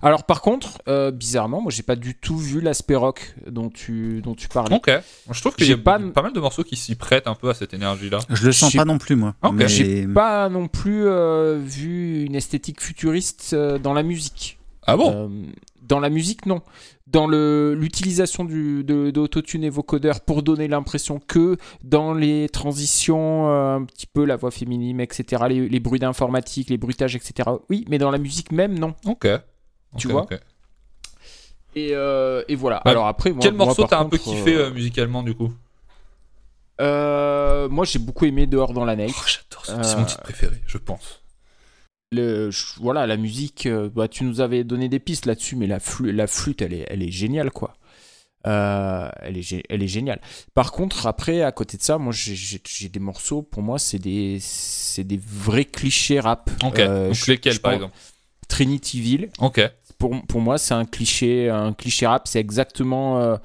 Alors, par contre, euh, bizarrement, moi, j'ai pas du tout vu l'aspect rock dont tu dont tu parlais. Ok, je trouve qu'il y J'ai a pas- pas... mal de morceaux qui s'y prêtent un peu à cette énergie-là. Je le sens pas non plus, moi. Ok. Mais- J'ai pas non plus euh, vu une esthétique futuriste euh, dans la musique. Ah bon Euh, dans la musique, non. Dans l'utilisation d'autotune et vocodeur pour donner l'impression que dans les transitions, euh, un petit peu la voix féminine, etc., les, les bruits d'informatique, les bruitages, etc., oui, mais dans la musique même, non. Ok. Tu vois. Et, euh, et voilà. Bah, Alors après, moi, Quel moi, morceau t'as un peu kiffé musicalement du coup Moi, j'ai beaucoup aimé Dehors dans la neige. Oh, J'adore ça, c'est mon titre préféré, je pense. Le, voilà, la musique, euh, bah, tu nous avais donné des pistes là-dessus, mais la, flûte, elle est, elle est géniale, quoi. Euh, elle, est, gé- elle est géniale. Par contre, après, à côté de ça, moi, j'ai- des morceaux, pour moi, c'est des, des vrais clichés rap. Ok, Euh, donc je- lesquels je par exemple? Trinityville. Ok. Pour, pour moi, c'est un cliché, un cliché rap. C'est exactement euh,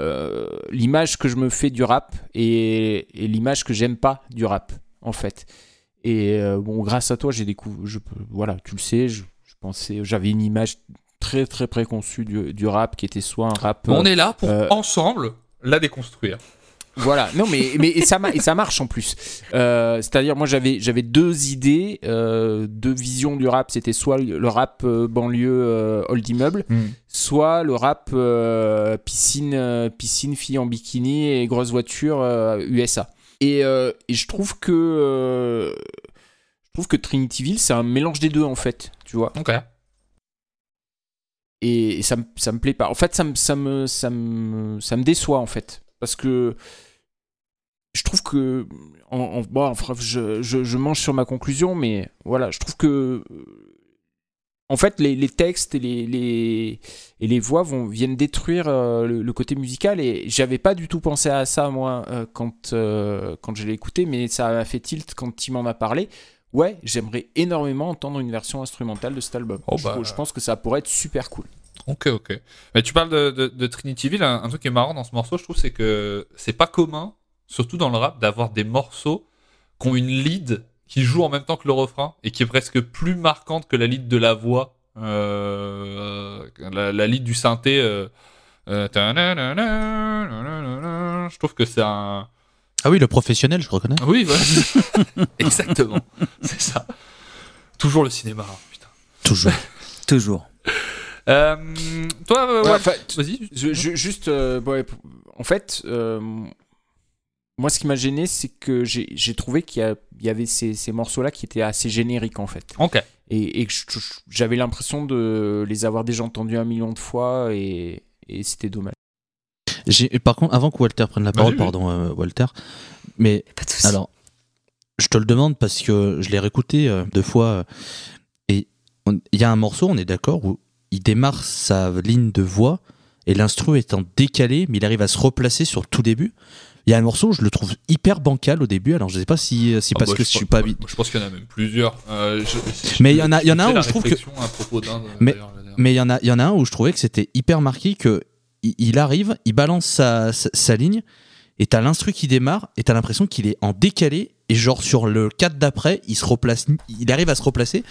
euh, l'image que je me fais du rap et, et l'image que j'aime pas du rap, en fait. Et euh, bon, grâce à toi, j'ai découvert. Je, voilà, tu le sais, je, je pensais, j'avais une image très très préconçue du, du rap qui était soit un rap. On euh, est là pour euh, ensemble la déconstruire. Voilà, non mais, mais et ça, ma- et ça marche en plus. Euh, C'est-à-dire, moi j'avais j'avais deux idées, euh, deux visions du rap. C'était soit le rap euh, banlieue euh, old immeuble, soit le rap euh, piscine, euh, piscine, fille en bikini et grosse voiture euh, USA. Et, euh, et je trouve que euh, je trouve que Trinityville c'est un mélange des deux en fait, tu vois. Ok. Et, et ça, me- ça me plaît pas. En fait, ça me, ça me, ça me, ça me déçoit en fait, parce que je trouve que en, en- bon, enfin, je, je, je mange sur ma conclusion, mais voilà, je trouve que en fait, les, les textes et les, les, et les voix vont, viennent détruire euh, le, le côté musical. Et j'avais pas du tout pensé à ça, moi, euh, quand, euh, quand je l'ai écouté, mais ça m'a fait tilt quand il m'en a parlé. Ouais, j'aimerais énormément entendre une version instrumentale de cet album. Oh, je, bah. je pense que ça pourrait être super cool. Ok, ok. Mais tu parles de, de, de Trinityville, un, un truc qui est marrant dans ce morceau, je trouve, c'est que c'est pas commun, surtout dans le rap, d'avoir des morceaux qui ont une lead qui joue en même temps que le refrain et qui est presque plus marquante que la lead de la voix, euh, la, la lead du synthé. Je trouve que c'est un. Ah oui, le professionnel, je reconnais. Oui, voilà. exactement. C'est ça. Toujours le cinéma. Toujours. Toujours. Toi, Ouais, enfin, vas-y. Juste, ouais, en fait, moi, ce qui m'a gêné, c'est que j'ai trouvé qu'il y, avait ces, ces morceaux-là qui étaient assez génériques, en fait. Ok. Et, j'avais l'impression de les avoir déjà entendus un million de fois, et, et c'était dommage. Par contre, avant que Walter prenne la parole, pardon, euh, Walter, mais Pas de soucis. alors, je te le demande parce que je l'ai réécouté euh, deux fois euh, et il y a un morceau, on est d'accord, où il démarre sa ligne de voix et l'instru est en décalé, mais il arrive à se replacer sur le tout début. Il y a un morceau où je le trouve hyper bancal au début, alors je sais pas si si Ah parce bah, que je suis pas moi, Je pense qu'il y en a même plusieurs. Euh, je- je- Mais il y en a- il y en a un où je trouve que- euh, Mais-. Mais il y en a, il y en a un où je trouvais que c'était hyper marqué que il, il arrive, il balance sa, sa, sa ligne et t'as l'instru qui démarre et t'as l'impression qu'il est en décalé et genre sur le 4 d'après, il se replace, il arrive à se replacer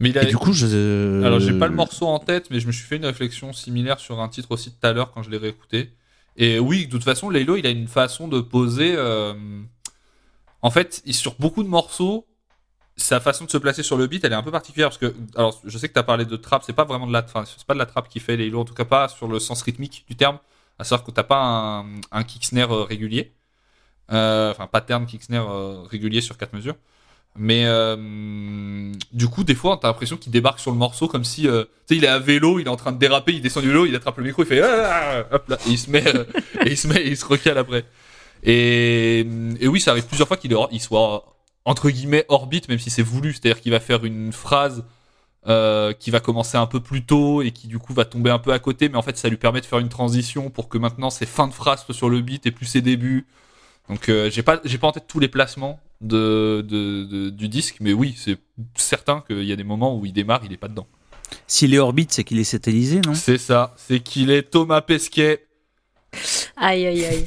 Mais il a- et du coup je. Alors, j'ai pas le morceau en tête, mais je me suis fait une réflexion similaire sur un titre aussi tout à l'heure quand je l'ai réécouté. Et oui, de toute façon, Laylo, il a une façon de poser. euh, En fait, sur beaucoup de morceaux, sa façon de se placer sur le beat, elle est un peu particulière parce que, alors, je sais que tu as parlé de trap, c'est pas vraiment de la, enfin, pas de la trap qui fait Laylo, en tout cas pas sur le sens rythmique du terme, à savoir que t'as pas un, un euh, régulier, Euh, enfin pattern kick snare régulier sur quatre mesures. Mais euh, du coup, des fois, t'as l'impression qu'il débarque sur le morceau comme si, euh, tu sais, il est à vélo, il est en train de déraper, il descend du vélo, il attrape le micro, il fait, Ah hop là, et il se met, euh, et il se met, et il se recale après. Et, oui, ça arrive plusieurs fois qu'il soit entre guillemets orbite, même si c'est voulu, c'est-à-dire qu'il va faire une phrase qui va commencer un peu plus tôt et qui du coup va tomber un peu à côté, mais en fait ça lui permet de faire une transition pour que maintenant ses fins de phrase soient sur le beat et plus ses débuts. Donc j'ai pas j'ai pas en tête tous les placements de, de- de- du disque, mais oui c'est certain qu'il y a des moments où il démarre, il est pas dedans. S'il est orbite, c'est qu'il est satellisé, non? C'est ça, c'est qu'il est Thomas Pesquet. Aïe, aïe, aïe.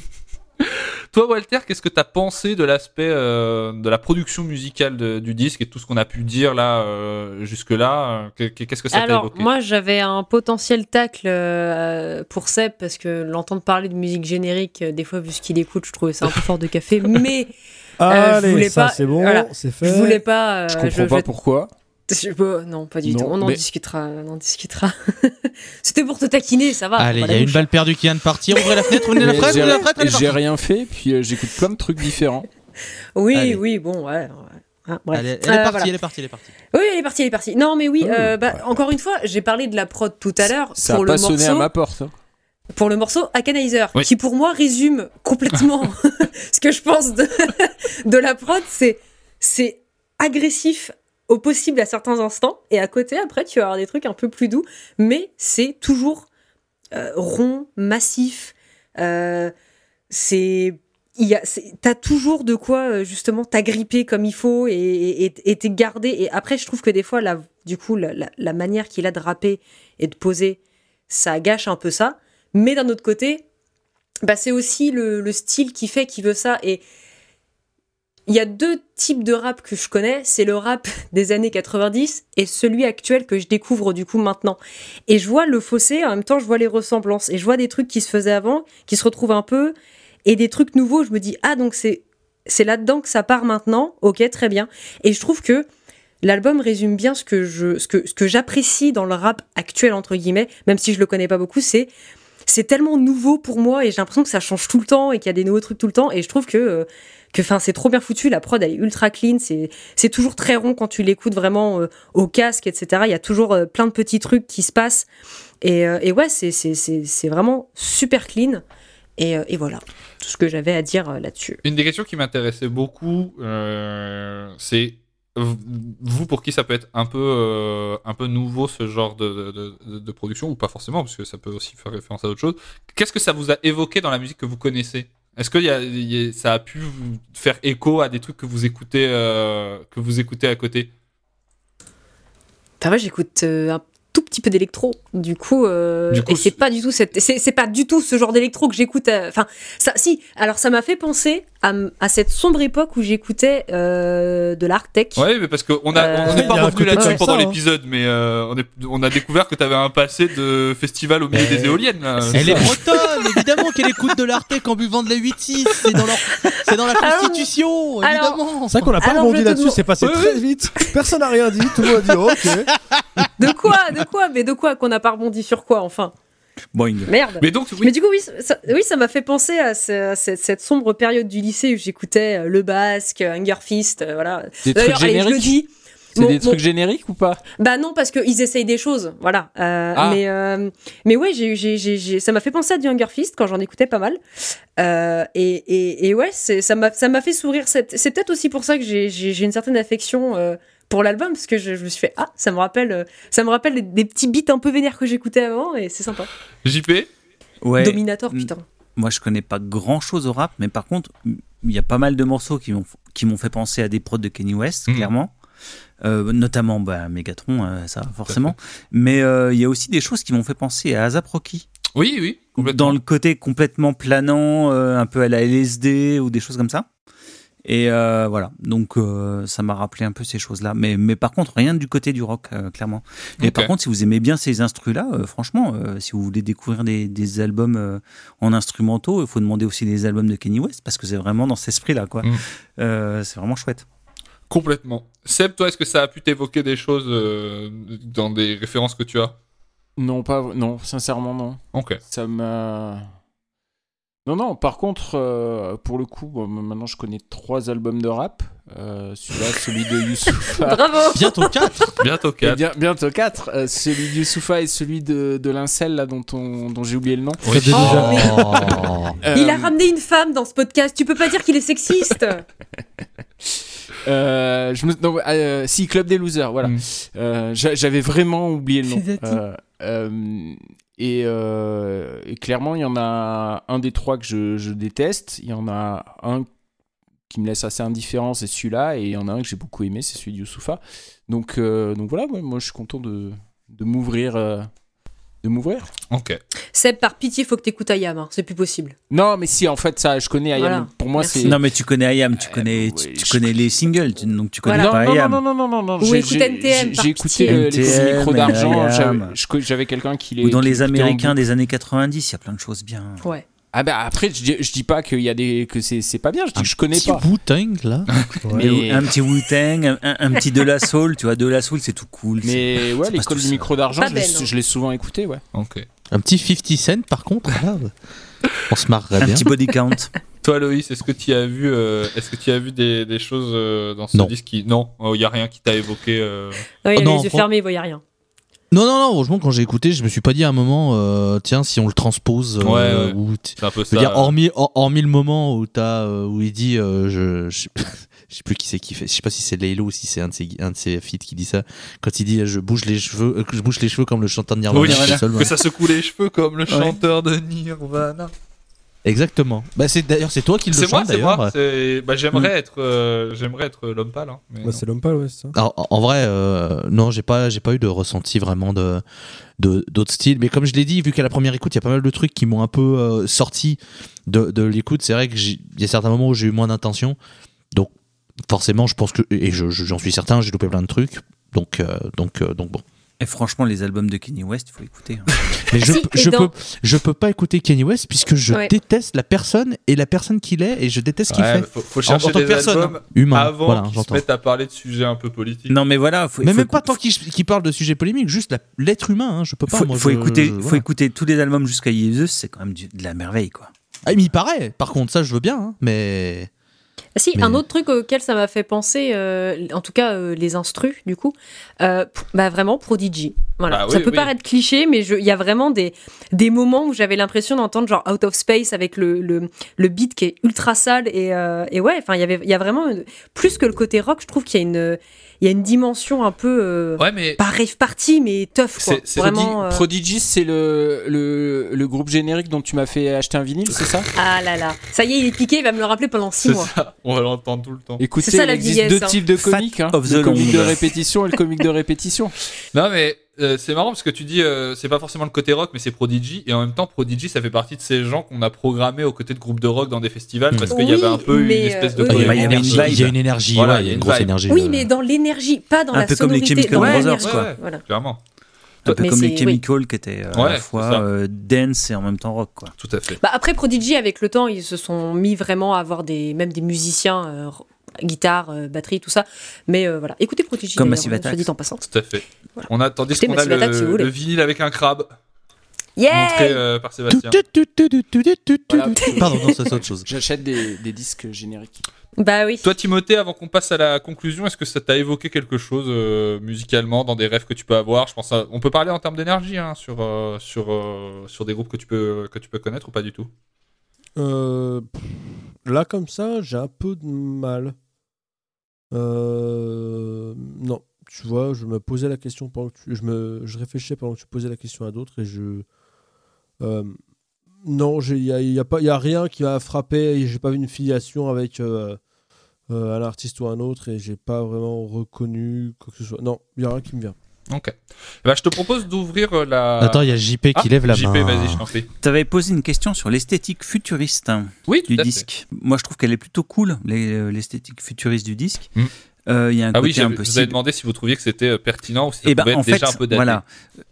Toi Walter, qu'est-ce que t'as pensé de l'aspect euh, de la production musicale de- du disque et tout ce qu'on a pu dire là euh, jusque là Qu'est-ce que ça t'a Alors, évoqué? moi, j'avais un potentiel tacle euh, pour Seb parce que l'entendre parler de musique générique, euh, des fois, vu ce qu'il écoute, je trouvais ça un peu fort de café. Mais Allez, Euh, je voulais ça pas- c'est bon, voilà. c'est fait. je voulais pas. euh, Je comprends pas vais- pourquoi. je peux- Non, pas du Non, tout. On en mais- discutera. On en discutera. C'était pour te taquiner, ça va. Allez, il y a une balle perdue qui vient de partir. Ouvrez la fenêtre, ouvrez la fenêtre, j'ai- ouvrez la fenêtre, J'ai rien fait, puis euh, j'écoute plein de trucs différents. Oui, Allez. oui, bon, ouais. ouais. Hein, bref. Elle est, elle est Euh, partie, voilà. elle est partie, elle est partie. Oui, elle est partie, elle est partie. Non, mais oui, Oh, euh, bah, ouais. encore une fois, j'ai parlé de la prod tout à l'heure Ça pour a le pas sonné à morceau. ma porte. hein. Pour le morceau Akanizer, Oui. qui pour moi résume complètement ce que je pense de, de la prod. C'est, c'est agressif au possible à certains instants, et à côté, après, tu vas avoir des trucs un peu plus doux, mais c'est toujours euh, rond, massif. euh, c'est. T'as toujours de quoi euh, justement t'agripper comme il faut et, t'es gardé. Et après, je trouve que des fois, la, du coup, la, la- la manière qu'il a de rapper et de poser, ça gâche un peu ça. Mais d'un autre côté, bah, c'est aussi le, le style qui fait qu'il veut ça. Et il y a deux types de rap que je connais. C'est le rap des années 90 et celui actuel que je découvre du coup maintenant. Et je vois le fossé, en même temps je vois les ressemblances. Et je vois des trucs qui se faisaient avant, qui se retrouvent un peu. et des trucs nouveaux. Je me dis, ah, donc c'est c'est là-dedans que ça part maintenant. Ok, très bien. Et je trouve que l'album résume bien ce que je, ce que, ce que j'apprécie dans le rap actuel entre guillemets, même si je le connais pas beaucoup. C'est c'est tellement nouveau pour moi et j'ai l'impression que ça change tout le temps et qu'il y a des nouveaux trucs tout le temps. Et je trouve que euh, que enfin c'est trop bien foutu. La prod est ultra clean. C'est c'est toujours très rond quand tu l'écoutes vraiment euh, au casque, etc. Il y a toujours euh, plein de petits trucs qui se passent. Et, et ouais, c'est c'est c'est vraiment super clean. Et, et voilà tout ce que j'avais à dire là-dessus. Une des questions qui m'intéressait beaucoup, c'est vous pour qui ça peut être un peu euh, un peu nouveau ce genre de, de, production ou pas forcément parce que ça peut aussi faire référence à d'autres choses. Qu'est-ce que ça vous a évoqué dans la musique que vous connaissez? Est-ce que y a, y a- ça a pu vous faire écho à des trucs que vous écoutez euh, que vous écoutez à côté? Enfin, moi, j'écoute euh, un tout petit peu d'électro. Du coup, Du coup, et c'est pas du tout cette, c'est, pas du tout ce genre d'électro que j'écoute. Enfin, ça, si. Alors, ça m'a fait penser à, cette sombre époque où j'écoutais euh, de l'art tech. Ouais, mais parce qu'on Euh, n'est y pas revenu là-dessus pendant hein. l'épisode, mais euh, on, est, on a découvert que tu avais un passé de festival au milieu Mais- des éoliennes. là. Elle est bretonne, évidemment qu'elle écoute de l'Artec en buvant de la 8-6. C'est dans, leur... c'est dans la Alors- Constitution, alors- évidemment. C'est vrai qu'on n'a pas rebondi là-dessus, c'est passé Oui, très vite. Personne n'a rien dit, tout le monde a dit ok. De quoi De quoi Mais de quoi Qu'on n'a pas rebondi sur quoi Enfin, Boing. merde. Mais donc, oui, Mais du coup, oui, ça, oui, ça m'a fait penser à, ce- à cette, cette sombre période du lycée où j'écoutais euh, Le Basque, Hunger Fist, euh, voilà. Des trucs D'ailleurs, allez, je le génériques dis. C'est des mon- trucs génériques ou pas? Bah non, parce qu'ils essayent des choses, voilà. Euh, Ah. Mais, euh, mais ouais, j'ai, j'ai, j'ai, j'ai- ça m'a fait penser à du Hunger Fist quand j'en écoutais pas mal. Euh, et, et, et ouais, ça, m'a, ça m'a fait sourire. C'est, peut-être aussi pour ça que j'ai, une certaine affection euh, pour l'album, parce que je, je me suis fait, ah, ça me rappelle, euh, ça me rappelle des, des petits beats un peu vénères que j'écoutais avant, et c'est sympa. JP Ouais. Dominator, Mm. putain. Moi, je connais pas grand chose au rap, mais par contre, il y a pas mal de morceaux qui m'ont qui m'ont fait penser à des prods de Kenny West, Mhm. clairement. Euh, notamment bah, Megatron, euh, ça forcément. Mais euh, il y a aussi des choses qui m'ont fait penser à ASAP Rocky. Oui, oui, complètement. Dans le côté complètement planant, euh, un peu à la LSD ou des choses comme ça. Et euh, voilà, donc euh, ça m'a rappelé un peu ces choses-là. Mais, mais par contre, rien du côté du rock, euh, clairement. Et par contre, si vous aimez bien ces instrus-là, euh, franchement, euh, si vous voulez découvrir des, des albums euh, en instrumentaux, il faut demander aussi les albums de Kenny West, parce que c'est vraiment dans cet esprit-là. quoi. Mm. Euh, c'est vraiment chouette. Complètement. Seb, toi, est-ce que ça a pu t'évoquer des choses euh, dans des références que tu as? Non, pas non, sincèrement non. Ok. Ça m'a. Non, non, par contre, euh, pour le coup, bon, maintenant je connais trois albums de rap. Euh, Celui-là, celui de Youssoufa. Bravo Bientôt 4. Bientôt Et 4. bien, bientôt quatre. Euh, celui de Youssoufa et celui de, de Lincel, là, dont, on, dont j'ai oublié le nom. Oh, mais- Euh, Il a ramené une femme dans ce podcast, tu peux pas dire qu'il est sexiste euh, je me... non, euh, si, Club des Losers, voilà. Mm. Euh, j'a- J'avais vraiment oublié le nom. Euh, euh, et, clairement, il y en a un des trois que je, déteste. Il y en a un qui me laisse assez indifférent, c'est celui-là. Et il y en a un que j'ai beaucoup aimé, c'est celui de Youssoufa. Donc, euh, donc voilà, moi je suis content de, de m'ouvrir. Euh, de m'ouvrir Ok. Seb, par pitié, faut que t'écoutes Ayam, hein, c'est plus possible. Non, mais si, en fait, ça, je connais Ayam. Voilà. Pour moi, c'est. Non, mais tu connais IAM, tu Euh, connais, ouais, tu, tu je- connais les singles, tu- donc tu connais Voilà. pas non, non, IAM. non, non, non, non, non, Ou j'ai- écoute NTM, j'ai- écouté euh, les micros d'argent. J'avais- quelqu'un qui les. Ou dans les Américains des années 90, il y a plein de choses bien. Ouais. Ah bah après, je dis, je dis pas qu'il y a des que c'est c'est pas bien. Je dis que je connais Petit pas. Wu-Tang, là. Mais- un petit Wu-Tang, un, un- un petit De La Soul, tu vois, De La Soul, c'est tout cool. Mais ouais, l'école du ça. micro d'argent, Pas je l'ai Ben, non. je l'ai souvent écouté, ouais. Ok. Un petit 50 Cent, par contre, là, on se marrerait Un bien. petit body count. Toi, Loïs, est-ce que tu as vu, euh, est-ce que tu as vu des, des choses euh, dans ce Non. disque qui... Non, il n'y a rien qui t'a évoqué. euh, a Oh non, les yeux fermés, il voyait rien. Non, non, non, franchement, quand j'ai écouté, je me suis pas dit à un moment, euh, tiens, si on le transpose, euh, Ouais, ouais. ou C'est un peu Je ça. dire, hormis, hor- hormis le moment où, t'as, euh, où il dit, euh, je, je, je sais plus qui c'est qui fait, je sais pas si c'est Laylo ou si c'est un de ses, un de ses feats qui dit ça, quand il dit, je bouge les cheveux, euh, je bouge les cheveux comme le chanteur de Nirvana. Oui, que ça secoue les cheveux comme le chanteur de Nirvana. Exactement. Bah, c'est, d'ailleurs, c'est toi qui le C'est moi, chante, c'est d'ailleurs. moi. c'est- Bah, j'aimerais être, euh, j'aimerais être l'homme pâle. hein, non. c'est l'homme pâle, ouais, c'est ça. Alors, en- vrai, euh, non, j'ai pas, j'ai pas eu de ressenti vraiment de, de- d'autres styles. Mais comme je l'ai dit, vu qu'à la première écoute, il y a pas mal de trucs qui m'ont un peu euh, sorti de, de l'écoute. C'est vrai que il y a certains moments où j'ai eu moins d'intention. Donc, forcément, je pense que, et je- je- j'en suis certain, j'ai loupé plein de trucs. Donc, euh, donc, euh, donc bon. Et franchement, les albums de Kenny West, il faut écouter. hein. Mais je, Si, je, peux, je peux pas écouter Kanye West puisque je Ouais. déteste la personne et la personne qu'il est et je déteste ce qu'il Ouais, fait. faut, faut En- chercher en tant que des personne, albums hein. humain. avant voilà, qu'ils se mettent à parler de sujets un peu politiques. Non, mais voilà. Faut, Mais faut même pas tant qu'il qu'il parle de sujets polémiques, juste l'être humain. hein, je peux pas. Faut, moi, faut je- écouter, je- faut écouter tous les albums jusqu'à Jesus, c'est quand même du- de la merveille, quoi. Ah, mais il paraît. Par contre, ça, je veux bien. hein, mais Si, Mais- un autre truc auquel ça m'a fait penser, euh, en tout cas euh, les instrus, du coup, euh, bah vraiment Prodigy. Voilà. Oui, ça peut oui. paraître cliché, mais il y a vraiment des, des moments où j'avais l'impression d'entendre genre Out of Space avec le, le, le beat qui est ultra sale. Et, et ouais, enfin, il y a vraiment, plus que le côté rock, je trouve qu'il y a une, il y a une dimension un peu, euh, Ouais, mais pas rave party, mais tough, quoi. Vraiment. euh, Prodigy, c'est le, le, le groupe générique dont tu m'as fait acheter un vinyle, c'est ça? Ah là là. Ça y est, il est piqué, il va me le rappeler pendant six c'est mois. ça, on va l'entendre tout le temps. Écoutez, C'est ça, il existe vieillesse, deux hein. types de Fat comiques. Hein, le comique de répétition et le comique de répétition. Non, mais euh, c'est marrant parce que tu dis euh, c'est pas forcément le côté rock, mais c'est Prodigy. Et en même temps, Prodigy, ça fait partie de ces gens qu'on a programmés aux côtés de groupes de rock dans des festivals parce qu'il y avait un peu une mais, espèce de euh, Ah, il y a oui, une énergie. Il y a une énergie. Voilà, ouais, il y a une grosse vibe. énergie. Oui, mais dans l'énergie, pas dans Un la peu comme les. Chemical dans Brothers, l'énergie. quoi. Ouais, Voilà. Clairement, Un peu Mais comme les Chemical qui étaient euh, à Ouais, la fois euh, dance et en même temps rock, quoi. tout à fait. Bah après Prodigy, avec le temps, ils se sont mis vraiment à avoir des, même des musiciens, euh, guitare, euh, batterie, tout ça. Mais euh, voilà, écoutez Prodigy. Comme Massive Attack. Dit en passant. Tout à fait. Voilà. On a tandis qu'on a Massive Attack, si le, le vinyle avec un crabe Yeah montré euh, par Sébastien. Voilà. Pardon, non, ça c'est autre chose. J'achète des, des disques génériques. Bah oui. Toi, Timothée, avant qu'on passe à la conclusion, est-ce que ça t'a évoqué quelque chose euh, musicalement dans des rêves que tu peux avoir? Je pense à- on peut parler en termes d'énergie hein, sur euh, sur euh, sur des groupes que tu peux que tu peux connaître ou pas du tout? Euh, là, comme ça, j'ai un peu de mal. Euh, non, tu vois, je me posais la question pendant que tu- je me, je réfléchissais pendant que tu posais la question à d'autres et je, euh, non, il y a, pas, y a rien qui m'a frappé. J'ai pas vu une filiation avec euh, un artiste ou un autre et j'ai pas vraiment reconnu quoi que ce soit. Non, il y a rien qui me vient. Ok. Bah, je te propose d'ouvrir euh, la. Attends, il y a JP qui Ah, lève la JP, main. vas-y, je t'en prie. Tu avais posé une question sur l'esthétique futuriste hein, Oui, tout du à fait. disque. Moi, je trouve qu'elle est plutôt cool, euh, l'esthétique futuriste du disque. Mm. Euh, Il y a un Ah oui, côté j'ai- un je peu vous avais demandé si vous trouviez que c'était pertinent ou si ça Eh ben, pouvait être en fait, déjà un peu daté. voilà.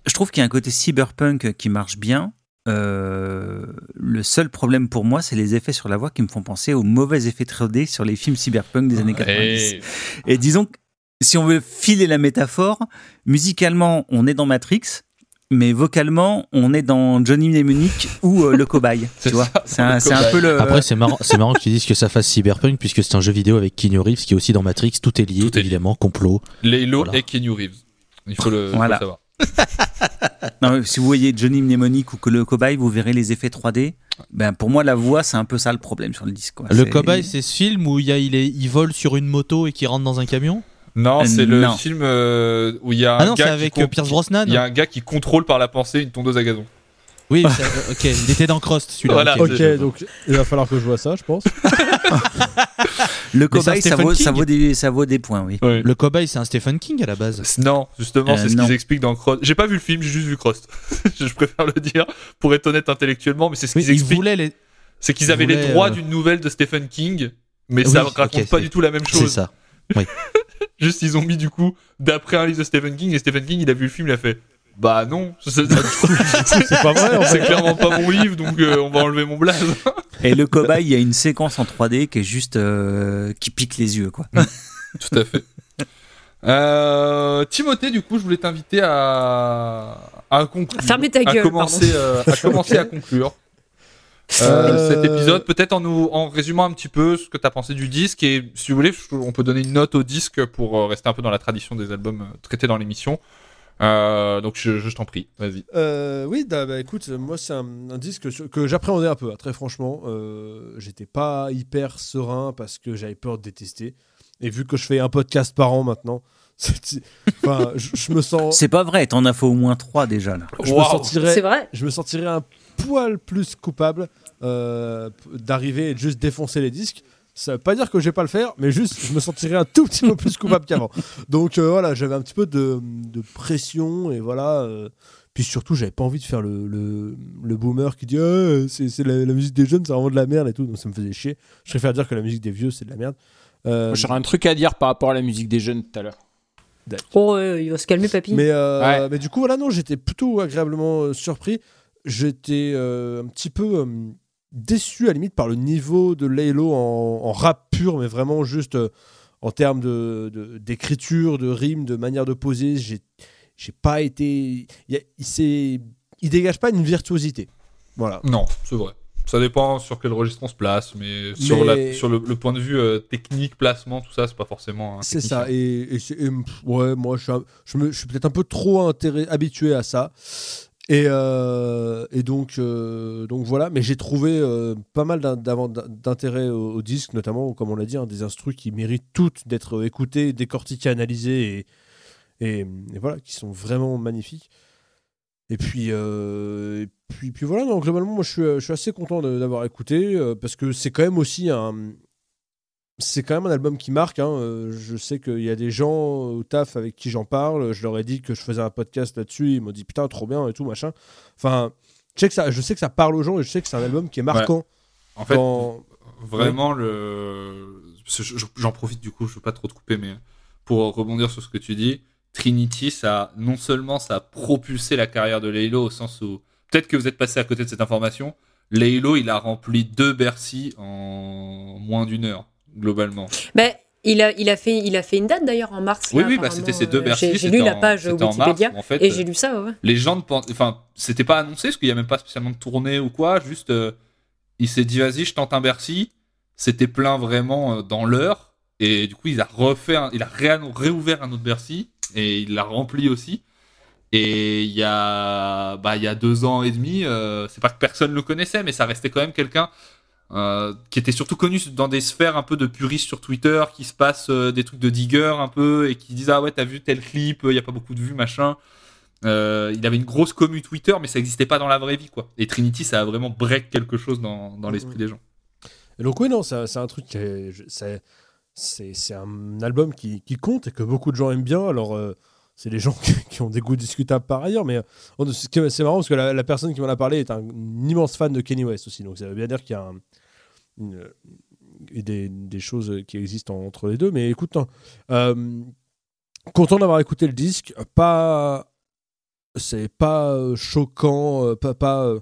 Je trouve qu'il y a un côté cyberpunk qui marche bien. Euh, le seul problème pour moi, c'est les effets sur la voix qui me font penser aux mauvais effets 3D sur les films cyberpunk des années 90. Et- Et disons que si on veut filer la métaphore, musicalement, on est dans Matrix, mais vocalement, on est dans Johnny Mnemonic ou euh, le cobaye. C'est tu vois, c'est un, peu le. Après, c'est marrant, c'est marrant que tu dises que ça fasse cyberpunk puisque c'est un jeu vidéo avec Keanu Reeves qui est aussi dans Matrix. Tout est lié, Tout est lié. évidemment, complot. Laylo Voilà. et Keanu Reeves. Il faut le, faut Voilà. le savoir. Non, mais si vous voyez Johnny Mnemonic ou que le cobaye, vous verrez les effets 3D. Ben, pour moi, la voix, c'est un peu ça le problème sur le disque. quoi. Le cobaye, c'est ce film où il, y a, il, est, il vole sur une moto et qui rentre dans un camion? Non, Euh, c'est le non. film euh, où il y a un Ah non, c'est gars qui avec con- euh, Pierce Brosnan Il y a un gars qui contrôle par la pensée une tondeuse à gazon. Oui, c'est- ok, il était dans Crost celui-là. Voilà. ok. Ok, c'est- donc il va falloir que je vois ça, je pense. Le cobaye, c'est un ça vaut, ça, King. vaut des, ça vaut des points, oui. Le cobaye, c'est un Stephen King à la base. Non, justement, Euh, c'est ce qu'ils expliquent dans Crost. J'ai pas vu le film, j'ai juste vu Crost. je préfère le dire pour être honnête intellectuellement, mais c'est ce Oui, qu'ils il expliquent. les. C'est qu'ils ils avaient les droits euh, d'une nouvelle de Stephen King, mais Oui, ça raconte pas c'est- du tout la même C'est chose. ça. Juste, ils ont mis du coup d'après un livre de Stephen King, et Stephen King, il a vu le film, il a fait. Bah non, c'est pas vrai, en c'est clairement pas mon livre, donc euh, on va enlever mon blaze. Et le cobaye, il y a une séquence en 3D qui est juste. euh, qui pique les yeux, quoi. Tout à fait. Euh, Timothée, du coup, je voulais t'inviter à, à conclure. Fermez ta à gueule, commencer, euh, à, commencer à conclure euh, cet épisode. Peut-être en nous en résumant un petit peu ce que tu as pensé du disque et si vous voulez, on peut donner une note au disque pour euh, rester un peu dans la tradition des albums euh, traités dans l'émission. Euh, donc je, je t'en prie, vas-y. Euh, oui, bah, bah, écoute, moi c'est un, un disque sur- que j'appréhendais un peu, hein, très franchement. Euh, J'étais pas hyper serein parce que j'avais peur de détester. Et vu que je fais un podcast par an maintenant, enfin, je, je me sens, C'est pas vrai, t'en as fait au moins 3 déjà, là. je me sentirais, C'est vrai je me sentirais un poil plus coupable euh, d'arriver et de juste défoncer les disques. Ça veut pas dire que je vais pas le faire, mais juste je me sentirais un tout petit peu plus coupable qu'avant. Donc euh, voilà, j'avais un petit peu de, de pression et voilà. euh, puis surtout, j'avais pas envie de faire le, le, le boomer qui dit Ah, c'est c'est la, la musique des jeunes, c'est vraiment de la merde et tout. Donc ça me faisait chier. Je préfère dire que la musique des vieux, c'est de la merde. Euh, J'aurais un truc à dire par rapport à la musique des jeunes tout à l'heure. Oh, il va se calmer, papy. Mais, euh, Ouais. mais du coup, voilà, non, j'étais plutôt agréablement euh, surpris. J'étais euh, un petit peu euh, déçu, à la limite, par le niveau de Laylo en, en rap pur, mais vraiment juste euh, en termes de- de- d'écriture, de, rime, de manière de poser. J'ai pas été. Il, il, dégage pas une virtuosité. Voilà. Non, c'est vrai. Ça dépend sur quel registre on se place, mais, sur, Mais- la, sur le, le point de vue euh, technique, placement, tout ça, c'est pas forcément. C'est ça. Et, ouais, moi, je suis, un- je me- je suis peut-être un peu trop habitué à ça. Et, euh, euh, donc voilà. Mais j'ai trouvé euh, pas mal d'intérêt au, disque, notamment, comme on l'a dit, hein, des instrus qui méritent toutes d'être écoutés, décortiqués, analysés et, voilà, qui sont vraiment magnifiques. Et puis, voilà, donc globalement, moi je suis, assez content d'avoir écouté parce que c'est quand même aussi un. C'est quand même un album qui marque. hein. Euh, Je sais qu'il y a des gens au taf avec qui j'en parle. Je leur ai dit que je faisais un podcast là-dessus. Ils m'ont dit putain, trop bien et tout, machin. Enfin, je sais, que ça, je sais que ça parle aux gens et je sais que c'est un album qui est marquant. En fait, dans- vraiment, le... j'en profite du coup, je veux pas trop te couper, mais pour rebondir sur ce que tu dis, Trinity, ça, non seulement ça a propulsé la carrière de Laylo au sens où, peut-être que vous êtes passé à côté de cette information, Laylo, il a rempli deux Bercy en moins d'une heure, globalement. Bah, il, a, il, a fait, il a fait une date d'ailleurs en mars. Oui, là, oui, bah, c'était ces deux euh, Bercy. J'ai lu la page en Wikipédia mars, en fait, et euh, j'ai lu ça. ouais. les gens ne pensent, enfin, c'était pas annoncé parce qu'il y a même pas spécialement de tournée ou quoi, juste euh, il s'est dit vas-y, je tente un Bercy. C'était plein vraiment dans l'heure et du coup il a refait, un- il a réouvert un autre Bercy et il l'a rempli aussi. Et il y a, bah, il y a deux ans et demi, euh, c'est pas que personne le connaissait, mais ça restait quand même quelqu'un euh, qui était surtout connu dans des sphères un peu de puristes sur Twitter, qui se passe euh, des trucs de digger un peu et qui disent ah ouais t'as vu tel clip, il y a pas beaucoup de vues machin. Euh, il avait une grosse commu Twitter, mais ça n'existait pas dans la vraie vie, quoi. Et Trinity, ça a vraiment break quelque chose dans, dans l'esprit des gens. Et donc, oui, non, c'est un truc c'est un album qui, qui compte et que beaucoup de gens aiment bien. Alors, euh, c'est des gens qui, ont des goûts discutables par ailleurs, mais euh, c'est marrant parce que la, la personne qui m'en a parlé est un, immense fan de Kenny West aussi. Donc, ça veut bien dire qu'il y a un- une- des, des choses qui existent en- entre les deux. Mais écoute, non, euh, content d'avoir écouté le disque. Pas. C'est pas euh, choquant, euh, pas. pas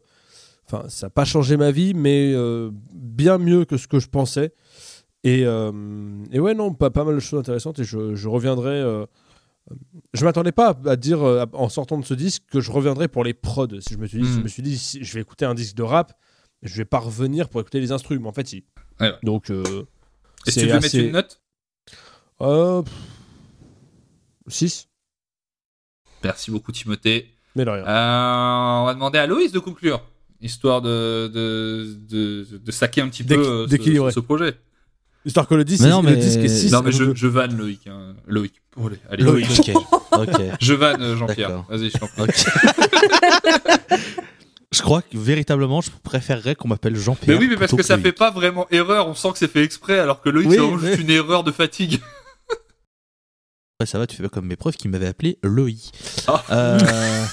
Enfin, ça n'a pas changé ma vie, mais euh, bien mieux que ce que je pensais. Et, euh, et ouais, non, pas, pas mal de choses intéressantes. Et je, je reviendrai. euh, je m'attendais pas à dire en sortant de ce disque que je reviendrais pour les prods. Si je me suis dit, je me suis dit, si je vais écouter un disque de rap, je vais pas revenir pour écouter les instruments. Mais en fait, si. Ouais, ouais. Donc, euh, Est-ce que tu veux mettre une note? Euh, 6 Merci beaucoup, Timothée. Mais de rien. Euh, on va demander à Loïs de conclure, histoire de, de, de, de saquer un petit peu euh, ce, ce projet. Histoire que le disque, Mais non, le mais- disque est 6. non, mais je, je vanne Loïc. hein. Loïc. Oh, allez, allez, Loïc, Loïc. ok. ok. Je vanne Jean-Pierre. Vas-y, je t'en prie. Ok. je crois que véritablement, je préférerais qu'on m'appelle Mais Jean-Pierre. oui, mais parce que ça Loïc. fait pas vraiment erreur. On sent que c'est fait exprès, alors que Loïc, Oui, c'est vraiment juste mais- une erreur de fatigue. Ouais, ça va, tu fais pas comme mes profs qui m'avaient appelé Loïc. Ah. Euh.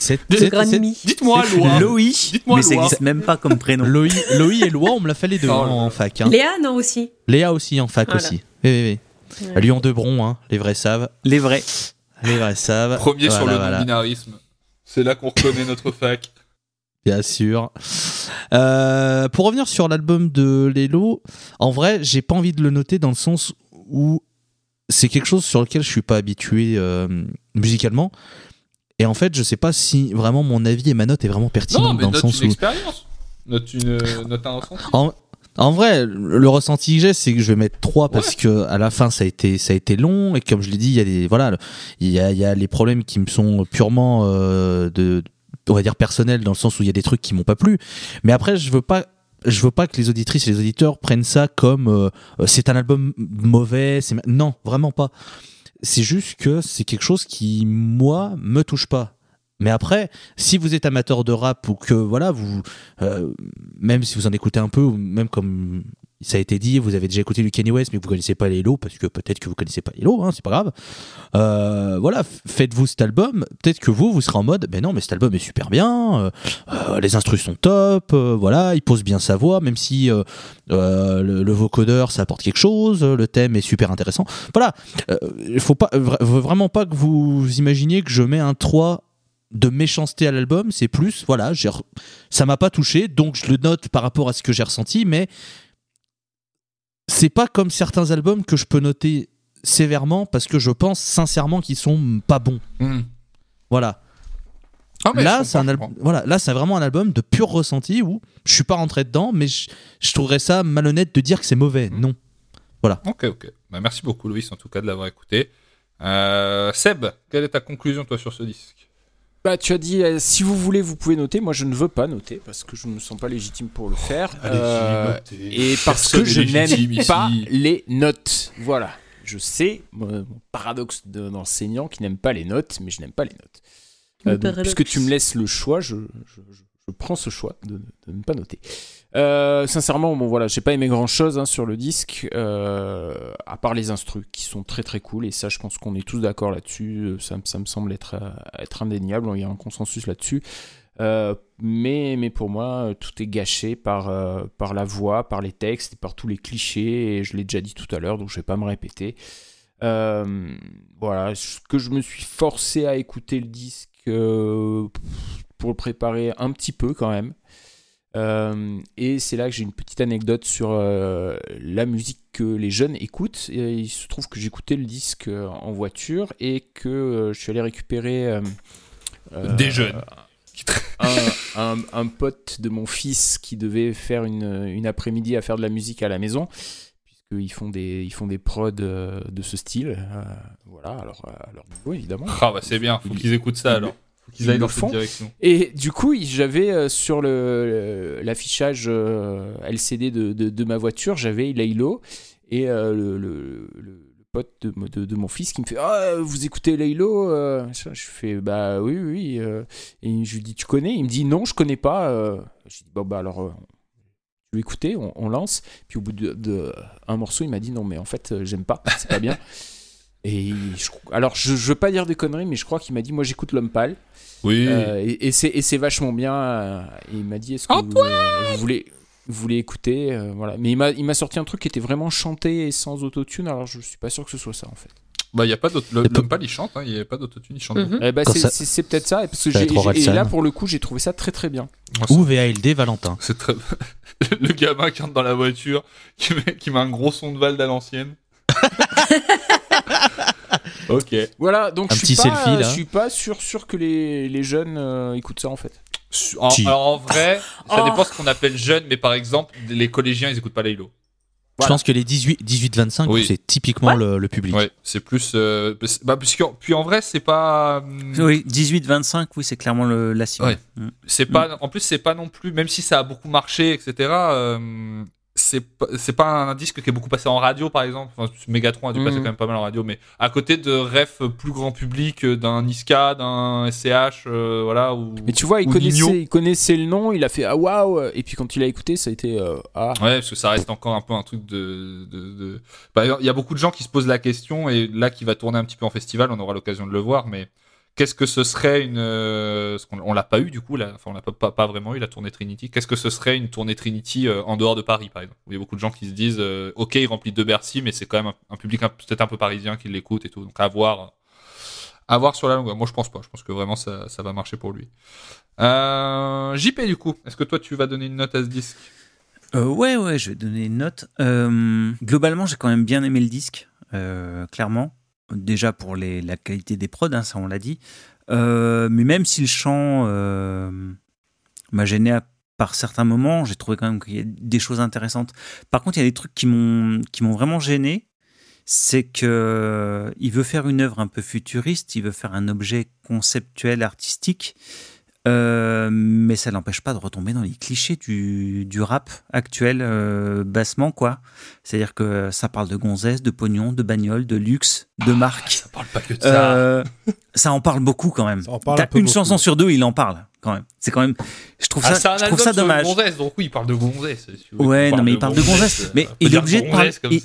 Dites-moi, C'est Loïc. Loïc, Dites-moi, mais ça n'existe même pas comme prénom. Loïc, Loïc et Loa, on me l'a fait les deux Oh en fac. hein. Léa, non aussi. Léa aussi en fac Voilà. aussi. Oui, oui, oui. Ouais. Lyon de Bron, hein, les vrais savent. Les vrais. Les vrais savent. Premier sur le voilà. non-binarisme. C'est là qu'on reconnaît notre fac. Bien sûr. Euh, pour revenir sur l'album de Lelo, en vrai, j'ai pas envie de le noter dans le sens où c'est quelque chose sur lequel je suis pas habitué euh, musicalement. Et en fait, je sais pas si vraiment mon avis et ma note est vraiment pertinente dans le sens une où. expérience. Note, une, note un ressenti. En, en vrai, le ressenti que j'ai, c'est que je vais mettre 3 parce que à la fin, ça a été, ça a été long et comme je l'ai dit, il y a des, voilà, il y a, y a les problèmes qui me sont purement euh, de, on va dire personnels dans le sens où il y a des trucs qui m'ont pas plu. Mais après, je veux pas. Je veux pas que les auditrices et les auditeurs prennent ça comme euh, c'est un album mauvais. c'est Non, vraiment pas. C'est juste que c'est quelque chose qui moi me touche pas. Mais après, si vous êtes amateur de rap ou que voilà, vous, euh, même si vous en écoutez un peu, ou même comme ça a été dit, vous avez déjà écouté du Kanye West, mais vous connaissez pas les lots, parce que peut-être que vous connaissez pas les lots, hein, c'est pas grave. Euh, voilà, faites-vous cet album. Peut-être que vous, vous serez en mode, ben non, mais cet album est super bien, euh, euh, les instrus sont top, voilà, il pose bien sa voix, même si le, vocodeur, ça apporte quelque chose, le thème est super intéressant. Voilà, il faut pas, vra- vraiment pas que vous imaginiez que je mets un 3 de méchanceté à l'album, c'est plus, voilà, ça m'a pas touché, donc je le note par rapport à ce que j'ai ressenti, mais c'est pas comme certains albums que je peux noter sévèrement parce que je pense sincèrement qu'ils sont pas bons. Hmm. Voilà. Ah, mais là, c'est un. Voilà, là, c'est vraiment un album de pur ressenti où je suis pas rentré dedans, mais je, je trouverais ça malhonnête de dire que c'est mauvais. Mm. Non. Ok, ok. Bah, merci beaucoup, Loïs, en tout cas, de l'avoir écouté. Euh, Seb, quelle est ta conclusion, toi, sur ce disque? Bah, tu as dit, euh, si vous voulez, vous pouvez noter. Moi, je ne veux pas noter parce que je ne me sens pas légitime pour le faire. Euh, et parce que je n'aime pas les notes. Voilà. Je sais, mon paradoxe de- d'enseignant qui n'aime pas les notes, mais je n'aime pas les notes. Le Euh, donc, puisque tu me laisses le choix, je, je- je- je prends ce choix de, de ne pas noter. Euh, sincèrement, bon voilà, j'ai pas aimé grand chose sur le disque, euh, à part les instrus qui sont très très cool, et ça, je pense qu'on est tous d'accord là-dessus. euh, Ça, me- semble être, être indéniable, il y a un consensus là-dessus. Mais, mais pour moi, tout est gâché par, par la voix, par les textes, par tous les clichés, et je l'ai déjà dit tout à l'heure, donc je vais pas me répéter. Voilà, que je me suis forcé à écouter le disque pour le préparer un petit peu quand même. Euh, et c'est là que j'ai une petite anecdote sur euh, la musique que les jeunes écoutent. Et il se trouve que j'écoutais le disque euh, en voiture et que je suis allé récupérer Des jeunes. un, un- un pote de mon fils qui devait faire une, une après-midi à faire de la musique à la maison, puisqu'ils font des, ils font des prods de ce style. voilà, alors à leur niveau évidemment. Ah, bah, c'est bien, faut Ils- qu'ils écoutent ça, alors. Qu'ils ils aillent le dans font. cette direction. Et du coup, j'avais euh, sur le l'affichage euh, LCD de, de, de ma voiture, j'avais Laylo et euh, le, le- pote de, de- de mon fils qui me fait Ah, vous écoutez Laylo. Je fais Bah oui, oui. Et je lui dis Tu connais? Il me dit Non, je connais pas. Je dis Bon, bah alors. je vais écouter, on, on lance. Puis au bout de, un morceau, il m'a dit Non, mais en fait, j'aime pas, c'est pas bien. Et je- alors, je, je veux pas dire des conneries, mais je crois qu'il m'a dit Moi, j'écoute L'Homme Pâle. Oui. Euh, et et c'est et c'est vachement bien. euh, et il m'a dit est-ce que vous, euh, vous voulez vous voulez écouter euh, voilà. Mais il m'a il m'a sorti un truc qui était vraiment chanté et sans autotune. Alors je suis pas sûr que ce soit ça en fait. Bah, y a pas L'homme pâle, il chante, hein, il y a pas d'autotune, il chante. Eh ben, Quand c'est ça- peut-être ça. Parce que Ça et là pour le coup j'ai trouvé ça très très bien. Ou VALD Valentin. C'est très. le gamin qui rentre dans la voiture, qui met, qui met un gros son de Vald à l'ancienne. ok. Voilà donc Un je suis petit pas selfie, là. je suis pas sûr sûr que les, les jeunes euh, écoutent ça en fait. En, Si. alors en vrai, ça Oh. dépend ce qu'on appelle jeune, mais par exemple, les collégiens, ils écoutent pas Laylo. Je pense que les 18-25, Oui. c'est typiquement le, le public. Ouais, c'est plus. euh, bah, puisque, puis en vrai, c'est pas. hum, Oui, 18-25, oui, c'est clairement le, la cible. Ouais. Mm. C'est pas. En plus, c'est pas non plus. Même si ça a beaucoup marché, etc. euh, c'est pas, c'est pas un disque qui est beaucoup passé en radio, par exemple. Enfin, Megatron a dû passer Mhm. quand même pas mal en radio, mais à côté de ref plus grand public, euh, d'un Niska, d'un SCH, euh, voilà. Ou, Mais tu vois il connaissait il connaissait le nom il a fait ah waouh et puis quand il a écouté ça a été euh, ah Ouais, parce que ça reste encore un peu un truc de. de, de- Par exemple, il y a beaucoup de gens qui se posent la question, et là, qui va tourner un petit peu en festival, on aura l'occasion de le voir, mais qu'est-ce que ce serait une. euh, on l'a pas eu, du coup, là, enfin, on l'a pas, vraiment eu, la tournée Trinity. Qu'est-ce que ce serait une tournée Trinity euh, en dehors de Paris, par exemple? Il y a beaucoup de gens qui se disent, euh, ok, il remplit de Bercy, mais c'est quand même un, public peut-être un peu parisien qui l'écoute et tout, donc à voir. À voir sur la longueur. Moi, je pense pas. Je pense que vraiment, ça, va marcher pour lui. JP, du coup, est-ce que toi, tu vas donner une note à ce disque? Ouais, ouais, je vais donner une note. Globalement, j'ai quand même bien aimé le disque, clairement. Déjà pour la qualité des prods, hein, ça on l'a dit. Euh, mais même si le chant euh, m'a gêné à- par certains moments, j'ai trouvé quand même qu'il y a des choses intéressantes. Par contre, il y a des trucs qui m'ont qui m'ont vraiment gêné. C'est que euh, il veut faire une œuvre un peu futuriste, il veut faire un objet conceptuel, artistique. Euh, mais ça n'empêche pas de retomber dans les clichés du, du rap actuel euh, bassement quoi. C'est-à-dire que ça parle de gonzesse, de pognon, de bagnole, de luxe, de marque. Ça parle pas que de ça. Euh, ça en parle beaucoup quand même. T'as un une beaucoup. chanson sur deux, il en parle quand même. C'est quand même. Je trouve Ah, ça, je trouve ça sur dommage. Gonzesse, donc oui, il parle de gonzesse. si Ouais, non mais il parle de gonzesse. euh, Mais il est obligé de parler. Il,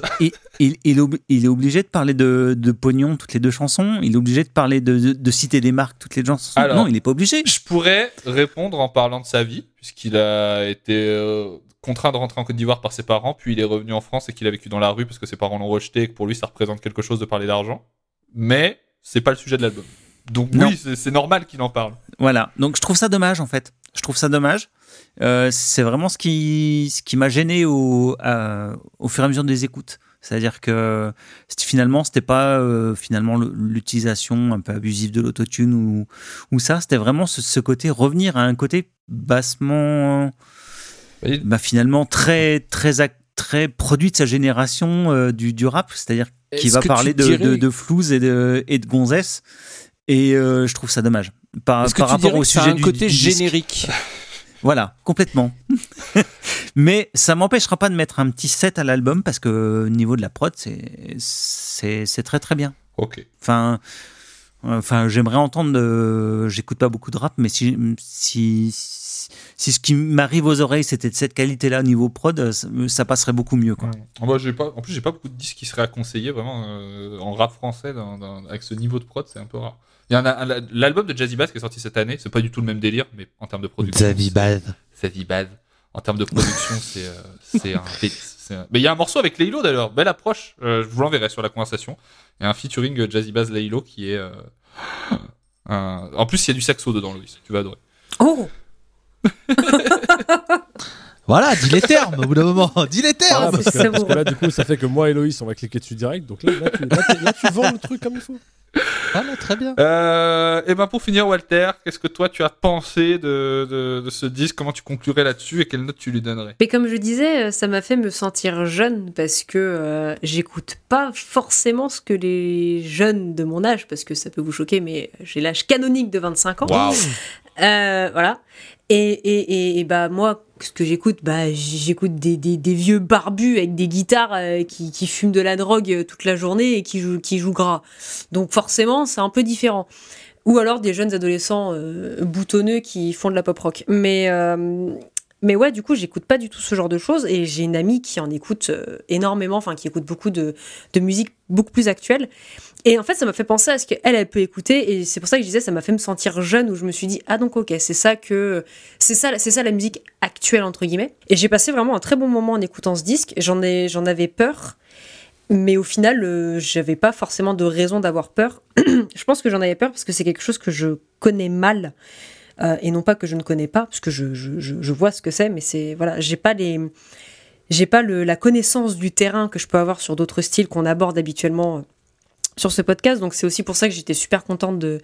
il- il- il est obligé de parler de, de pognon toutes les deux chansons. Il est obligé de parler de, de, de citer des marques toutes les deux chansons. Alors, non, il n'est pas obligé. Je pourrais répondre en parlant de sa vie, puisqu'il a été euh, contraint de rentrer en Côte d'Ivoire par ses parents, puis il est revenu en France et qu'il a vécu dans la rue parce que ses parents l'ont rejeté et que pour lui ça représente quelque chose de parler d'argent. Mais c'est pas le sujet de l'album. Donc Non. oui, c'est- normal qu'il en parle. Voilà. Donc je trouve ça dommage en fait. Je trouve ça dommage. Euh, c'est vraiment ce qui, ce qui m'a gêné au, à- au fur et à mesure des écoutes. C'est-à-dire que finalement, c'était pas euh, finalement le- l'utilisation un peu abusive de l'autotune ou, ou ça. C'était vraiment ce, ce côté revenir à un côté bassement, Oui. bah, finalement très très très produit de sa génération euh, du, du rap. C'est-à-dire qui va parler de, dirais- de, de flouze et de, et de gonzesse. Et euh, je trouve ça dommage. Par, rapport au que ça a sujet un du, côté du générique Voilà, complètement. Mais ça m'empêchera pas de mettre un petit set à l'album parce que au niveau de la prod, c'est très très bien. Ok. Enfin, enfin, j'aimerais entendre. J'écoute pas beaucoup de rap, mais si si si ce qui m'arrive aux oreilles c'était de cette qualité-là au niveau prod, ça, ça passerait beaucoup mieux. Quoi. Pas, en plus, j'ai pas beaucoup de disques qui seraient à conseiller vraiment euh, en rap français dans- dans- avec ce niveau de prod, c'est un peu rare. Il y en a l'album de Jazzy Bass qui est sorti cette année, c'est pas du tout le même délire, mais en termes de production. C'est- Bad. Xavi Bad. En termes de production, c'est euh, c'est un un- Mais il y a un morceau avec Laylo d'ailleurs, belle approche. euh, je vous l'enverrai sur la conversation. Il y a un featuring euh, Jazzy Bass Laylo qui est. euh, un- En plus, il y a du saxo dedans, Louis. Tu vas adorer. Oh Voilà, dis les termes au bout d'un moment. Dis les Voilà, termes. parce, que, C'est parce bon. que là, du coup, ça fait que moi et Loïs, on va cliquer dessus direct. Donc là, là, tu, là, tu- là, tu vends le truc comme il faut. Voilà, très bien. Euh, et ben pour finir, Walter, qu'est-ce que toi tu as pensé de, de, de ce disque? Comment tu conclurais là-dessus et quelle note tu lui donnerais? Mais comme je disais, euh, ça m'a fait me sentir jeune parce que euh, j'écoute pas forcément ce que les jeunes de mon âge, parce que ça peut vous choquer, mais j'ai l'âge canonique de 25 ans. Euh, voilà. Et, et, et, bah moi, ce que j'écoute, bah j'écoute des, des, des vieux barbus avec des guitares euh, qui, qui fument de la drogue euh, toute la journée et qui jouent, qui jouent gras. Donc forcément, c'est un peu différent. Ou alors des jeunes adolescents euh, boutonneux qui font de la pop rock. Mais euh, mais ouais, du coup, j'écoute pas du tout ce genre de choses et j'ai une amie qui en écoute euh, énormément, enfin qui écoute beaucoup de, de musique beaucoup plus actuelle. Et en fait, ça m'a fait penser à ce qu'elle, elle peut écouter et c'est pour ça que je disais, ça m'a fait me sentir jeune où je me suis dit, ah donc ok, c'est ça que, c'est ça, ça la musique actuelle entre guillemets. Et j'ai passé vraiment un très bon moment en écoutant ce disque. J'en avais peur. Mais au final, euh, j'avais pas forcément de raison d'avoir peur. je pense que j'en avais peur parce que c'est quelque chose que je connais mal. Euh, et non pas que je ne connais pas, parce que je, je, vois ce que c'est, mais c'est voilà, j'ai pas les, j'ai pas le, la connaissance du terrain que je peux avoir sur d'autres styles qu'on aborde habituellement euh, sur ce podcast. Donc c'est aussi pour ça que j'étais super contente de,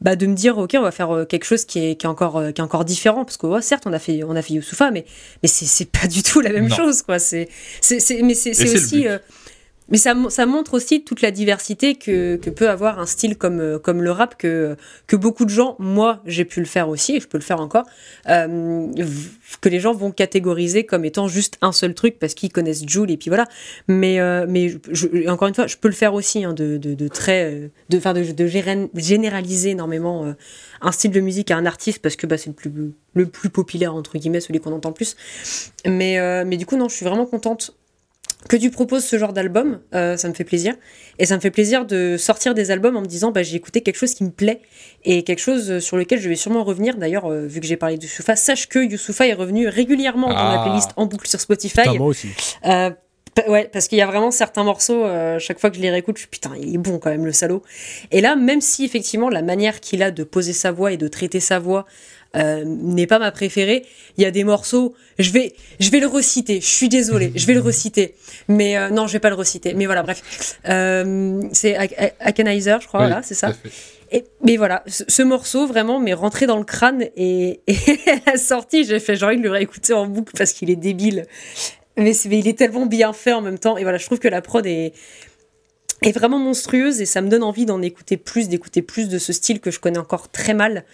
bah, de me dire ok, on va faire euh, quelque chose qui est, qui est encore, qui est encore différent, parce que ouais, certes on a fait, on a fait Youssoufa, mais mais c'est, pas du tout la même Non. chose quoi. C'est, mais c'est, aussi euh, mais ça, mon- ça montre aussi toute la diversité que, peut avoir un style comme, euh, le rap, que, beaucoup de gens, moi j'ai pu le faire aussi, et je peux le faire encore, euh, que les gens vont catégoriser comme étant juste un seul truc parce qu'ils connaissent Joule et puis voilà. Mais, euh, encore une fois, je peux le faire aussi, hein, de, très. De, de, généraliser énormément un style de musique à un artiste parce que bah, c'est le plus, populaire, entre guillemets, celui qu'on entend le plus. Mais du coup, non, je suis vraiment contente que tu proposes ce genre d'album, euh, ça me fait plaisir. Et ça me fait plaisir de sortir des albums en me disant, bah, j'ai écouté quelque chose qui me plaît et quelque chose sur lequel je vais sûrement revenir. D'ailleurs, euh, vu que j'ai parlé de Youssoufa, sache que Youssoufa est revenu régulièrement dans Ah. ma playlist en boucle sur Spotify. Putain, moi aussi. Euh, ouais, parce qu'il y a vraiment certains morceaux, euh, chaque fois que je les réécoute, je suis putain, il est bon quand même le salaud. Et là, même si effectivement la manière qu'il a de poser sa voix et de traiter sa voix euh, n'est pas ma préférée, il y a des morceaux, je vais, je vais le reciter, je suis désolée, je vais le reciter. Mais euh, non, je vais pas le reciter. Mais voilà, bref. Euh, c'est Ak- Ak- Akenizer, je crois, Oui, voilà, c'est ça. Et, mais voilà, ce, ce morceau vraiment m'est rentré dans le crâne et, et à la sortie, j'ai fait genre envie de le réécouter en boucle parce qu'il est débile. Mais, mais il est tellement bien fait en même temps. Et voilà, je trouve que la prod est, est vraiment monstrueuse et ça me donne envie d'en écouter plus, d'écouter plus de ce style que je connais encore très mal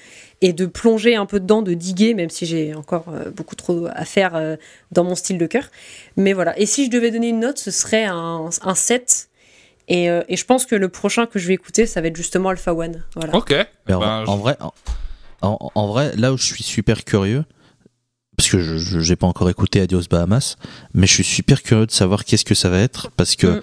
et de plonger un peu dedans, de diguer, même si j'ai encore euh, beaucoup trop à faire euh, dans mon style de cœur. Mais voilà. Et si je devais donner une note, ce serait un, un 7 Et, euh, et je pense que le prochain que je vais écouter, ça va être justement Alpha One. Voilà. Ok. Mais en, Ben, en vrai, en, en- en vrai, là où je suis super curieux, parce que je n'ai pas encore écouté Adios Bahamas, mais je suis super curieux de savoir qu'est-ce que ça va être, parce que Mm.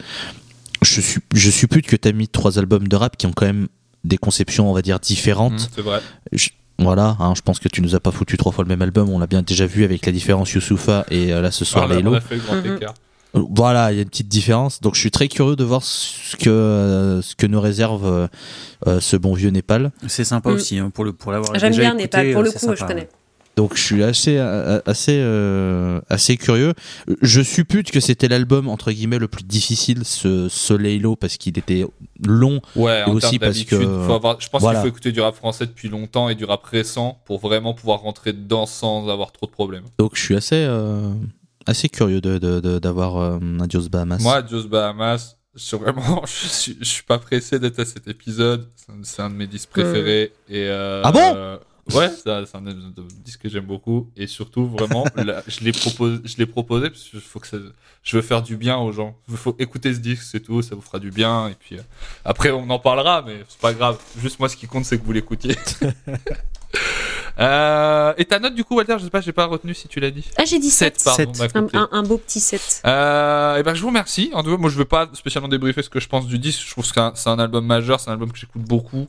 Je, suis, je suppute que tu as mis trois albums de rap qui ont quand même des conceptions, on va dire, différentes. Mm, c'est vrai. Je- voilà, hein, je pense que tu nous as pas foutu trois fois le même album, on l'a bien déjà vu avec la différence Youssoufa et euh, là ce soir Voilà, Laylo. on a fait le grand écart. Voilà, il y a une petite différence. Donc je suis très curieux de voir ce que, euh, ce que nous réserve euh, ce bon vieux Népal. C'est sympa Mm. aussi hein, pour le pour l'avoir J'aime bien écouté, Népal, pour le coup, je sympa, connais. Donc je suis assez, euh, assez, euh, assez curieux. Je suppute que c'était l'album entre guillemets le plus difficile, ce, ce Laylo, parce qu'il était long. Ouais, Et en aussi termes parce que- d'habitude, faut avoir- je pense voilà. qu'il faut écouter du rap français depuis longtemps et du rap récent pour vraiment pouvoir rentrer dedans sans avoir trop de problèmes. Donc je suis assez, euh, assez curieux de, de- de- d'avoir euh, Adios Bahamas. Moi, Jos Bahamas, je suis vraiment, je suis, je suis pas pressé d'être à cet épisode. C'est un, c'est un de mes disques préférés. Et euh, Ah bon? euh, Ouais, c'est un disques que j'aime beaucoup. Et surtout, vraiment, là, je l'ai proposé, je l'ai proposé parce que faut que ça- je veux faire du bien aux gens. Il faut écouter ce disque, c'est tout, ça vous fera du bien. Et puis euh, après, on en parlera, mais c'est pas grave. Juste moi, ce qui compte, c'est que vous l'écoutiez. Euh, et ta note du coup, Walter, je sais pas, j'ai pas retenu si tu l'as dit. Ah, j'ai dit 7. pardon, Sept. bah, Un, écoutez. un- un beau petit 7. Euh, et ben je vous remercie. En tout cas, moi je veux pas spécialement débriefer ce que je pense du disque. Je trouve que c'est un, c'est un album majeur, c'est un album que j'écoute beaucoup.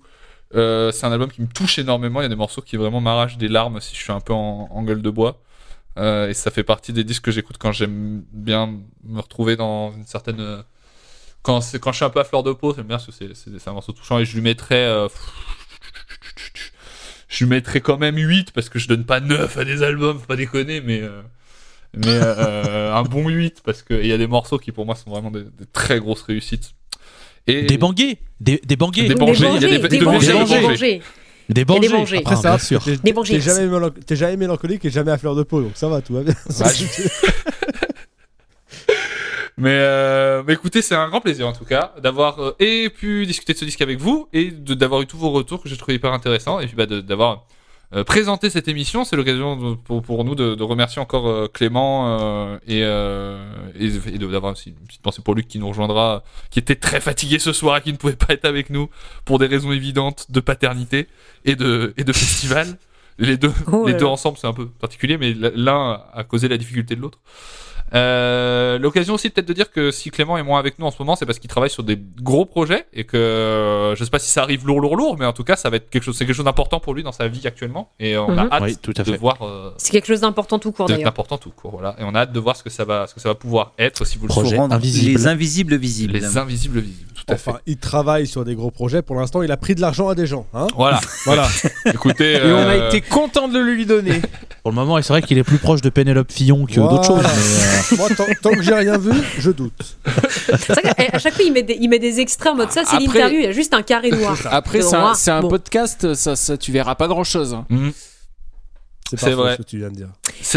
Euh, c'est un album qui me touche énormément. Il y a des morceaux qui vraiment m'arrachent des larmes si je suis un peu en, gueule de bois. Euh, et ça fait partie des disques que j'écoute quand j'aime bien me retrouver dans une certaine. euh, Quand, quand je suis un peu à fleur de peau, j'aime bien parce que c'est, un morceau touchant et je lui mettrais. je lui mettrais quand même 8 parce que je donne pas 9 à des albums, faut pas déconner, mais. mais un bon 8 parce qu'il y a des morceaux qui pour moi sont vraiment des, des très grosses réussites. Et Des banguets, des, des banguets, Des bangers, il y a des- des bangers, des des bangers. des bangers. Ah, Après, ça, bien sûr. t'es- Des bangers. T'es jamais, jamais mélancolique et jamais à fleur de peau, donc ça va, tout va bien. Ouais, Mais, euh, mais écoutez, c'est un grand plaisir en tout cas d'avoir euh, et pu discuter de ce disque avec vous et de- d'avoir eu tous vos retours que j'ai trouvé hyper intéressants et puis bah, de- d'avoir euh, présenté cette émission. C'est l'occasion pour, pour nous de, de remercier encore euh, Clément euh, et, et, d'avoir aussi une petite pensée pour Luc qui nous rejoindra, qui était très fatigué ce soir et qui ne pouvait pas être avec nous pour des raisons évidentes de paternité et de, et de festival. Les deux, Oh les deux ensemble, c'est un peu particulier, mais l'un a causé la difficulté de l'autre. Euh, L'occasion aussi peut-être de dire que si Clément est moins avec nous en ce moment, c'est parce qu'il travaille sur des gros projets et que euh, je sais pas si ça arrive lourd, lourd, lourd, mais en tout cas, ça va être quelque chose, c'est quelque chose d'important pour lui dans sa vie actuellement et on a Mhm. hâte Oui, tout à de voir. euh, C'est quelque chose d'important tout court d'ailleurs. d'important tout court, voilà. Et on a hâte de voir ce que ça va, ce que ça va pouvoir être si vous le Projet invisible. les invisibles visibles. Les invisibles visibles, tout à Enfin, fait. il travaille sur des gros projets. Pour l'instant, il a pris de l'argent à des gens. Hein Voilà. voilà. Écoutez, Et on a été content de le lui donner. Pour le moment, c'est vrai qu'il est plus proche de Pénélope Fillon que d'autres choses. Voilà. mais, euh, Moi, tant, tant que j'ai rien vu, je doute. C'est vrai qu'à à chaque fois, il met des, il met des extraits en mode ça, c'est Après- l'interview, il y a juste un carré noir. Après, c'est un, moi. c'est un Bon. podcast, ça, ça, tu verras pas grand chose. mhm. C'est vrai. ce que tu viens de dire.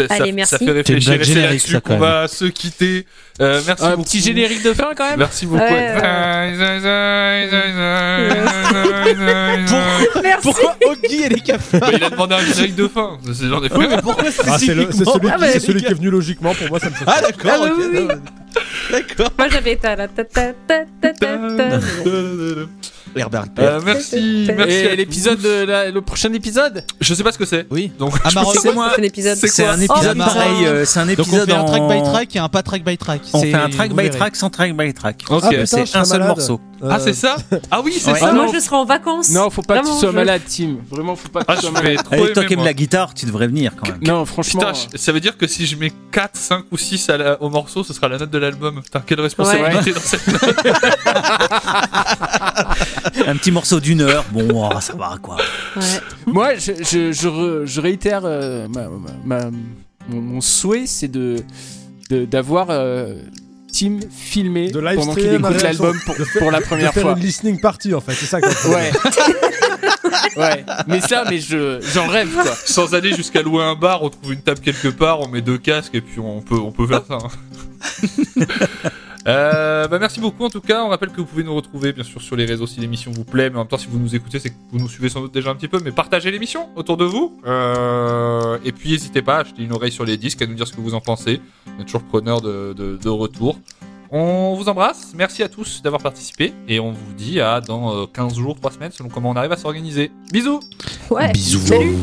Allez, ça, merci. ça fait réfléchir c'est là-dessus qu'on va se quitter. Euh, merci Un beaucoup. petit générique de fin quand même. Merci beaucoup. Ouais, ouais. Pourquoi Oggy et les cafards Bah, il a demandé un générique de fin. C'est genre des Oui, mais pourquoi Ah, c'est celui, Ah, qui, bah, c'est celui les qui est venu logiquement. Pour moi, ça me fait. Ah d'accord, Ah, bah, oui, oui. D'accord. Moi j'avais ta Herbert Euh, merci, merci. Et l'épisode, de la- le prochain épisode Je sais pas ce que c'est. Oui. Donc, Maroc, C'est moi. moi. C'est un épisode. C'est C'est quoi un épisode Oh, pareil, euh, c'est un Donc on épisode en... track by track et un pas track by track. On fait un track by track sans track by track. Ok. Ah, c'est un seul morceau. Euh, Ah, c'est ça Ah oui, c'est Ouais. ça. Ah, moi je serai en vacances. Non, faut pas que tu Vraiment, sois je- malade, Tim. Vraiment, faut pas que Ah, tu je sois vais malade. trop Allez, toi aimer, qui aimes moi. la guitare, tu devrais venir quand même. Non, franchement. Putain, je- ça veut dire que si je mets 4, 5 ou 6 à la- au morceau, ce sera la note de l'album. Putain, quelle responsabilité dans cette note. Un petit morceau d'une heure, bon, oh, ça va quoi. Ouais. Moi, je, je, je, re- je réitère euh, ma, ma- ma- mon, mon souhait, c'est de de- d'avoir euh, Tim filmé De live pendant qu'il écoute l'album pour, de pour la De première faire fois. une listening party en fait, c'est ça. qu'on fait. Ouais. ouais. Mais ça, mais je j'en rêve quoi. Sans aller jusqu'à louer un bar, on trouve une table quelque part, on met deux casques et puis on peut, on peut faire ça. hein. Euh, bah merci beaucoup en tout cas. On rappelle que vous pouvez nous retrouver bien sûr sur les réseaux si l'émission vous plaît, mais en même temps si vous nous écoutez, c'est que vous nous suivez sans doute déjà un petit peu. Mais partagez l'émission autour de vous. Euh, et puis n'hésitez pas à jeter une oreille sur les disques, à nous dire ce que vous en pensez. On est toujours preneur de, de, de retours. On vous embrasse. Merci à tous d'avoir participé. Et on vous dit à dans euh, 15 jours, 3 semaines, selon comment on arrive à s'organiser. Bisous Ouais. Bisous. Salut